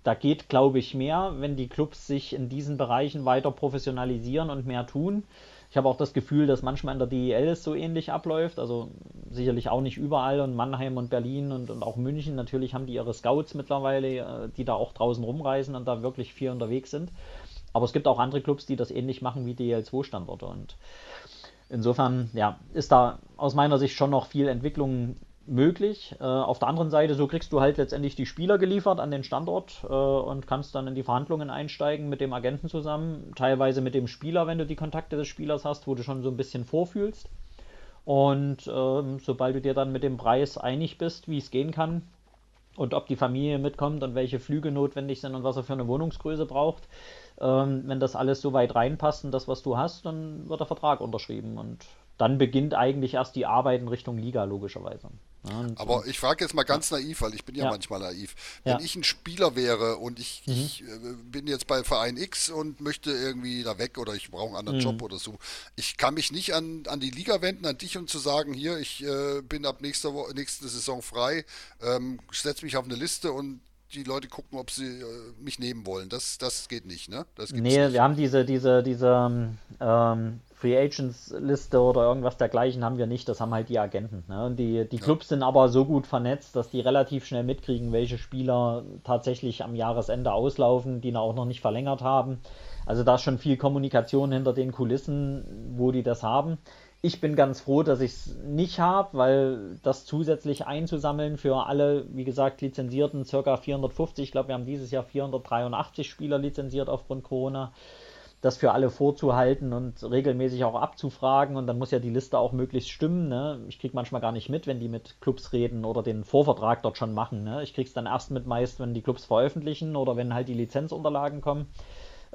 da geht, glaube ich, mehr, wenn die Clubs sich in diesen Bereichen weiter professionalisieren und mehr tun. Ich habe auch das Gefühl, dass manchmal in der DEL es so ähnlich abläuft. Also sicherlich auch nicht überall und Mannheim und Berlin und, und auch München. Natürlich haben die ihre Scouts mittlerweile, äh, die da auch draußen rumreisen und da wirklich viel unterwegs sind. Aber es gibt auch andere Clubs, die das ähnlich machen wie DL2-Standorte. Und insofern, ja, ist da aus meiner Sicht schon noch viel Entwicklung möglich. Äh, auf der anderen Seite, so kriegst du halt letztendlich die Spieler geliefert an den Standort äh, und kannst dann in die Verhandlungen einsteigen mit dem Agenten zusammen, teilweise mit dem Spieler, wenn du die Kontakte des Spielers hast, wo du schon so ein bisschen vorfühlst. Und ähm, sobald du dir dann mit dem Preis einig bist, wie es gehen kann und ob die Familie mitkommt und welche Flüge notwendig sind und was er für eine Wohnungsgröße braucht, ähm, wenn das alles so weit reinpasst und das, was du hast, dann wird der Vertrag unterschrieben und dann beginnt eigentlich erst die Arbeit in Richtung Liga, logischerweise. Ja, Aber ich frage jetzt mal ganz ja. naiv, weil ich bin ja, ja. manchmal naiv. Wenn ich ein Spieler wäre und ich, mhm. ich äh, bin jetzt bei Verein X und möchte irgendwie da weg oder ich brauche einen anderen mhm. Job oder so, ich kann mich nicht an, an die Liga wenden, an dich und zu sagen, hier, ich äh, bin ab nächster nächste Saison frei, ähm, setze mich auf eine Liste und die Leute gucken, ob sie äh, mich nehmen wollen. Das, das geht nicht, ne? Das nee, nicht. wir haben diese, diese, diese ähm, Free Agents Liste oder irgendwas dergleichen haben wir nicht, das haben halt die Agenten. Ne? Und die, die Clubs ja. sind aber so gut vernetzt, dass die relativ schnell mitkriegen, welche Spieler tatsächlich am Jahresende auslaufen, die auch noch nicht verlängert haben. Also da ist schon viel Kommunikation hinter den Kulissen, wo die das haben. Ich bin ganz froh, dass ich es nicht habe, weil das zusätzlich einzusammeln für alle, wie gesagt, lizenzierten, circa 450, ich glaube, wir haben dieses Jahr 483 Spieler lizenziert aufgrund Corona das für alle vorzuhalten und regelmäßig auch abzufragen und dann muss ja die Liste auch möglichst stimmen. Ne? Ich kriege manchmal gar nicht mit, wenn die mit Clubs reden oder den Vorvertrag dort schon machen. Ne? Ich krieg's dann erst mit meist, wenn die Clubs veröffentlichen oder wenn halt die Lizenzunterlagen kommen.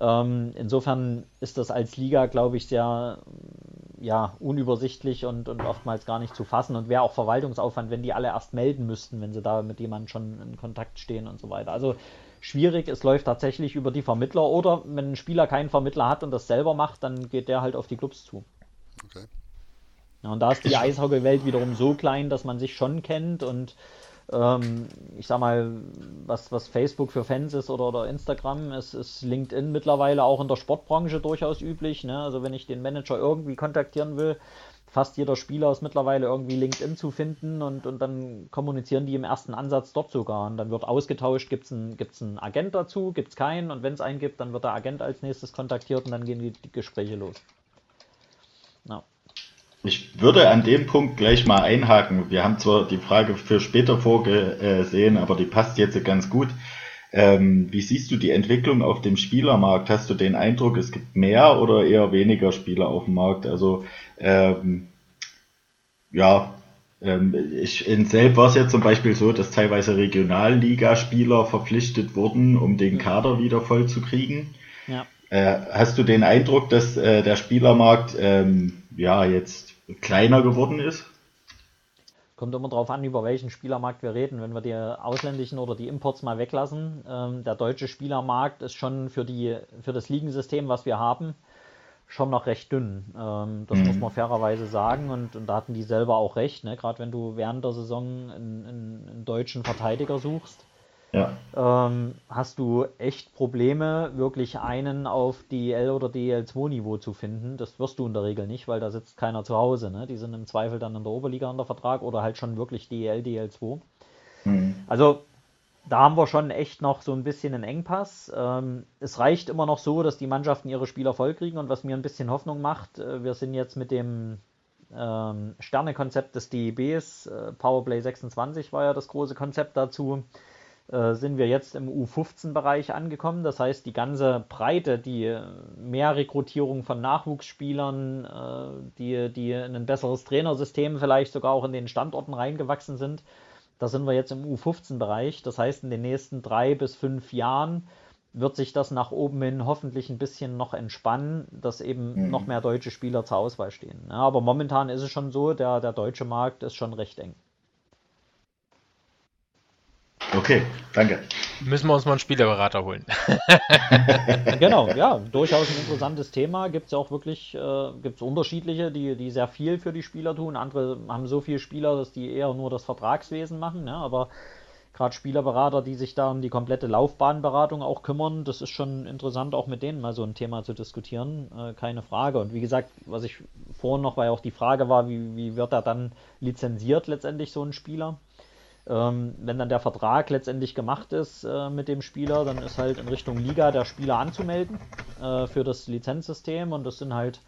Ähm, insofern ist das als Liga, glaube ich, sehr ja, unübersichtlich und, und oftmals gar nicht zu fassen und wäre auch Verwaltungsaufwand, wenn die alle erst melden müssten, wenn sie da mit jemandem schon in Kontakt stehen und so weiter. Also schwierig. Es läuft tatsächlich über die Vermittler oder wenn ein Spieler keinen Vermittler hat und das selber macht, dann geht der halt auf die Clubs zu. Okay. Ja, und da ist die Eishockeywelt wiederum so klein, dass man sich schon kennt und ähm, ich sag mal, was, was Facebook für Fans ist oder, oder Instagram, ist, ist LinkedIn mittlerweile auch in der Sportbranche durchaus üblich. Ne? Also wenn ich den Manager irgendwie kontaktieren will, fast jeder Spieler ist mittlerweile irgendwie LinkedIn zu finden und, und dann kommunizieren die im ersten Ansatz dort sogar. Und dann wird ausgetauscht, gibt es einen, gibt's einen Agent dazu, gibt es keinen und wenn es einen gibt, dann wird der Agent als nächstes kontaktiert und dann gehen die, die Gespräche los. Ja. Ich würde an dem Punkt gleich mal einhaken. Wir haben zwar die Frage für später vorgesehen, aber die passt jetzt ganz gut. Ähm, wie siehst du die Entwicklung auf dem Spielermarkt? Hast du den Eindruck, es gibt mehr oder eher weniger Spieler auf dem Markt? Also ähm, ja, ähm, ich, in Selb war es ja zum Beispiel so, dass teilweise Regionalligaspieler verpflichtet wurden, um den Kader wieder voll zu kriegen. Ja. Äh, hast du den Eindruck, dass äh, der Spielermarkt ähm, ja jetzt kleiner geworden ist? Kommt immer darauf an, über welchen Spielermarkt wir reden. Wenn wir die ausländischen oder die Imports mal weglassen, ähm, der deutsche Spielermarkt ist schon für, die, für das Ligensystem, was wir haben, schon noch recht dünn. Ähm, das mhm. muss man fairerweise sagen und, und, da hatten die selber auch recht. Ne? Gerade wenn du während der Saison einen, einen, einen deutschen Verteidiger suchst, ja. ähm, hast du echt Probleme, wirklich einen auf DL oder DL2-Niveau zu finden. Das wirst du in der Regel nicht, weil da sitzt keiner zu Hause. Ne? Die sind im Zweifel dann in der Oberliga unter Vertrag oder halt schon wirklich DL, DL2. Mhm. Also da haben wir schon echt noch so ein bisschen einen Engpass. Ähm, es reicht immer noch so, dass die Mannschaften ihre Spieler vollkriegen und was mir ein bisschen Hoffnung macht, äh, wir sind jetzt mit dem ähm, Sternekonzept des DEBs, äh, Powerplay 26 war ja das große Konzept dazu, äh, sind wir jetzt im U15-Bereich angekommen. Das heißt, die ganze Breite, die Mehrrekrutierung von Nachwuchsspielern, äh, die, die in ein besseres Trainersystem vielleicht sogar auch in den Standorten reingewachsen sind, da sind wir jetzt im U15-Bereich. Das heißt, in den nächsten drei bis fünf Jahren wird sich das nach oben hin hoffentlich ein bisschen noch entspannen, dass eben mhm. noch mehr deutsche Spieler zur Auswahl stehen. Ja, aber momentan ist es schon so, der, der deutsche Markt ist schon recht eng. Okay, danke. Müssen wir uns mal einen Spielerberater holen. genau, ja, durchaus ein interessantes Thema. Gibt es ja auch wirklich äh, gibt's unterschiedliche, die, die sehr viel für die Spieler tun. Andere haben so viele Spieler, dass die eher nur das Vertragswesen machen. Ne? Aber gerade Spielerberater, die sich da um die komplette Laufbahnberatung auch kümmern, das ist schon interessant, auch mit denen mal so ein Thema zu diskutieren. Äh, keine Frage. Und wie gesagt, was ich vorhin noch, weil auch die Frage war, wie, wie wird er dann lizenziert letztendlich so ein Spieler? Ähm, wenn dann der Vertrag letztendlich gemacht ist äh, mit dem Spieler, dann ist halt in Richtung Liga der Spieler anzumelden äh, für das Lizenzsystem und das sind halt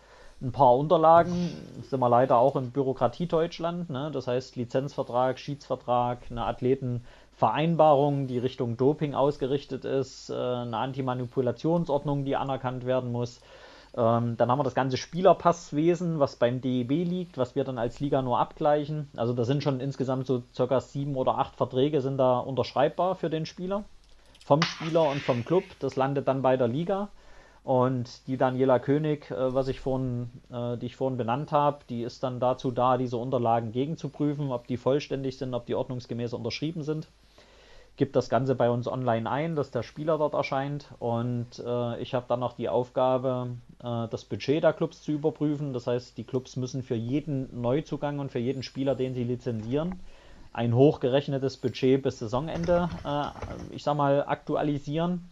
ein paar Unterlagen. Das sind wir leider auch im Bürokratie-Deutschland. Ne? Das heißt Lizenzvertrag, Schiedsvertrag, eine Athletenvereinbarung, die Richtung Doping ausgerichtet ist, äh, eine Antimanipulationsordnung, die anerkannt werden muss ähm, dann haben wir das ganze Spielerpasswesen, was beim DEB liegt, was wir dann als Liga nur abgleichen. Also da sind schon insgesamt so circa sieben oder acht Verträge sind da unterschreibbar für den Spieler. Vom Spieler und vom Club. Das landet dann bei der Liga. Und die Daniela König, äh, was ich vorhin, äh, die ich vorhin benannt habe, die ist dann dazu da, diese Unterlagen gegenzuprüfen, ob die vollständig sind, ob die ordnungsgemäß unterschrieben sind gibt das Ganze bei uns online ein, dass der Spieler dort erscheint und äh, ich habe dann noch die Aufgabe, das Budget der Clubs zu überprüfen. Das heißt, die Clubs müssen für jeden Neuzugang und für jeden Spieler, den sie lizenzieren, ein hochgerechnetes Budget bis Saisonende, äh, ich sag mal, aktualisieren.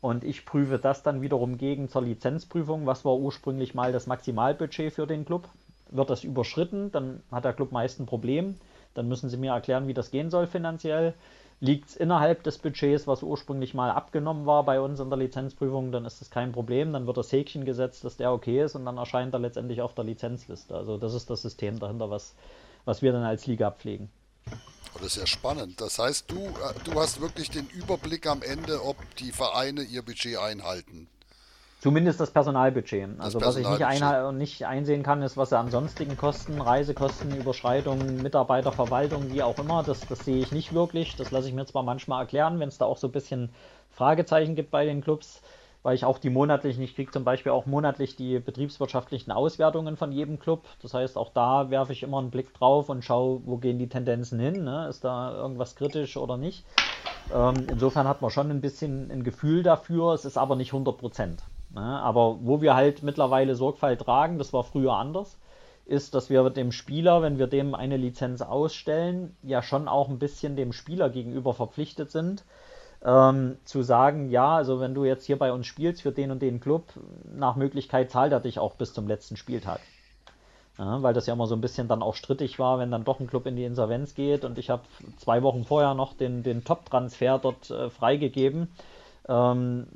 Und ich prüfe das dann wiederum gegen zur Lizenzprüfung. Was war ursprünglich mal das Maximalbudget für den Club? Wird das überschritten, dann hat der Club meist ein Problem. Dann müssen sie mir erklären, wie das gehen soll finanziell. Liegt es innerhalb des Budgets, was ursprünglich mal abgenommen war bei uns in der Lizenzprüfung, dann ist das kein Problem. Dann wird das Häkchen gesetzt, dass der okay ist und dann erscheint er letztendlich auf der Lizenzliste. Also das ist das System dahinter, was, was wir dann als Liga pflegen. Das ist ja spannend. Das heißt, du, äh, du hast wirklich den Überblick am Ende, ob die Vereine ihr Budget einhalten. Zumindest das Personalbudget. Also das was ich nicht, ein, nicht, einsehen kann, ist, was sie an sonstigen Kosten, Reisekosten, Überschreitungen, Mitarbeiterverwaltung, wie auch immer, das, das sehe ich nicht wirklich. Das lasse ich mir zwar manchmal erklären, wenn es da auch so ein bisschen Fragezeichen gibt bei den Clubs, weil ich auch die monatlichen, ich kriege zum Beispiel auch monatlich die betriebswirtschaftlichen Auswertungen von jedem Club. Das heißt, auch da werfe ich immer einen Blick drauf und schaue, wo gehen die Tendenzen hin. Ne? Ist da irgendwas kritisch oder nicht? Ähm, insofern hat man schon ein bisschen ein Gefühl dafür, es ist aber nicht 100 Prozent. Ne? Aber wo wir halt mittlerweile Sorgfalt tragen, das war früher anders, ist, dass wir dem Spieler, wenn wir dem eine Lizenz ausstellen, ja schon auch ein bisschen dem Spieler gegenüber verpflichtet sind, ähm, zu sagen, ja, also wenn du jetzt hier bei uns spielst für den und den Club, nach Möglichkeit zahlt er dich auch bis zum letzten Spieltag. Ja, weil das ja immer so ein bisschen dann auch strittig war, wenn dann doch ein Club in die Insolvenz geht und ich habe zwei Wochen vorher noch den, den Top-Transfer dort äh, freigegeben. Ähm,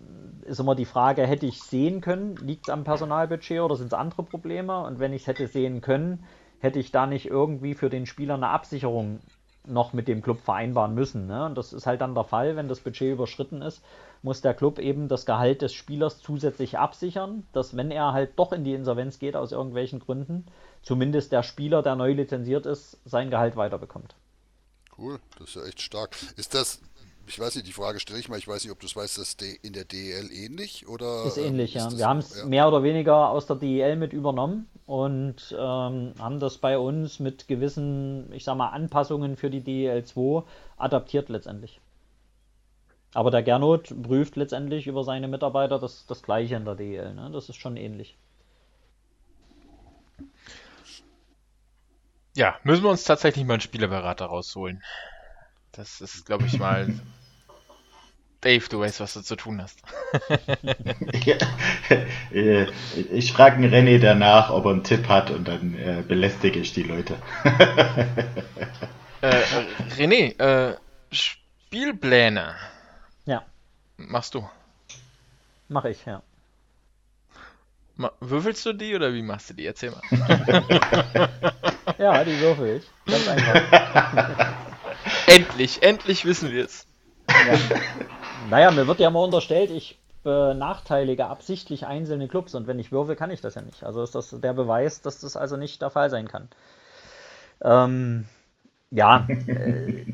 ist immer die Frage, hätte ich sehen können, liegt es am Personalbudget oder sind es andere Probleme? Und wenn ich es hätte sehen können, hätte ich da nicht irgendwie für den Spieler eine Absicherung noch mit dem Club vereinbaren müssen. Ne? Und das ist halt dann der Fall, wenn das Budget überschritten ist, muss der Club eben das Gehalt des Spielers zusätzlich absichern, dass wenn er halt doch in die Insolvenz geht aus irgendwelchen Gründen, zumindest der Spieler, der neu lizenziert ist, sein Gehalt weiterbekommt. Cool, das ist ja echt stark. Ist das, ich weiß nicht, die Frage stelle ich mal, ich weiß nicht, ob du es weißt, ist das in der DEL ähnlich oder? Ist ähnlich, ist ja. Wir haben es ja. mehr oder weniger aus der DEL mit übernommen und ähm, haben das bei uns mit gewissen, ich sag mal, Anpassungen für die DEL 2 adaptiert letztendlich. Aber der Gernot prüft letztendlich über seine Mitarbeiter das, das gleiche in der DEL. Ne? Das ist schon ähnlich. Ja, müssen wir uns tatsächlich mal einen Spielerberater rausholen. Das ist, glaube ich, mal. Dave, du weißt, was du zu tun hast. Äh, ich frage einen René danach, ob er einen Tipp hat und dann äh, belästige ich die Leute. äh, René, äh, Spielpläne. Ja. Machst du? Mach ich, ja. Würfelst du die oder wie machst du die? Erzähl mal. ja, die würfel ich. Ganz einfach. endlich, endlich wissen wir es. Ja. Naja, mir wird ja mal unterstellt, ich benachteilige absichtlich einzelne Clubs und wenn ich würfel, kann ich das ja nicht. Also ist das der Beweis, dass das also nicht der Fall sein kann. Ähm, ja, äh,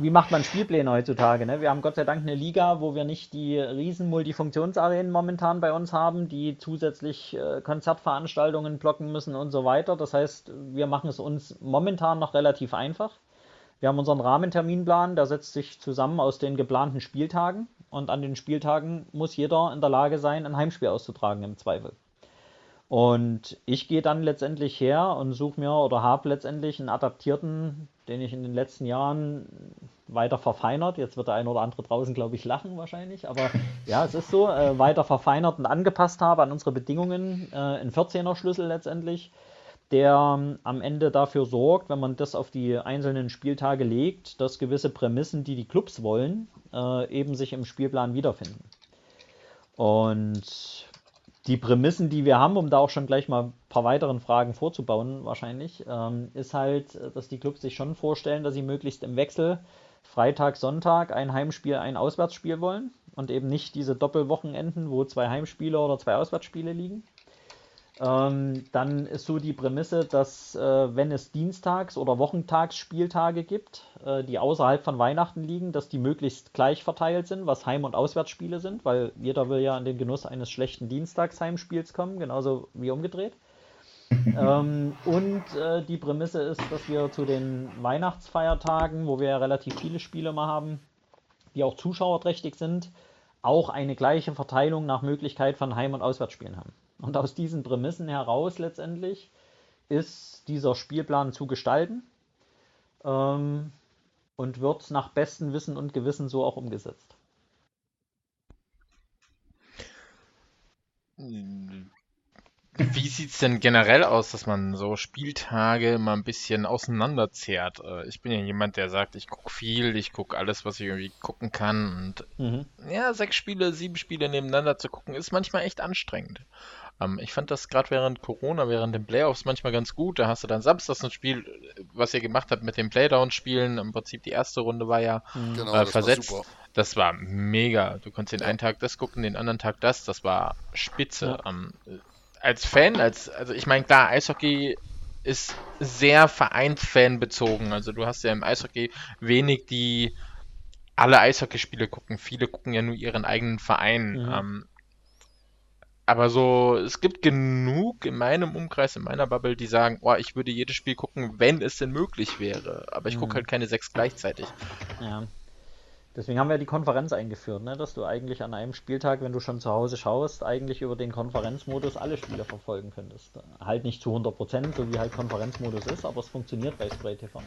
wie macht man Spielpläne heutzutage? Ne? Wir haben Gott sei Dank eine Liga, wo wir nicht die riesen Multifunktionsarenen momentan bei uns haben, die zusätzlich äh, Konzertveranstaltungen blocken müssen und so weiter. Das heißt, wir machen es uns momentan noch relativ einfach. Wir haben unseren Rahmenterminplan, der setzt sich zusammen aus den geplanten Spieltagen und an den Spieltagen muss jeder in der Lage sein, ein Heimspiel auszutragen im Zweifel. Und ich gehe dann letztendlich her und suche mir oder habe letztendlich einen adaptierten, den ich in den letzten Jahren weiter verfeinert. Jetzt wird der eine oder andere draußen, glaube ich, lachen wahrscheinlich. Aber ja, es ist so, äh, weiter verfeinert und angepasst habe an unsere Bedingungen. Äh, ein 14er Schlüssel letztendlich, der ähm, am Ende dafür sorgt, wenn man das auf die einzelnen Spieltage legt, dass gewisse Prämissen, die die Clubs wollen, äh, eben sich im Spielplan wiederfinden. Und die Prämissen, die wir haben, um da auch schon gleich mal ein paar weiteren Fragen vorzubauen, wahrscheinlich, ähm, ist halt, dass die Clubs sich schon vorstellen, dass sie möglichst im Wechsel Freitag, Sonntag ein Heimspiel, ein Auswärtsspiel wollen und eben nicht diese Doppelwochenenden, wo zwei Heimspiele oder zwei Auswärtsspiele liegen. Ähm, dann ist so die Prämisse, dass äh, wenn es Dienstags- oder Wochentagsspieltage gibt, äh, die außerhalb von Weihnachten liegen, dass die möglichst gleich verteilt sind, was Heim- und Auswärtsspiele sind, weil jeder will ja an den Genuss eines schlechten Dienstagsheimspiels kommen, genauso wie umgedreht. ähm, und äh, die Prämisse ist, dass wir zu den Weihnachtsfeiertagen, wo wir ja relativ viele Spiele mal haben, die auch zuschauerträchtig sind, auch eine gleiche Verteilung nach Möglichkeit von Heim- und Auswärtsspielen haben. Und aus diesen Prämissen heraus letztendlich ist dieser Spielplan zu gestalten ähm, und wird nach bestem Wissen und Gewissen so auch umgesetzt. Wie sieht es denn generell aus, dass man so Spieltage mal ein bisschen auseinanderzehrt? Äh, ich bin ja jemand, der sagt, ich gucke viel, ich gucke alles, was ich irgendwie gucken kann. Und mhm. ja, sechs Spiele, sieben Spiele nebeneinander zu gucken, ist manchmal echt anstrengend. Ähm, ich fand das gerade während Corona, während den Playoffs manchmal ganz gut. Da hast du dann samstags ein Spiel, was ihr gemacht habt mit den Playdown-Spielen. Im Prinzip die erste Runde war ja mhm. genau, äh, versetzt. War das war mega. Du konntest den einen Tag das gucken, den anderen Tag das. Das war spitze. Ja. Ähm, als Fan, als, also ich meine, klar, Eishockey ist sehr Vereinsfan bezogen. Also du hast ja im Eishockey wenig, die alle Eishockeyspiele gucken. Viele gucken ja nur ihren eigenen Verein. Mhm. Ähm, aber so, es gibt genug in meinem Umkreis, in meiner Bubble, die sagen, oh, ich würde jedes Spiel gucken, wenn es denn möglich wäre. Aber ich mhm. gucke halt keine sechs gleichzeitig. Ja. Deswegen haben wir die Konferenz eingeführt, ne? dass du eigentlich an einem Spieltag, wenn du schon zu Hause schaust, eigentlich über den Konferenzmodus alle Spiele verfolgen könntest. Halt nicht zu 100%, so wie halt Konferenzmodus ist, aber es funktioniert bei Spray TV.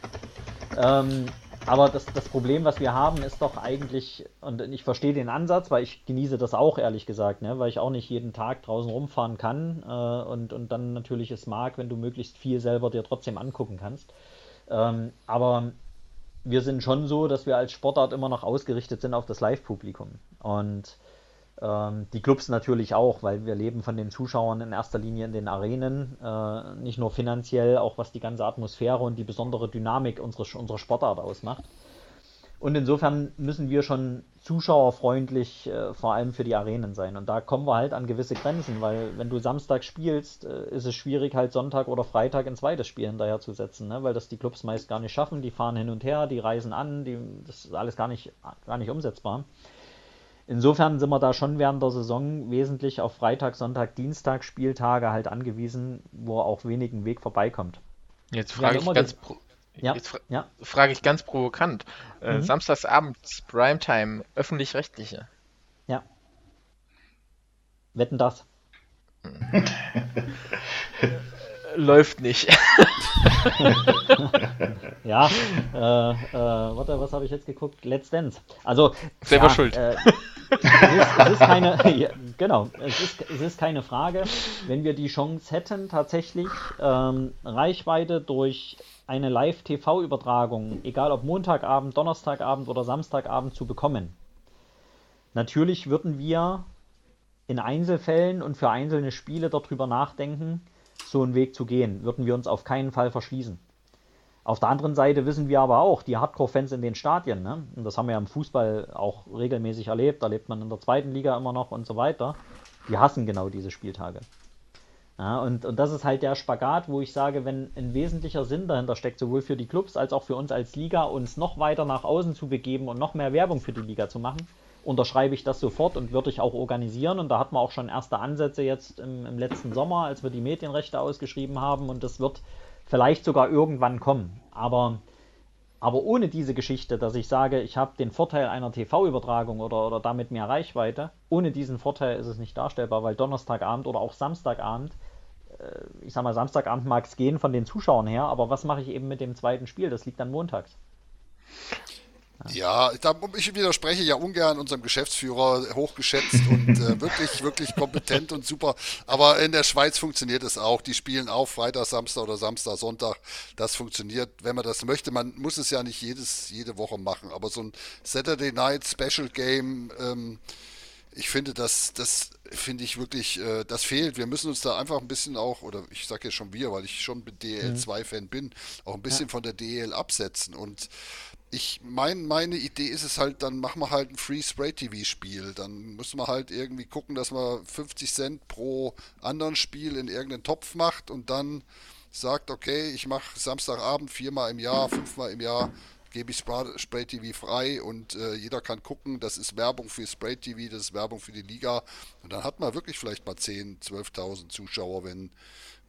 Ähm, aber das, das Problem, was wir haben, ist doch eigentlich, und ich verstehe den Ansatz, weil ich genieße das auch, ehrlich gesagt, ne? weil ich auch nicht jeden Tag draußen rumfahren kann äh, und, und dann natürlich es mag, wenn du möglichst viel selber dir trotzdem angucken kannst. Ähm, aber wir sind schon so, dass wir als Sportart immer noch ausgerichtet sind auf das Live-Publikum. Und die Clubs natürlich auch, weil wir leben von den Zuschauern in erster Linie in den Arenen, äh, nicht nur finanziell, auch was die ganze Atmosphäre und die besondere Dynamik unserer, unserer Sportart ausmacht. Und insofern müssen wir schon zuschauerfreundlich äh, vor allem für die Arenen sein. Und da kommen wir halt an gewisse Grenzen, weil wenn du Samstag spielst, äh, ist es schwierig, halt Sonntag oder Freitag ein zweites Spiel hinterher zu setzen, ne? weil das die Clubs meist gar nicht schaffen. Die fahren hin und her, die reisen an, die, das ist alles gar nicht, gar nicht umsetzbar. Insofern sind wir da schon während der Saison wesentlich auf Freitag, Sonntag, Dienstag Spieltage halt angewiesen, wo auch wenig ein Weg vorbeikommt. Jetzt frage ich ganz ja, Jetzt fra ja. frage ich ganz provokant. Äh, mhm. Samstagsabends, Primetime, öffentlich-rechtliche. Ja. Wetten das? Läuft nicht. ja, äh, äh, warte, was habe ich jetzt geguckt? Let's Dance. Also, selber ja, schuld. Äh, es, ist, es ist keine, ja, genau, es ist, es ist keine Frage, wenn wir die Chance hätten, tatsächlich ähm, Reichweite durch eine Live-TV-Übertragung, egal ob Montagabend, Donnerstagabend oder Samstagabend, zu bekommen. Natürlich würden wir in Einzelfällen und für einzelne Spiele darüber nachdenken, so einen Weg zu gehen. Würden wir uns auf keinen Fall verschließen. Auf der anderen Seite wissen wir aber auch, die Hardcore-Fans in den Stadien, ne? und das haben wir ja im Fußball auch regelmäßig erlebt, erlebt man in der zweiten Liga immer noch und so weiter, die hassen genau diese Spieltage. Ja, und, und das ist halt der Spagat, wo ich sage, wenn ein wesentlicher Sinn dahinter steckt, sowohl für die Clubs als auch für uns als Liga, uns noch weiter nach außen zu begeben und noch mehr Werbung für die Liga zu machen, unterschreibe ich das sofort und würde ich auch organisieren. Und da hatten wir auch schon erste Ansätze jetzt im, im letzten Sommer, als wir die Medienrechte ausgeschrieben haben. Und das wird vielleicht sogar irgendwann kommen. Aber, aber ohne diese Geschichte, dass ich sage, ich habe den Vorteil einer TV-Übertragung oder, oder damit mehr Reichweite, ohne diesen Vorteil ist es nicht darstellbar, weil Donnerstagabend oder auch Samstagabend, äh, ich sag mal, Samstagabend mag es gehen von den Zuschauern her, aber was mache ich eben mit dem zweiten Spiel? Das liegt dann montags. Ja, da, ich widerspreche ja ungern unserem Geschäftsführer, hochgeschätzt und äh, wirklich, wirklich kompetent und super. Aber in der Schweiz funktioniert es auch. Die spielen auch Freitag, Samstag oder Samstag, Sonntag. Das funktioniert, wenn man das möchte. Man muss es ja nicht jedes, jede Woche machen. Aber so ein Saturday Night Special Game, ähm, ich finde, das, das finde ich wirklich, äh, das fehlt. Wir müssen uns da einfach ein bisschen auch, oder ich sage ja schon wir, weil ich schon DL2-Fan mhm. bin, auch ein bisschen ja. von der DL absetzen. Und ich mein, meine Idee ist es halt, dann machen wir halt ein Free Spray TV Spiel. Dann müssen wir halt irgendwie gucken, dass man 50 Cent pro anderen Spiel in irgendeinen Topf macht und dann sagt, okay, ich mache Samstagabend viermal im Jahr, fünfmal im Jahr gebe ich Spray TV frei und äh, jeder kann gucken, das ist Werbung für Spray TV, das ist Werbung für die Liga und dann hat man wirklich vielleicht mal 10, 12.000 Zuschauer, wenn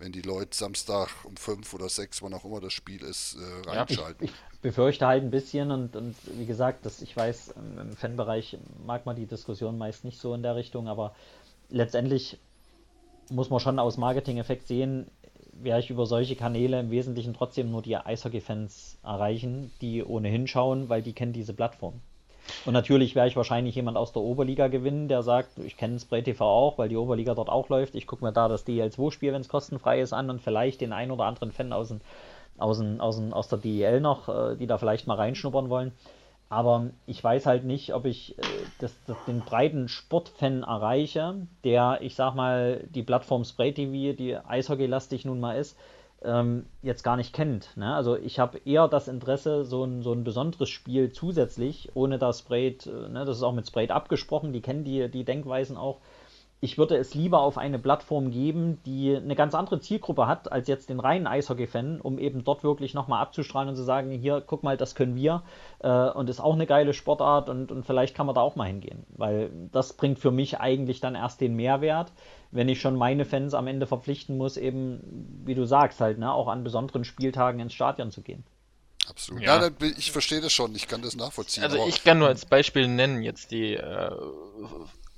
wenn die Leute Samstag um fünf oder sechs, wann auch immer das Spiel ist, äh, reinschalten. Ja, ich, ich, befürchte halt ein bisschen und, und wie gesagt, dass ich weiß, im Fanbereich mag man die Diskussion meist nicht so in der Richtung, aber letztendlich muss man schon aus Marketing-Effekt sehen, werde ich über solche Kanäle im Wesentlichen trotzdem nur die Eishockey-Fans erreichen, die ohnehin schauen, weil die kennen diese Plattform. Und natürlich werde ich wahrscheinlich jemand aus der Oberliga gewinnen, der sagt, ich kenne Spray TV auch, weil die Oberliga dort auch läuft. Ich gucke mir da das DL2-Spiel, wenn es kostenfrei ist, an und vielleicht den einen oder anderen Fan aus, den, aus, den, aus, den, aus der DEL noch, äh, die da vielleicht mal reinschnuppern wollen. Aber ich weiß halt nicht, ob ich äh, das, das, den breiten Sportfan erreiche, der, ich sag mal, die Plattform Spray TV, die eishockeylastig nun mal ist, ähm, jetzt gar nicht kennt. Ne? Also ich habe eher das Interesse, so ein, so ein besonderes Spiel zusätzlich, ohne dass Sprayt, äh, ne, das ist auch mit Sprayt abgesprochen, die kennen die, die Denkweisen auch, ich würde es lieber auf eine Plattform geben, die eine ganz andere Zielgruppe hat als jetzt den reinen Eishockey-Fan, um eben dort wirklich nochmal abzustrahlen und zu sagen, hier, guck mal, das können wir äh, und ist auch eine geile Sportart und, und vielleicht kann man da auch mal hingehen, weil das bringt für mich eigentlich dann erst den Mehrwert, wenn ich schon meine Fans am Ende verpflichten muss, eben, wie du sagst, halt, ne, auch an besonderen Spieltagen ins Stadion zu gehen. Absolut. Ja, ja ich verstehe das schon, ich kann das nachvollziehen. Also ich kann nur als Beispiel nennen jetzt die äh,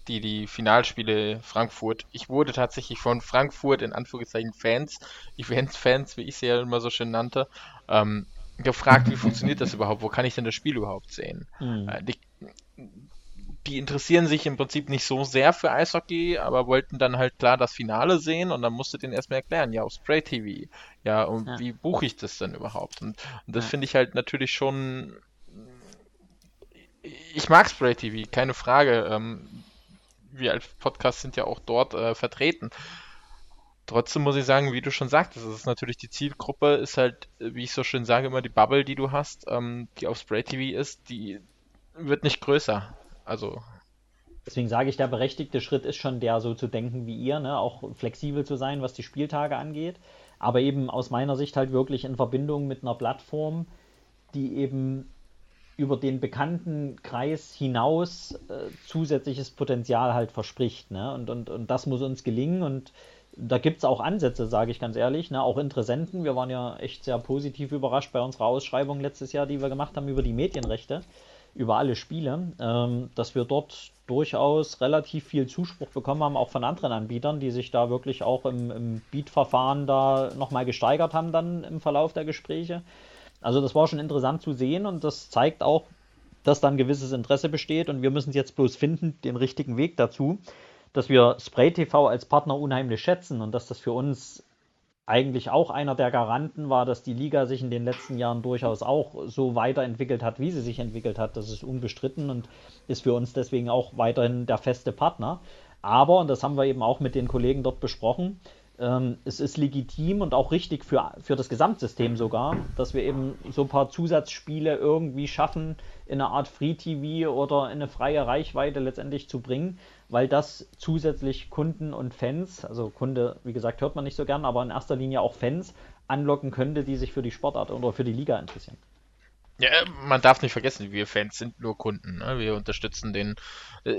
die, die Finalspiele Frankfurt. Ich wurde tatsächlich von Frankfurt in Anführungszeichen Fans, Events-Fans, wie ich sie ja immer so schön nannte, ähm, gefragt, wie funktioniert das überhaupt? Wo kann ich denn das Spiel überhaupt sehen? Mhm. Die, die, interessieren sich im Prinzip nicht so sehr für Eishockey, aber wollten dann halt klar das Finale sehen und dann musste den erstmal erklären, ja, auf Spray TV. Ja, und ja. wie buche ich das denn überhaupt? Und, und das ja. finde ich halt natürlich schon. Ich mag Spray TV, keine Frage. Ähm, wir als Podcast sind ja auch dort äh, vertreten. Trotzdem muss ich sagen, wie du schon sagtest, es ist natürlich die Zielgruppe, ist halt, wie ich so schön sage, immer die Bubble, die du hast, ähm, die auf Spray TV ist, die wird nicht größer. Also. Deswegen sage ich, der berechtigte Schritt ist schon der, so zu denken wie ihr, ne? auch flexibel zu sein, was die Spieltage angeht, aber eben aus meiner Sicht halt wirklich in Verbindung mit einer Plattform, die eben über den bekannten Kreis hinaus äh, zusätzliches Potenzial halt verspricht. Ne? Und, und, und das muss uns gelingen und da gibt es auch Ansätze, sage ich ganz ehrlich, ne? auch Interessenten. Wir waren ja echt sehr positiv überrascht bei unserer Ausschreibung letztes Jahr, die wir gemacht haben über die Medienrechte, über alle Spiele, ähm, dass wir dort durchaus relativ viel Zuspruch bekommen haben, auch von anderen Anbietern, die sich da wirklich auch im, im Beat-Verfahren da nochmal gesteigert haben dann im Verlauf der Gespräche. Also das war schon interessant zu sehen und das zeigt auch, dass da ein gewisses Interesse besteht und wir müssen es jetzt bloß finden, den richtigen Weg dazu, dass wir Spray TV als Partner unheimlich schätzen und dass das für uns eigentlich auch einer der Garanten war, dass die Liga sich in den letzten Jahren durchaus auch so weiterentwickelt hat, wie sie sich entwickelt hat. Das ist unbestritten und ist für uns deswegen auch weiterhin der feste Partner. Aber, und das haben wir eben auch mit den Kollegen dort besprochen, ähm, es ist legitim und auch richtig für, für das Gesamtsystem sogar, dass wir eben so ein paar Zusatzspiele irgendwie schaffen, in eine Art Free-TV oder in eine freie Reichweite letztendlich zu bringen, weil das zusätzlich Kunden und Fans, also Kunde, wie gesagt, hört man nicht so gern, aber in erster Linie auch Fans anlocken könnte, die sich für die Sportart oder für die Liga interessieren. Ja, man darf nicht vergessen, wir Fans sind nur Kunden. Ne? Wir unterstützen den. Äh,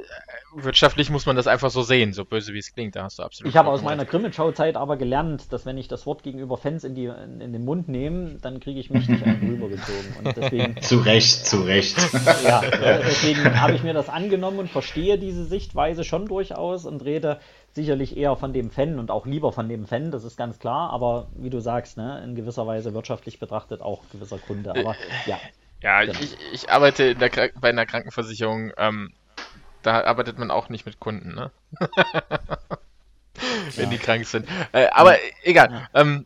wirtschaftlich muss man das einfach so sehen, so böse wie es klingt. Da hast du absolut. Ich habe aus meiner Grimmitschau-Zeit aber gelernt, dass wenn ich das Wort gegenüber Fans in, die, in, in den Mund nehme, dann kriege ich mich nicht rübergezogen. Und deswegen, zu Recht, zu Recht. ja, deswegen habe ich mir das angenommen und verstehe diese Sichtweise schon durchaus und rede sicherlich eher von dem Fan und auch lieber von dem Fan, das ist ganz klar, aber wie du sagst, ne, in gewisser Weise wirtschaftlich betrachtet auch gewisser Kunde. Aber äh, ja. Ja, genau. ich, ich arbeite der, bei einer Krankenversicherung, ähm, da arbeitet man auch nicht mit Kunden, ne? Wenn ja. die krank sind. Äh, aber egal. Ja. Ähm,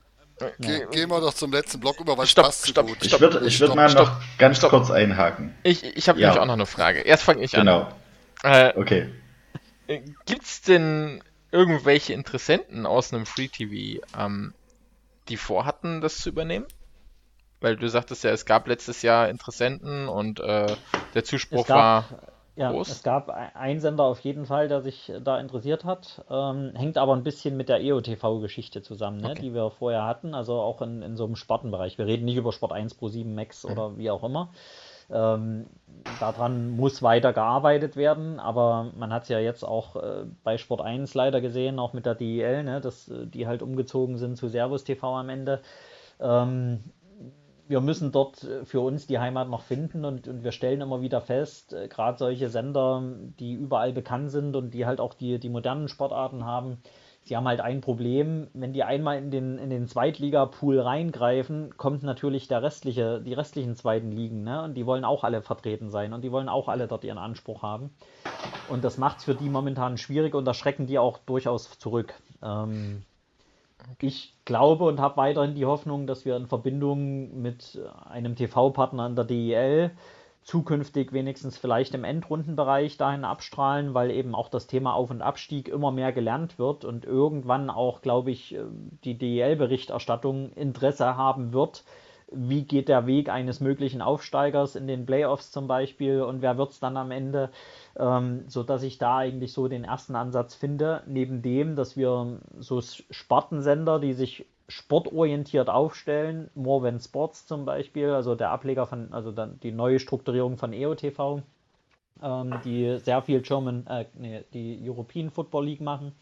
Ge gehen wir doch zum letzten Block über, was stopp, passt stopp, gut. Ich würde ich würd mal noch ganz stopp. kurz einhaken. Ich, ich habe ja. nämlich auch noch eine Frage. Erst fange ich genau. an. Genau. Äh, okay. Gibt's denn irgendwelche Interessenten aus einem Free TV, ähm, die vorhatten, das zu übernehmen? Weil du sagtest ja, es gab letztes Jahr Interessenten und äh, der Zuspruch gab, war ja, groß. Es gab einen Sender auf jeden Fall, der sich da interessiert hat. Ähm, hängt aber ein bisschen mit der EOTV-Geschichte zusammen, ne, okay. die wir vorher hatten. Also auch in, in so einem Spartenbereich. Wir reden nicht über Sport 1 Pro 7 Max mhm. oder wie auch immer. Ähm, daran muss weiter gearbeitet werden, aber man hat es ja jetzt auch äh, bei Sport 1 leider gesehen, auch mit der DEL, ne, dass äh, die halt umgezogen sind zu Servus TV am Ende. Ähm, wir müssen dort äh, für uns die Heimat noch finden und, und wir stellen immer wieder fest, äh, gerade solche Sender, die überall bekannt sind und die halt auch die, die modernen Sportarten haben, Sie haben halt ein Problem, wenn die einmal in den, in den Zweitliga-Pool reingreifen, kommt natürlich der restliche, die restlichen zweiten Ligen, ne? Und die wollen auch alle vertreten sein und die wollen auch alle dort ihren Anspruch haben. Und das macht es für die momentan schwierig und da schrecken die auch durchaus zurück. Ähm, ich glaube und habe weiterhin die Hoffnung, dass wir in Verbindung mit einem TV-Partner an der DEL zukünftig wenigstens vielleicht im Endrundenbereich dahin abstrahlen, weil eben auch das Thema Auf- und Abstieg immer mehr gelernt wird und irgendwann auch, glaube ich, äh, die DEL-Berichterstattung Interesse haben wird. Wie geht der Weg eines möglichen Aufsteigers in den Playoffs zum Beispiel und wer wird es dann am Ende? Ähm, so dass ich da eigentlich so den ersten Ansatz finde, neben dem, dass wir so Spartensender, die sich sportorientiert aufstellen. More Than Sports zum Beispiel, also der Ableger von, also dann die neue Strukturierung von EOTV, ähm, die sehr viel German, äh, nee, die European Football League machen.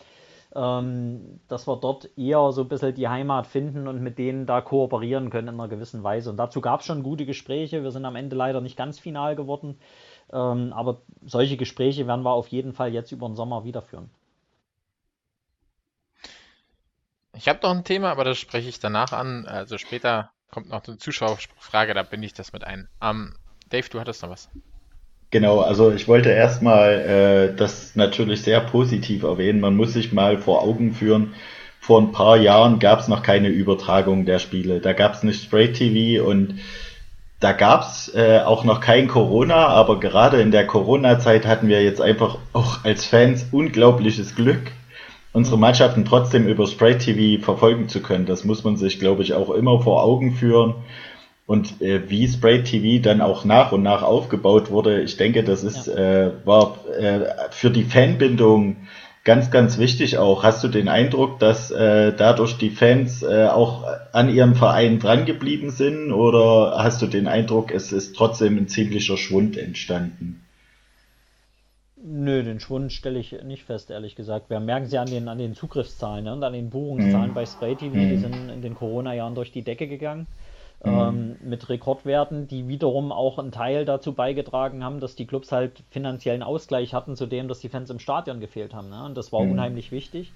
Ähm, dass wir dort eher so ein bisschen die Heimat finden und mit denen da kooperieren können in einer gewissen Weise. Und dazu gab es schon gute Gespräche. Wir sind am Ende leider nicht ganz final geworden. Ähm, aber solche Gespräche werden wir auf jeden Fall jetzt über den Sommer wiederführen. Ich habe noch ein Thema, aber das spreche ich danach an, also später Kommt noch eine Zuschauerfrage, da bin ich das mit ein. Ähm, Dave, du hattest noch was. Genau, also ich wollte erstmal äh, das natürlich sehr positiv erwähnen. Man muss sich mal vor Augen führen, vor ein paar Jahren gab es noch keine Übertragung der Spiele. Da gab es nicht Spray TV und da gab es äh, auch noch kein Corona, aber gerade in der Corona-Zeit hatten wir jetzt einfach auch als Fans unglaubliches Glück, unsere Mannschaften trotzdem über Spray TV verfolgen zu können. Das muss man sich, glaube ich, auch immer vor Augen führen. Und äh, wie Spray TV dann auch nach und nach aufgebaut wurde, ich denke, das ist, ja. äh, war äh, für die Fanbindung ganz, ganz wichtig auch. Hast du den Eindruck, dass äh, dadurch die Fans äh, auch an ihrem Verein drangeblieben sind oder hast du den Eindruck, es ist trotzdem ein ziemlicher Schwund entstanden? Nö, den Schwund stelle ich nicht fest, ehrlich gesagt. Wir merken sie an den, an den Zugriffszahlen ne? und an den Buchungszahlen mhm. bei Spray TV, mhm. die sind in den Corona-Jahren durch die Decke gegangen mhm. ähm, mit Rekordwerten, die wiederum auch einen Teil dazu beigetragen haben, dass die Clubs halt finanziellen Ausgleich hatten zu dem, dass die Fans im Stadion gefehlt haben. Ne? Und das war mhm. unheimlich wichtig.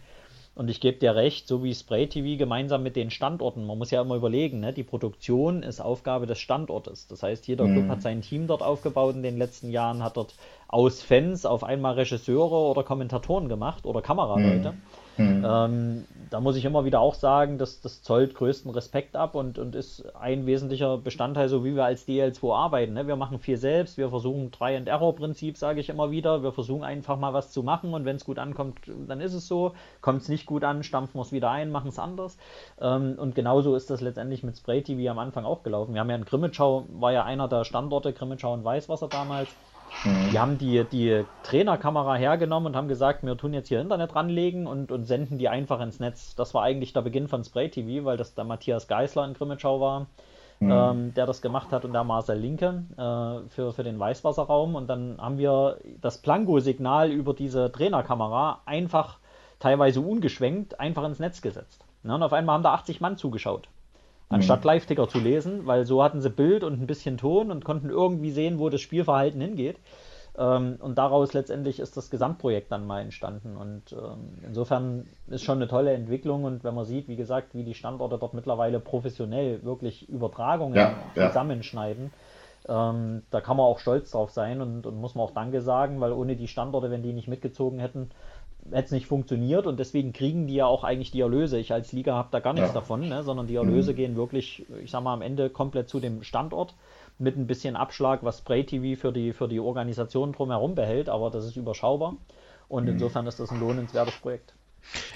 Und ich gebe dir recht, so wie Spray TV gemeinsam mit den Standorten. Man muss ja immer überlegen, ne? die Produktion ist Aufgabe des Standortes. Das heißt, jeder mhm. Club hat sein Team dort aufgebaut in den letzten Jahren, hat dort aus Fans auf einmal Regisseure oder Kommentatoren gemacht oder Kameraleute. Mhm. Mhm. Ähm, da muss ich immer wieder auch sagen, dass das zollt größten Respekt ab und, und ist ein wesentlicher Bestandteil, so wie wir als DL2 arbeiten. Ne? Wir machen viel selbst, wir versuchen Try-and-Error-Prinzip, sage ich immer wieder. Wir versuchen einfach mal was zu machen und wenn es gut ankommt, dann ist es so. Kommt es nicht gut an, stampfen wir es wieder ein, machen es anders. Ähm, und genauso ist das letztendlich mit Spray TV am Anfang auch gelaufen. Wir haben ja in Grimmitschau, war ja einer der Standorte, Grimmitschau und Weißwasser damals. Mhm. Die haben die, die Trainerkamera hergenommen und haben gesagt, wir tun jetzt hier Internet ranlegen und, und senden die einfach ins Netz. Das war eigentlich der Beginn von Spray TV, weil das der Matthias Geisler in Grimmitschau war, mhm. ähm, der das gemacht hat und der Marcel Linke äh, für, für den Weißwasserraum. Und dann haben wir das Plango-Signal über diese Trainerkamera einfach teilweise ungeschwenkt einfach ins Netz gesetzt. Ja, und auf einmal haben da 80 Mann zugeschaut anstatt mhm. Live-Ticker zu lesen, weil so hatten sie Bild und ein bisschen Ton und konnten irgendwie sehen, wo das Spielverhalten hingeht. Ähm, und daraus letztendlich ist das Gesamtprojekt dann mal entstanden. Und ähm, insofern ist schon eine tolle Entwicklung. Und wenn man sieht, wie gesagt, wie die Standorte dort mittlerweile professionell wirklich Übertragungen ja, zusammenschneiden, ja. ähm, da kann man auch stolz drauf sein und, und muss man auch Danke sagen, weil ohne die Standorte, wenn die nicht mitgezogen hätten, hätte es nicht funktioniert und deswegen kriegen die ja auch eigentlich die Erlöse. Ich als Liga habe da gar nichts ja. davon, ne? sondern die Erlöse mhm. gehen wirklich, ich sag mal, am Ende komplett zu dem Standort mit ein bisschen Abschlag, was Spray TV für die, für die Organisation drumherum behält, aber das ist überschaubar und mhm. insofern ist das ein lohnenswertes Projekt.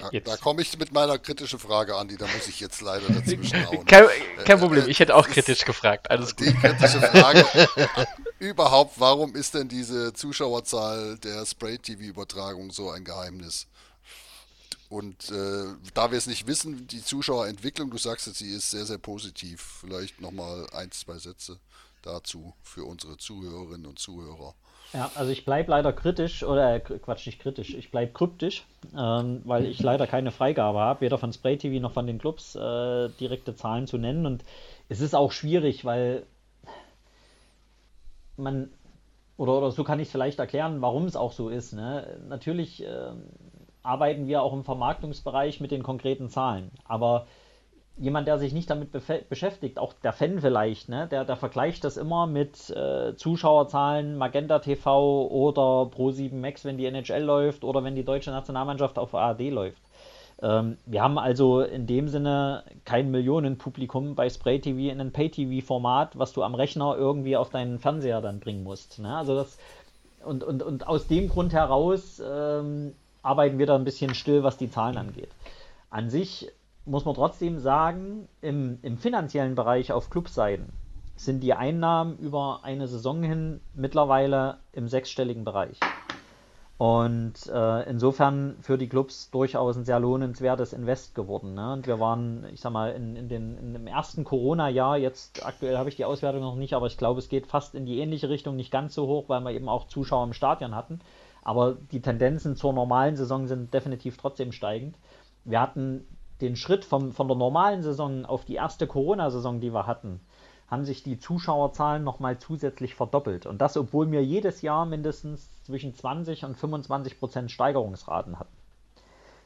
Da, da komme ich mit meiner kritischen Frage an, die da muss ich jetzt leider dazwischen hauen. Kein, kein Problem, äh, ich hätte auch kritisch gefragt. Alles die gut. kritische Frage überhaupt, warum ist denn diese Zuschauerzahl der Spray-TV-Übertragung so ein Geheimnis? Und äh, da wir es nicht wissen, die Zuschauerentwicklung, du sagst jetzt, sie ist sehr, sehr positiv. Vielleicht nochmal ein, zwei Sätze dazu für unsere Zuhörerinnen und Zuhörer. Ja, also ich bleibe leider kritisch, oder äh, Quatsch, nicht kritisch, ich bleibe kryptisch, ähm, weil ich leider keine Freigabe habe, weder von Spray TV noch von den Clubs äh, direkte Zahlen zu nennen. Und es ist auch schwierig, weil man, oder, oder so kann ich es vielleicht erklären, warum es auch so ist. Ne? Natürlich äh, arbeiten wir auch im Vermarktungsbereich mit den konkreten Zahlen, aber jemand, der sich nicht damit beschäftigt, auch der Fan vielleicht, ne, der, der vergleicht das immer mit äh, Zuschauerzahlen, Magenta TV oder Pro7 Max, wenn die NHL läuft oder wenn die deutsche Nationalmannschaft auf ARD läuft. Ähm, wir haben also in dem Sinne kein Millionenpublikum bei Spray TV in einem Pay-TV-Format, was du am Rechner irgendwie auf deinen Fernseher dann bringen musst. Ne? Also das, und, und, und aus dem Grund heraus ähm, arbeiten wir da ein bisschen still, was die Zahlen angeht. An sich muss man trotzdem sagen, im, im finanziellen Bereich auf Clubseiten sind die Einnahmen über eine Saison hin mittlerweile im sechsstelligen Bereich. Und äh, insofern für die Clubs durchaus ein sehr lohnenswertes Invest geworden. Ne? Und wir waren, ich sag mal, in, in, den, in dem ersten Corona-Jahr, jetzt aktuell habe ich die Auswertung noch nicht, aber ich glaube, es geht fast in die ähnliche Richtung, nicht ganz so hoch, weil wir eben auch Zuschauer im Stadion hatten. Aber die Tendenzen zur normalen Saison sind definitiv trotzdem steigend. Wir hatten den Schritt vom, von der normalen Saison auf die erste Corona-Saison, die wir hatten, haben sich die Zuschauerzahlen nochmal zusätzlich verdoppelt. Und das, obwohl wir jedes Jahr mindestens zwischen 20 und 25 Prozent Steigerungsraten hatten.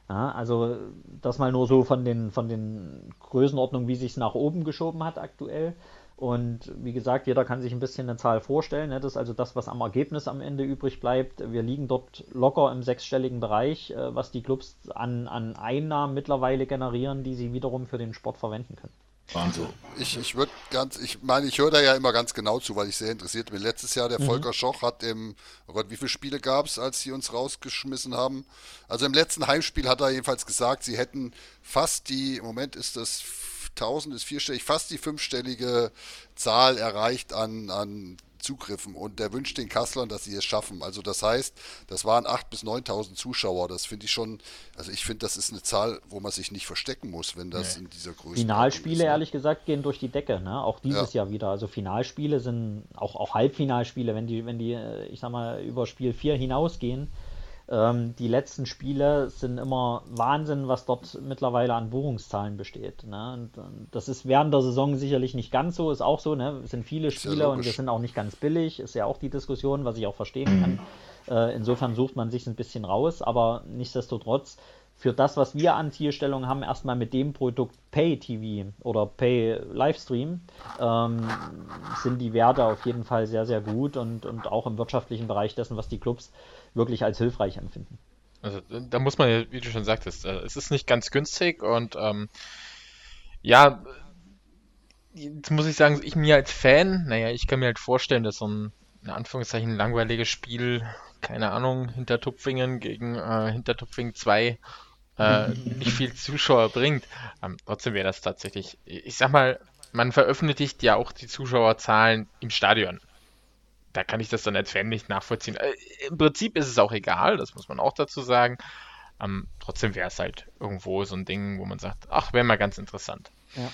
Ja, also das mal nur so von den, von den Größenordnungen, wie sich es nach oben geschoben hat aktuell. Und wie gesagt, jeder kann sich ein bisschen eine Zahl vorstellen. Ne? Das ist also das, was am Ergebnis am Ende übrig bleibt. Wir liegen dort locker im sechsstelligen Bereich, äh, was die Clubs an, an Einnahmen mittlerweile generieren, die sie wiederum für den Sport verwenden können. Wahnsinn. Ich, ich würde ganz, ich meine, ich höre da ja immer ganz genau zu, weil ich sehr interessiert bin. Letztes Jahr der mhm. Volker Schoch hat im, oh Gott, wie viele Spiele gab es, als sie uns rausgeschmissen haben? Also im letzten Heimspiel hat er jedenfalls gesagt, sie hätten fast die, im Moment ist das 1000 ist vierstellig, fast die fünfstellige Zahl erreicht an, an Zugriffen und der wünscht den Kasslern, dass sie es schaffen. Also das heißt, das waren 8.000 bis 9.000 Zuschauer. Das finde ich schon, also ich finde, das ist eine Zahl, wo man sich nicht verstecken muss, wenn das nee. in dieser Größe Finalspiele, ist, ne? ehrlich gesagt, gehen durch die Decke, ne? auch dieses ja. Jahr wieder. Also Finalspiele sind, auch, auch Halbfinalspiele, wenn die, wenn die, äh, ich sag mal, über Spiel 4 hinausgehen, ähm, die letzten Spiele sind immer Wahnsinn, was dort mittlerweile an Buchungszahlen besteht. Ne? Und, und das ist während der Saison sicherlich nicht ganz so, ist auch so. Ne? Es sind viele Spiele und wir sind auch nicht ganz billig. Ist ja auch die Diskussion, was ich auch verstehen kann. Mhm. Äh, insofern sucht man sich ein bisschen raus, aber nichtsdestotrotz für das, was wir an Zielstellungen haben, erstmal mit dem Produkt Pay TV oder Pay Livestream, ähm, sind die Werte auf jeden Fall sehr, sehr gut und, und auch im wirtschaftlichen Bereich dessen, was die Clubs wirklich als hilfreich empfinden. Also da muss man ja, wie du schon sagtest, äh, es ist nicht ganz günstig und ähm, ja, jetzt muss ich sagen, ich mir als Fan, naja, ich kann mir halt vorstellen, dass so ein in Anführungszeichen langweiliges Spiel, keine Ahnung, Hintertupfingen gegen äh, Hintertupfingen 2 äh, nicht viel Zuschauer bringt. Ähm, trotzdem wäre das tatsächlich, ich sag mal, man veröffentlicht ja auch die Zuschauerzahlen im Stadion. Da kann ich das dann als Fan nicht nachvollziehen. Äh, Im Prinzip ist es auch egal, das muss man auch dazu sagen. Ähm, trotzdem wäre es halt irgendwo so ein Ding, wo man sagt, ach, wäre mal ganz interessant. Ja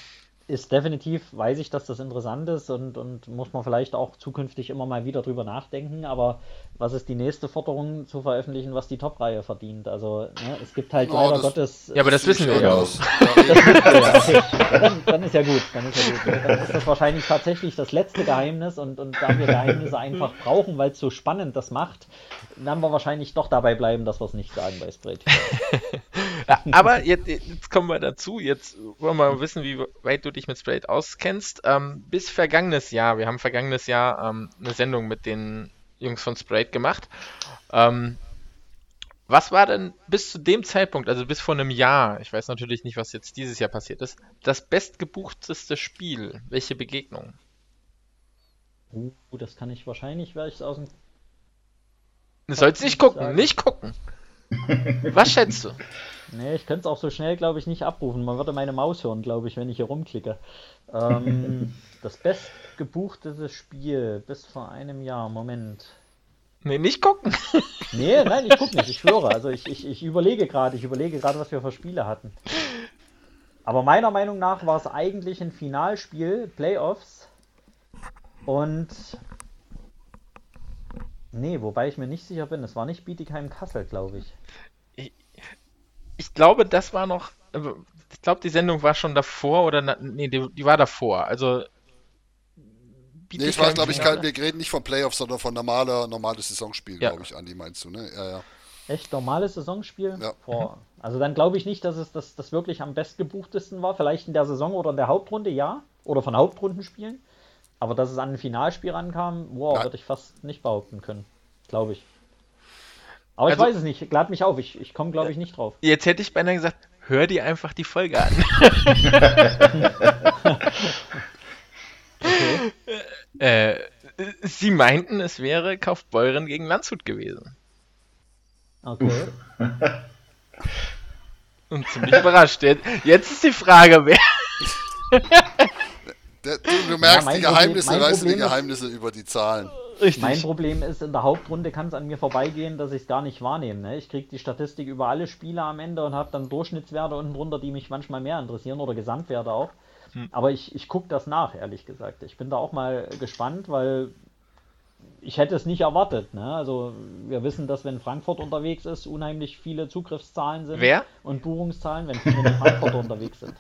ist definitiv, weiß ich, dass das interessant ist und, und muss man vielleicht auch zukünftig immer mal wieder drüber nachdenken. Aber was ist die nächste Forderung zu veröffentlichen, was die Top-Reihe verdient? Also ne, es gibt halt oh, leider Gottes. Ja, aber das wissen wir ja auch. dann, dann, ist ja gut. Dann ist ja gut. Dann ist das wahrscheinlich tatsächlich das letzte Geheimnis und, und da wir Geheimnisse einfach brauchen, weil es so spannend das macht, werden wir wahrscheinlich doch dabei bleiben, dass wir es nicht sagen bei Spray ja, aber jetzt, jetzt kommen wir dazu. Jetzt wollen wir mal wissen, wie weit du dich mit Sprayed auskennst. Ähm, bis vergangenes Jahr, wir haben vergangenes Jahr ähm, eine Sendung mit den Jungs von Sprayed gemacht. Ähm, was war denn bis zu dem Zeitpunkt, also bis vor einem Jahr, ich weiß natürlich nicht, was jetzt dieses Jahr passiert ist, das bestgebuchteste Spiel? Welche Begegnung? Uh, das kann ich wahrscheinlich, werde ich es aus dem. Du sollst nicht gucken, sagen. nicht gucken. Was schätzt du? Nee, ich könnte es auch so schnell, glaube ich, nicht abrufen. Man würde meine Maus hören, glaube ich, wenn ich hier rumklicke. Ähm, das bestgebuchteste Spiel bis vor einem Jahr. Moment. Nee, nicht gucken. nee, nein, ich gucke nicht, ich schwöre. Also ich, ich, ich überlege gerade, ich überlege gerade, was wir für Spiele hatten. Aber meiner Meinung nach war es eigentlich ein Finalspiel, Playoffs. Und. Nee, wobei ich mir nicht sicher bin, es war nicht Bietigheim Kassel, glaube ich ich glaube, das war noch. Ich glaube, die Sendung war schon davor oder. Nee, die, die war davor. Also. Nee, es war, glaube ich, kein, wir reden nicht von Playoffs, sondern von normaler, normales Saisonspiel, ja. glaube ich, Andi, meinst du, ne? Ja, ja. Echt normales Saisonspiel? Ja. Boah. Also dann glaube ich nicht, dass es das, das wirklich am bestgebuchtesten war. Vielleicht in der Saison oder in der Hauptrunde, ja. Oder von Hauptrundenspielen. Aber dass es an ein Finalspiel rankam, wow, würde ich fast nicht behaupten können. Glaube ich. Aber also, ich weiß es nicht. Lad mich auf. Ich, ich komme, glaube ich, nicht drauf. Jetzt hätte ich beinahe gesagt, hör dir einfach die Folge an. okay. äh, sie meinten, es wäre Kaufbeuren gegen Landshut gewesen. Okay. Und ziemlich überrascht. Jetzt ist die Frage, wer. du, du, merkst ja, die Geheimnisse, Problem, weißt du die Geheimnisse über die Zahlen. Richtig. Mein Problem ist, in der Hauptrunde kann es an mir vorbeigehen, dass ich es gar nicht wahrnehme. Ne? Ich kriege die Statistik über alle Spiele am Ende und habe dann Durchschnittswerte unten drunter, die mich manchmal mehr interessieren oder Gesamtwerte auch. Hm. Aber ich, ich gucke das nach, ehrlich gesagt. Ich bin da auch mal gespannt, weil ich hätte es nicht erwartet. Ne? Also wir wissen, dass wenn Frankfurt unterwegs ist, unheimlich viele Zugriffszahlen sind Wer? und Buchungszahlen, wenn viele Frankfurter unterwegs sind.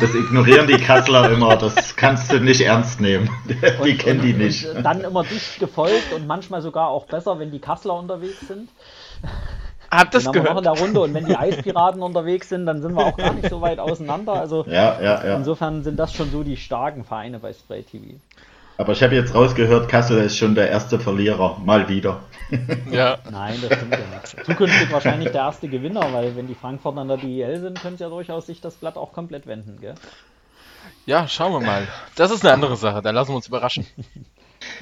Das ignorieren die Kassler immer, das kannst du nicht ernst nehmen. die und, kennen die nicht. dann immer dicht gefolgt und manchmal sogar auch besser, wenn die Kassler unterwegs sind. Hab das gehört. haben wir noch in der Runde und wenn die Eispiraten unterwegs sind, dann sind wir auch gar nicht so weit auseinander. Also Ja, ja, ja. insofern sind das schon so die starken Vereine bei Spray TV. Aber ich habe jetzt rausgehört, Kassel ist schon der erste Verlierer. Mal wieder. Ja. Nein, das stimmt ja nicht. Zukünftig wahrscheinlich der erste Gewinner, weil wenn die Frankfurter an der DEL sind, können sie ja durchaus sich das Blatt auch komplett wenden, gell? ja, schauen wir mal. Das ist eine andere Sache, da lassen wir uns überraschen.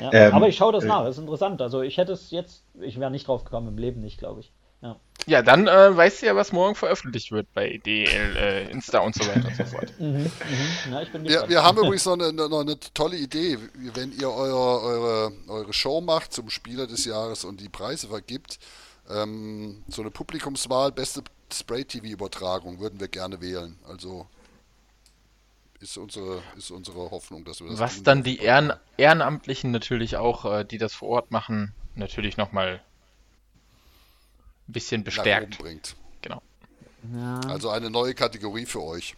Ja. Ähm, Aber ich schaue das äh, nach, das ist interessant. Also ich hätte es jetzt, ich wäre nicht drauf gekommen, im Leben nicht, glaube ich. Ja. Ja, dann äh, weißt du ja, was morgen veröffentlicht wird bei DL, äh, Insta und so weiter und so fort. Mhm, mhm. Ja, ich bin Wir, gespannt. wir haben übrigens noch eine, noch eine tolle Idee. Wenn ihr eure, eure, eure Show macht zum Spieler des Jahres und die Preise vergibt, ähm, so eine Publikumswahl, beste Spray-TV-Übertragung würden wir gerne wählen. Also ist unsere, ist unsere Hoffnung, dass wir das Was dann die Ehren Ehrenamtlichen natürlich auch, äh, die das vor Ort machen, natürlich nochmal ein bisschen bestärkt. bringt. Genau. ja. Also eine neue Kategorie für euch.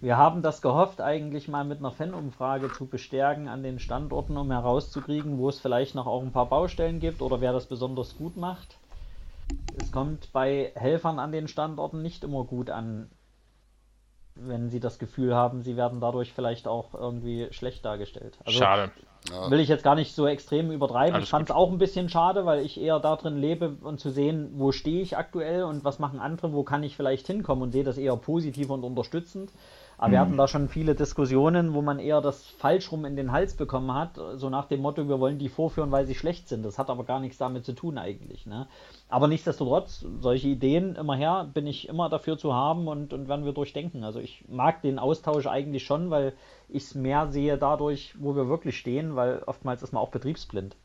Wir haben das gehofft, eigentlich mal mit einer Fanumfrage zu bestärken an den Standorten, um herauszukriegen, wo es vielleicht noch auch ein paar Baustellen gibt oder wer das besonders gut macht. Es kommt bei Helfern an den Standorten nicht immer gut an, wenn sie das Gefühl haben, sie werden dadurch vielleicht auch irgendwie schlecht dargestellt. Also Schade. Ja. will ich jetzt gar nicht so extrem übertreiben. Alles ich fand es auch ein bisschen schade, weil ich eher darin lebe und zu sehen, wo stehe ich aktuell und was machen andere, wo kann ich vielleicht hinkommen und sehe das eher positiv und unterstützend. Aber wir hatten da schon viele Diskussionen, wo man eher das falsch rum in den Hals bekommen hat, so nach dem Motto, wir wollen die vorführen, weil sie schlecht sind. Das hat aber gar nichts damit zu tun eigentlich. Ne? Aber nichtsdestotrotz, solche Ideen immer her, bin ich immer dafür zu haben und, und werden wir durchdenken. Also ich mag den Austausch eigentlich schon, weil ich es mehr sehe dadurch, wo wir wirklich stehen, weil oftmals ist man auch betriebsblind.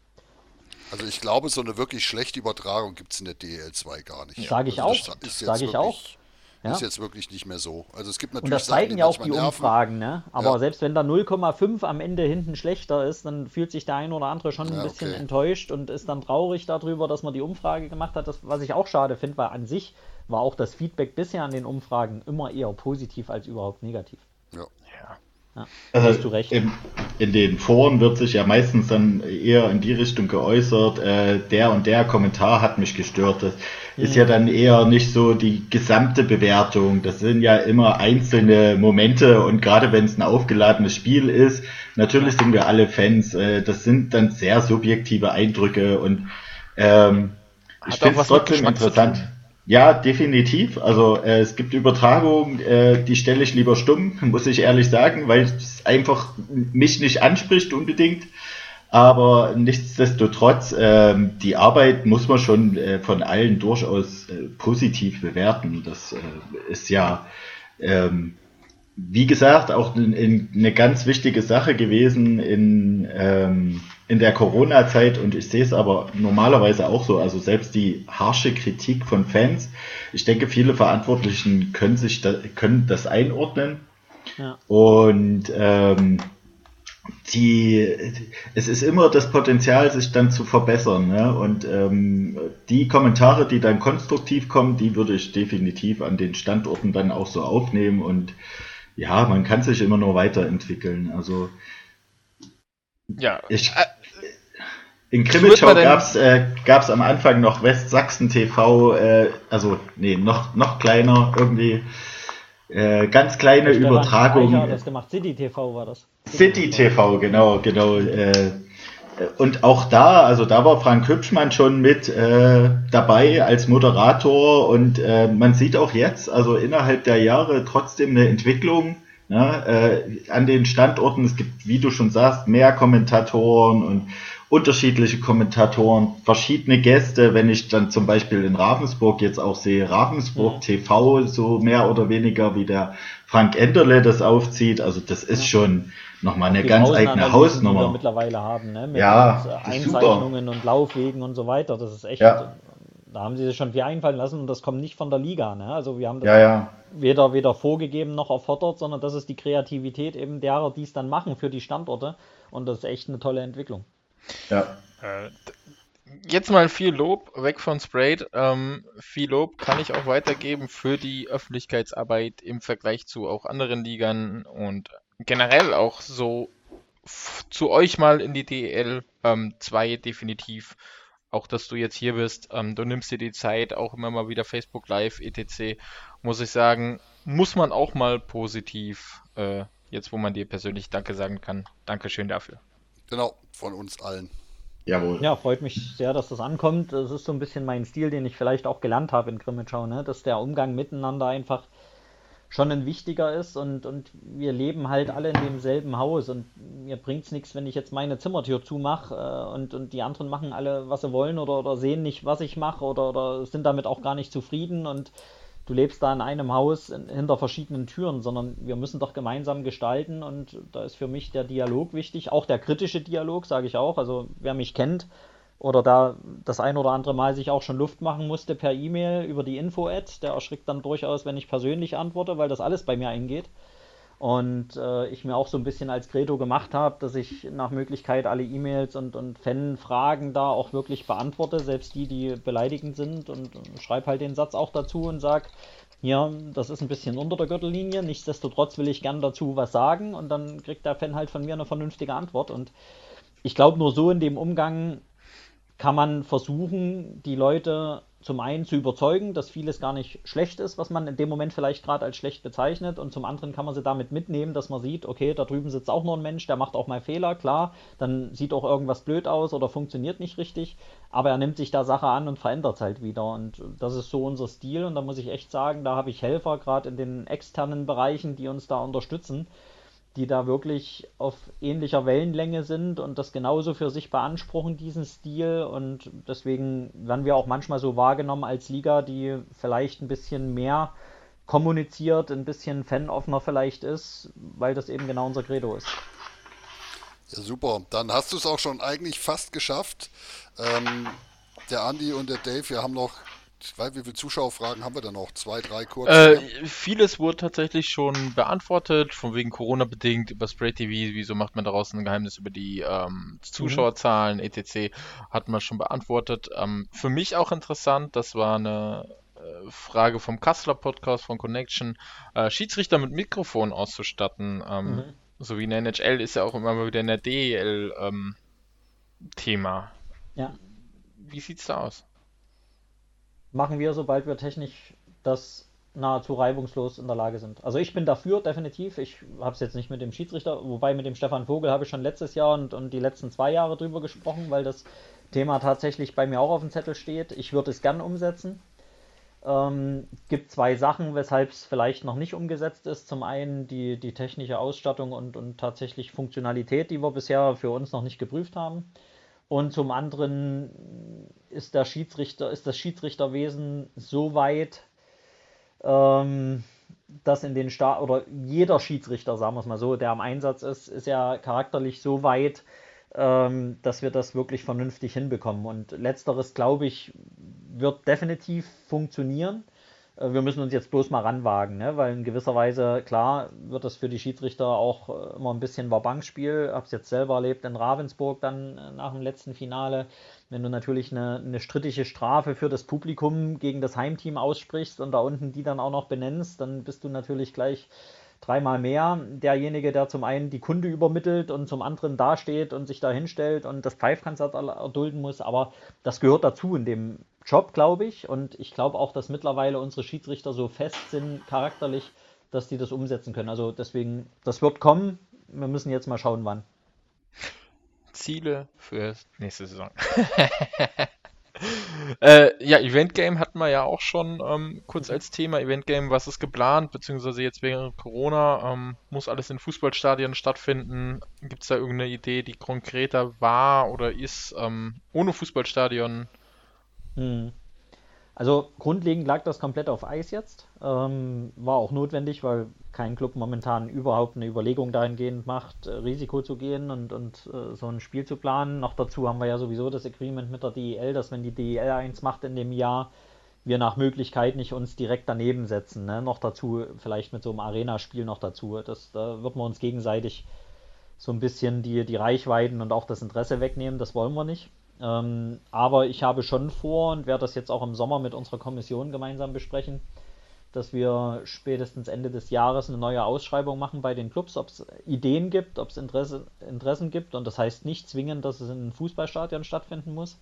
Also ich glaube, so eine wirklich schlechte Übertragung gibt es in der DL2 gar nicht. Sag ich also auch. Das ist Sag jetzt ich auch. Ja. Ist jetzt wirklich nicht mehr so. Also es gibt natürlich Und das Sachen, zeigen ja auch die nerven. Umfragen, ne? Aber Ja. selbst wenn da 0,5 am Ende hinten schlechter ist, dann fühlt sich der ein oder andere schon ein Ja, bisschen okay. enttäuscht und ist dann traurig darüber, dass man die Umfrage gemacht hat. Das, was ich auch schade finde, weil an sich war auch das Feedback bisher an den Umfragen immer eher positiv als überhaupt negativ. Ja. Ja. Ja, Also hast du recht. In, in den Foren wird sich ja meistens dann eher in die Richtung geäußert, äh, der und der Kommentar hat mich gestört. Das ist ja dann eher nicht so die gesamte Bewertung. Das sind ja immer einzelne Momente und gerade wenn es ein aufgeladenes Spiel ist, natürlich sind wir alle Fans, äh, das sind dann sehr subjektive Eindrücke und ähm, ich Hat finde es trotzdem interessant. Ja, definitiv. Also äh, es gibt Übertragungen, äh, die stelle ich lieber stumm, muss ich ehrlich sagen, weil es einfach mich nicht anspricht unbedingt. Aber nichtsdestotrotz, ähm, die Arbeit muss man schon äh, von allen durchaus äh, positiv bewerten. Das äh, ist ja, ähm, wie gesagt, auch eine ganz wichtige Sache gewesen in, ähm, in der Corona-Zeit und ich sehe es aber normalerweise auch so. Also selbst die harsche Kritik von Fans, ich denke, viele Verantwortlichen können sich da, können das einordnen. Ja. Und ähm, die, es ist immer das Potenzial, sich dann zu verbessern. Ne? Und ähm, die Kommentare, die dann konstruktiv kommen, die würde ich definitiv an den Standorten dann auch so aufnehmen. Und ja, man kann sich immer nur weiterentwickeln. Also Ja. ich, Äh, in Krimitschau denn- gab's äh, gab's am Anfang noch Westsachsen TV, äh, also nee, noch, noch kleiner irgendwie. Äh, ganz kleine Stefan Übertragung. Hat das gemacht. City TV war das. City TV, genau, genau. Äh, und auch da, also da war Frank Hübschmann schon mit äh, dabei als Moderator und äh, man sieht auch jetzt, also innerhalb der Jahre trotzdem eine Entwicklung ne, äh, an den Standorten. Es gibt, wie du schon sagst, mehr Kommentatoren und unterschiedliche Kommentatoren, verschiedene Gäste. Wenn ich dann zum Beispiel in Ravensburg jetzt auch sehe, Ravensburg Ja. TV, so mehr oder weniger wie der Frank Enderle das aufzieht. Also das ist schon nochmal eine ganz Pausenanalysen, eigene Die wir Hausnummer. mittlerweile haben, ne? Mit Ja, ist super. Einzeichnungen und Laufwegen und so weiter. Das ist echt. Ja. Da haben sie sich schon viel einfallen lassen und das kommt nicht von der Liga. Ne? Also wir haben das Ja, ja. weder, weder vorgegeben noch erfordert, sondern das ist die Kreativität eben derer, die es dann machen für die Standorte. Und das ist echt eine tolle Entwicklung. ja. Äh, jetzt mal viel Lob weg von Sprayed. Ähm, viel Lob kann ich auch weitergeben für die Öffentlichkeitsarbeit im Vergleich zu auch anderen Ligern und generell auch so zu euch mal in die DL 2 definitiv auch dass du jetzt hier bist. Ähm, du nimmst dir die Zeit, auch immer mal wieder Facebook Live, etc. Muss ich sagen, muss man auch mal positiv, äh, jetzt wo man dir persönlich Danke sagen kann. Dankeschön dafür. Genau, von uns allen. Jawohl. Ja, freut mich sehr, dass das ankommt. Das ist so ein bisschen mein Stil, den ich vielleicht auch gelernt habe in Grimmitschau, ne? dass der Umgang miteinander einfach schon ein wichtiger ist und, und wir leben halt alle in demselben Haus und mir bringt es nichts, wenn ich jetzt meine Zimmertür zumache äh, und, und die anderen machen alle, was sie wollen oder, oder sehen nicht, was ich mache oder, oder sind damit auch gar nicht zufrieden und du lebst da in einem Haus in, hinter verschiedenen Türen, sondern wir müssen doch gemeinsam gestalten und da ist für mich der Dialog wichtig, auch der kritische Dialog, sage ich auch. Also wer mich kennt, oder da das ein oder andere Mal sich auch schon Luft machen musste per E-Mail über die Info-Ad. Der erschrickt dann durchaus, wenn ich persönlich antworte, weil das alles bei mir eingeht. Und äh, ich mir auch so ein bisschen als Credo gemacht habe, dass ich nach Möglichkeit alle E-Mails und, und Fan-Fragen da auch wirklich beantworte, selbst die, die beleidigend sind und, und schreibe halt den Satz auch dazu und sage, ja, das ist ein bisschen unter der Gürtellinie, nichtsdestotrotz will ich gern dazu was sagen und dann kriegt der Fan halt von mir eine vernünftige Antwort und ich glaube, nur so in dem Umgang kann man versuchen, die Leute zum einen zu überzeugen, dass vieles gar nicht schlecht ist, was man in dem Moment vielleicht gerade als schlecht bezeichnet, und zum anderen kann man sie damit mitnehmen, dass man sieht, okay, da drüben sitzt auch noch ein Mensch, der macht auch mal Fehler, klar, dann sieht auch irgendwas blöd aus oder funktioniert nicht richtig, aber er nimmt sich da Sache an und verändert es halt wieder. Und das ist so unser Stil, und da muss ich echt sagen, da habe ich Helfer, gerade in den externen Bereichen, die uns da unterstützen die da wirklich auf ähnlicher Wellenlänge sind und das genauso für sich beanspruchen, diesen Stil. Und deswegen werden wir auch manchmal so wahrgenommen als Liga, die vielleicht ein bisschen mehr kommuniziert, ein bisschen fanoffener vielleicht ist, weil das eben genau unser Credo ist. Ja, super. Dann hast du es auch schon eigentlich fast geschafft. Ähm, der Andi und der Dave, wir haben noch ich weiß, wie viele Zuschauerfragen haben wir denn noch? Zwei, drei kurz? Äh, vieles wurde tatsächlich schon beantwortet, von wegen Corona bedingt, über Spray TV, wieso macht man daraus ein Geheimnis über die ähm, Zuschauerzahlen, mhm. etc. hat man schon beantwortet. Ähm, für mich auch interessant, das war eine äh, Frage vom Kassler Podcast von Connection, äh, Schiedsrichter mit Mikrofon auszustatten. Ähm, mhm. So wie in der NHL ist ja auch immer wieder in der DEL ähm, Thema. Ja. Wie sieht's da aus? Machen wir, sobald wir technisch das nahezu reibungslos in der Lage sind. Also ich bin dafür, definitiv. Ich habe es jetzt nicht mit dem Schiedsrichter, wobei mit dem Stefan Vogel habe ich schon letztes Jahr und, und die letzten zwei Jahre drüber gesprochen, weil das Thema tatsächlich bei mir auch auf dem Zettel steht. Ich würde es gern umsetzen. Ähm, gibt zwei Sachen, weshalb es vielleicht noch nicht umgesetzt ist. Zum einen die, die technische Ausstattung und, und tatsächlich Funktionalität, die wir bisher für uns noch nicht geprüft haben. Und zum anderen ist der Schiedsrichter, ist das Schiedsrichterwesen so weit, ähm, dass in den Staat oder jeder Schiedsrichter, sagen wir es mal so, der am Einsatz ist, ist ja charakterlich so weit, ähm, dass wir das wirklich vernünftig hinbekommen. Und letzteres, glaube ich, wird definitiv funktionieren. Äh, wir müssen uns jetzt bloß mal ranwagen, ne? weil in gewisser Weise, klar, wird das für die Schiedsrichter auch äh, immer ein bisschen Wabankspiel. Habe es jetzt selber erlebt in Ravensburg dann äh, nach dem letzten Finale. Wenn du natürlich eine, eine strittige Strafe für das Publikum gegen das Heimteam aussprichst und da unten die dann auch noch benennst, dann bist du natürlich gleich dreimal mehr derjenige, der zum einen die Kunde übermittelt und zum anderen dasteht und sich da hinstellt und das Pfeifkonzert erdulden muss. Aber das gehört dazu in dem Job, glaube ich. Und ich glaube auch, dass mittlerweile unsere Schiedsrichter so fest sind, charakterlich, dass die das umsetzen können. Also deswegen, das wird kommen. Wir müssen jetzt mal schauen, wann. Ziele für nächste Saison. äh, ja, Event Game hatten wir ja auch schon ähm, kurz als Thema. Event Game, was ist geplant, beziehungsweise jetzt während Corona ähm, muss alles in Fußballstadien stattfinden. Gibt es da irgendeine Idee, die konkreter war oder ist, ähm, ohne Fußballstadion. Also grundlegend lag das komplett auf Eis jetzt. Ähm, war auch notwendig, weil kein Club momentan überhaupt eine Überlegung dahingehend macht, äh, Risiko zu gehen und, und äh, so ein Spiel zu planen. Noch dazu haben wir ja sowieso das Agreement mit der DEL, dass wenn die DEL eins macht in dem Jahr, wir nach Möglichkeit nicht uns direkt daneben setzen. Ne? Noch dazu, vielleicht mit so einem Arena-Spiel noch dazu. Das, da wird man uns gegenseitig so ein bisschen die, die Reichweiten und auch das Interesse wegnehmen. Das wollen wir nicht. Ähm, aber ich habe schon vor und werde das jetzt auch im Sommer mit unserer Kommission gemeinsam besprechen, dass wir spätestens Ende des Jahres eine neue Ausschreibung machen bei den Clubs, ob es Ideen gibt, ob es Interesse, Interessen gibt. Und das heißt nicht zwingend, dass es in einem Fußballstadion stattfinden muss.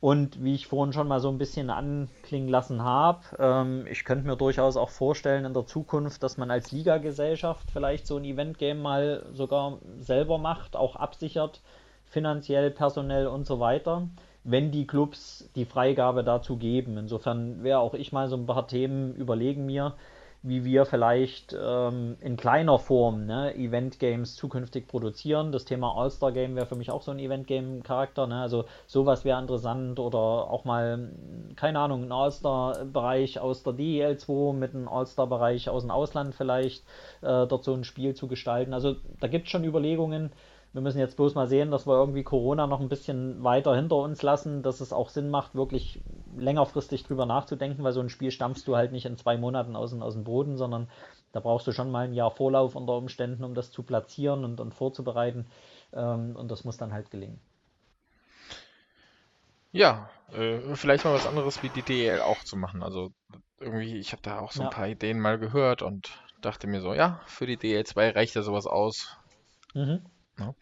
Und wie ich vorhin schon mal so ein bisschen anklingen lassen habe, ähm, ich könnte mir durchaus auch vorstellen in der Zukunft, dass man als Liga-Gesellschaft vielleicht so ein Event-Game mal sogar selber macht, auch absichert, finanziell, personell und so weiter, wenn die Clubs die Freigabe dazu geben. Insofern wäre auch ich mal so ein paar Themen überlegen mir, wie wir vielleicht ähm, in kleiner Form ne, Event-Games zukünftig produzieren. Das Thema All-Star-Game wäre für mich auch so ein Event-Game-Charakter. Ne? Also sowas wäre interessant oder auch mal, keine Ahnung, ein All-Star-Bereich aus der DEL2 mit einem All-Star-Bereich aus dem Ausland vielleicht äh, dort so ein Spiel zu gestalten. Also da gibt es schon Überlegungen. Wir müssen jetzt bloß mal sehen, dass wir irgendwie Corona noch ein bisschen weiter hinter uns lassen, dass es auch Sinn macht, wirklich längerfristig drüber nachzudenken, weil so ein Spiel stampfst du halt nicht in zwei Monaten aus, aus dem Boden, sondern da brauchst du schon mal ein Jahr Vorlauf unter Umständen, um das zu platzieren und, und vorzubereiten. Ähm, und das muss dann halt gelingen. Ja, äh, vielleicht mal was anderes wie die DEL auch zu machen. Also irgendwie, ich habe da auch so ein ja. paar Ideen mal gehört und dachte mir so, ja, für die DL2 reicht ja sowas aus. Mhm. Ja.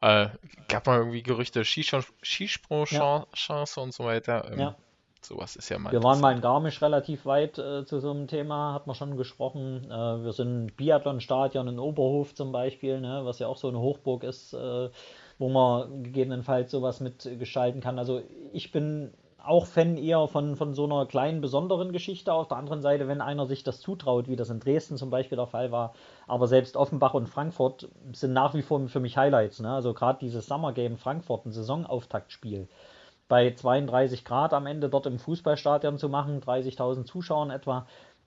Äh, gab mal irgendwie Gerüchte, Skisprung-Chance ja. und so weiter. Ähm, ja. Sowas ist ja mal. Wir waren mal in Garmisch relativ weit äh, zu so einem Thema, hat man schon gesprochen. Äh, wir sind Biathlon-Stadion in Oberhof zum Beispiel, ne, was ja auch so eine Hochburg ist, äh, wo man gegebenenfalls sowas mitgestalten kann. Also ich bin auch Fan eher von, von so einer kleinen, besonderen Geschichte. Auf der anderen Seite, wenn einer sich das zutraut, wie das in Dresden zum Beispiel der Fall war, aber selbst Offenbach und Frankfurt sind nach wie vor für mich Highlights. Ne? Also gerade dieses Summer Game Frankfurt, ein Saisonauftaktspiel, bei 32 Grad am Ende dort im Fußballstadion zu machen, 30.000 Zuschauern etwa,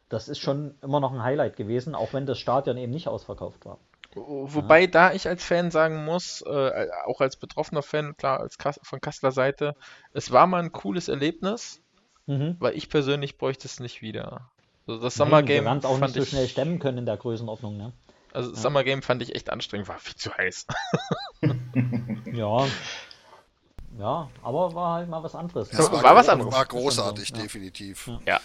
das ist schon immer noch ein Highlight gewesen, auch wenn das Stadion eben nicht ausverkauft war. Wobei ja. da ich als Fan sagen muss, äh, auch als betroffener Fan, klar, als Kas von Kasseler Seite, es war mal ein cooles Erlebnis, mhm. weil ich persönlich bräuchte es nicht wieder. Also das Summer Game. Wir werden es auch nicht so ich, schnell stemmen können in der Größenordnung, ne? Also ja. Summer Game fand ich echt anstrengend, war viel zu heiß. ja. Ja, aber war halt mal was anderes. Ne? war, war was anderes. War großartig, definitiv. ja.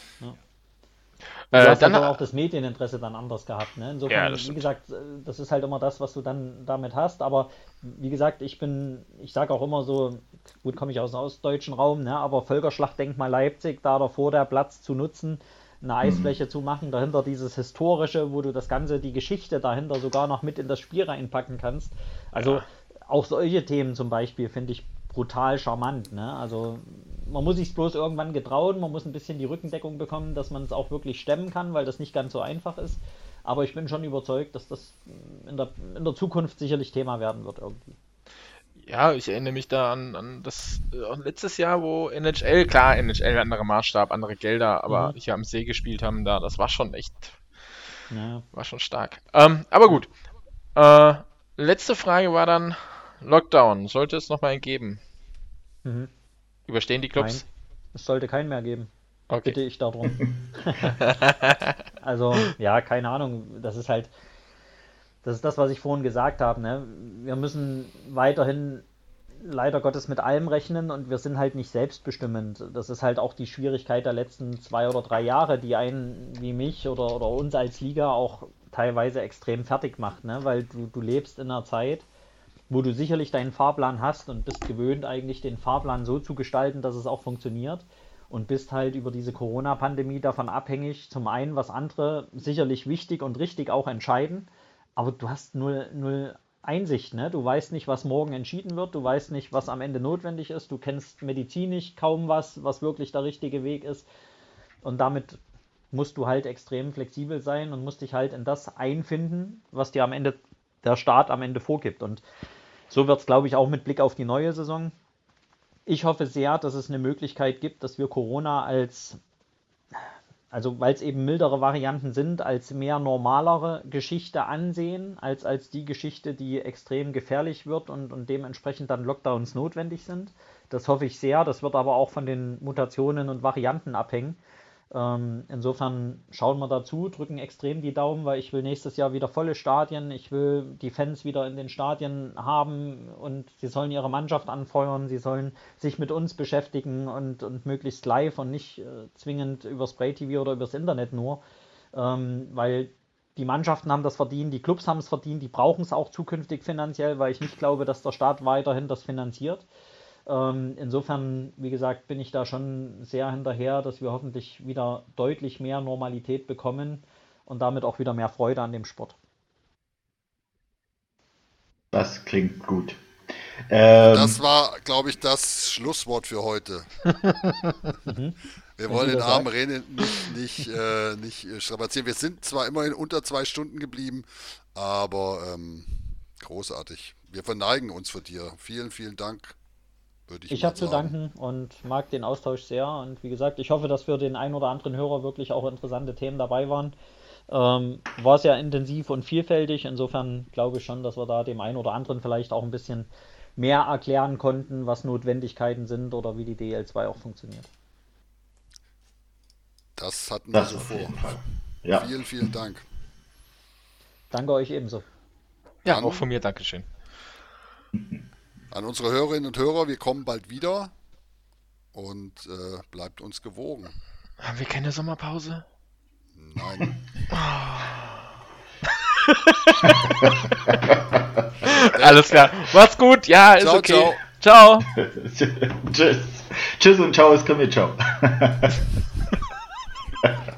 Ja. Äh, du hast dann aber auch das Medieninteresse dann anders gehabt. Ne? Insofern, ja, wie gesagt, äh, das ist halt immer das, was du dann damit hast. Aber wie gesagt, ich bin, ich sage auch immer so, gut komme ich aus dem ostdeutschen Raum, ne? aber Völkerschlachtdenkmal Leipzig, da davor der Platz zu nutzen, eine Eisfläche mhm. zu machen, dahinter dieses historische, wo du das Ganze, die Geschichte dahinter sogar noch mit in das Spiel reinpacken kannst. Also ja. auch solche Themen zum Beispiel finde ich brutal charmant. Ne? Also man muss sich bloß irgendwann getrauen, man muss ein bisschen die Rückendeckung bekommen, dass man es auch wirklich stemmen kann, weil das nicht ganz so einfach ist. Aber ich bin schon überzeugt, dass das in der, in der Zukunft sicherlich Thema werden wird irgendwie. Ja, ich erinnere mich da an, an das äh, letztes Jahr, wo NHL, klar, NHL anderer Maßstab, andere Gelder, aber mhm. hier am See gespielt haben, da, das war schon echt, ja. war schon stark. Ähm, aber gut. Äh, letzte Frage war dann Lockdown. Sollte es nochmal geben? Mhm. Überstehen die Clubs? Nein, es sollte keinen mehr geben. Okay. Bitte ich darum. also, ja, keine Ahnung. Das ist halt, das ist das, was ich vorhin gesagt habe. Ne? Wir müssen weiterhin leider Gottes mit allem rechnen und wir sind halt nicht selbstbestimmend. Das ist halt auch die Schwierigkeit der letzten zwei oder drei Jahre, die einen wie mich oder, oder uns als Liga auch teilweise extrem fertig macht, ne? weil du, du lebst in einer Zeit, wo du sicherlich deinen Fahrplan hast und bist gewöhnt, eigentlich den Fahrplan so zu gestalten, dass es auch funktioniert und bist halt über diese Corona-Pandemie davon abhängig, zum einen, was andere sicherlich wichtig und richtig auch entscheiden, aber du hast null, null Einsicht, ne? Du weißt nicht, was morgen entschieden wird, du weißt nicht, was am Ende notwendig ist, du kennst medizinisch kaum was, was wirklich der richtige Weg ist. Und damit musst du halt extrem flexibel sein und musst dich halt in das einfinden, was dir am Ende der Staat am Ende vorgibt. Und so wird es, glaube ich, auch mit Blick auf die neue Saison. Ich hoffe sehr, dass es eine Möglichkeit gibt, dass wir Corona als, also weil es eben mildere Varianten sind, als mehr normalere Geschichte ansehen, als als die Geschichte, die extrem gefährlich wird und, und dementsprechend dann Lockdowns notwendig sind. Das hoffe ich sehr. Das wird aber auch von den Mutationen und Varianten abhängen. Ähm, insofern schauen wir dazu, drücken extrem die Daumen, weil ich will nächstes Jahr wieder volle Stadien. Ich will die Fans wieder in den Stadien haben und sie sollen ihre Mannschaft anfeuern, sie sollen sich mit uns beschäftigen und, und möglichst live und nicht äh, zwingend über Spray TV oder übers Internet nur, ähm, weil die Mannschaften haben das verdient, die Clubs haben es verdient, die brauchen es auch zukünftig finanziell, weil ich nicht glaube, dass der Staat weiterhin das finanziert. Ähm, insofern, wie gesagt, bin ich da schon sehr hinterher, dass wir hoffentlich wieder deutlich mehr Normalität bekommen und damit auch wieder mehr Freude an dem Sport. Das klingt gut. Ähm, das war, glaube ich, das Schlusswort für heute. Mhm. Wir wollen den armen René nicht, nicht, äh, nicht äh, strapazieren. Wir sind zwar immerhin unter zwei Stunden geblieben, aber ähm, großartig. Wir verneigen uns vor dir. Vielen, vielen Dank. Ich ich habe zu danken und mag den Austausch sehr. Und wie gesagt, ich hoffe, dass für den einen oder anderen Hörer wirklich auch interessante Themen dabei waren. Ähm, war sehr intensiv und vielfältig. Insofern glaube ich schon, dass wir da dem einen oder anderen vielleicht auch ein bisschen mehr erklären konnten, was Notwendigkeiten sind oder wie die DL2 auch funktioniert. Das hatten das wir so vor. Ja. Vielen, vielen Dank. Danke euch ebenso. Ja, An, auch von mir Dankeschön. An unsere Hörerinnen und Hörer, wir kommen bald wieder und äh, bleibt uns gewogen. Haben wir keine Sommerpause? Nein. Alles klar. Macht's gut. Ja, ist ciao, okay. Ciao. ciao. Tschüss. Tschüss und ciao, es kommt mit ciao.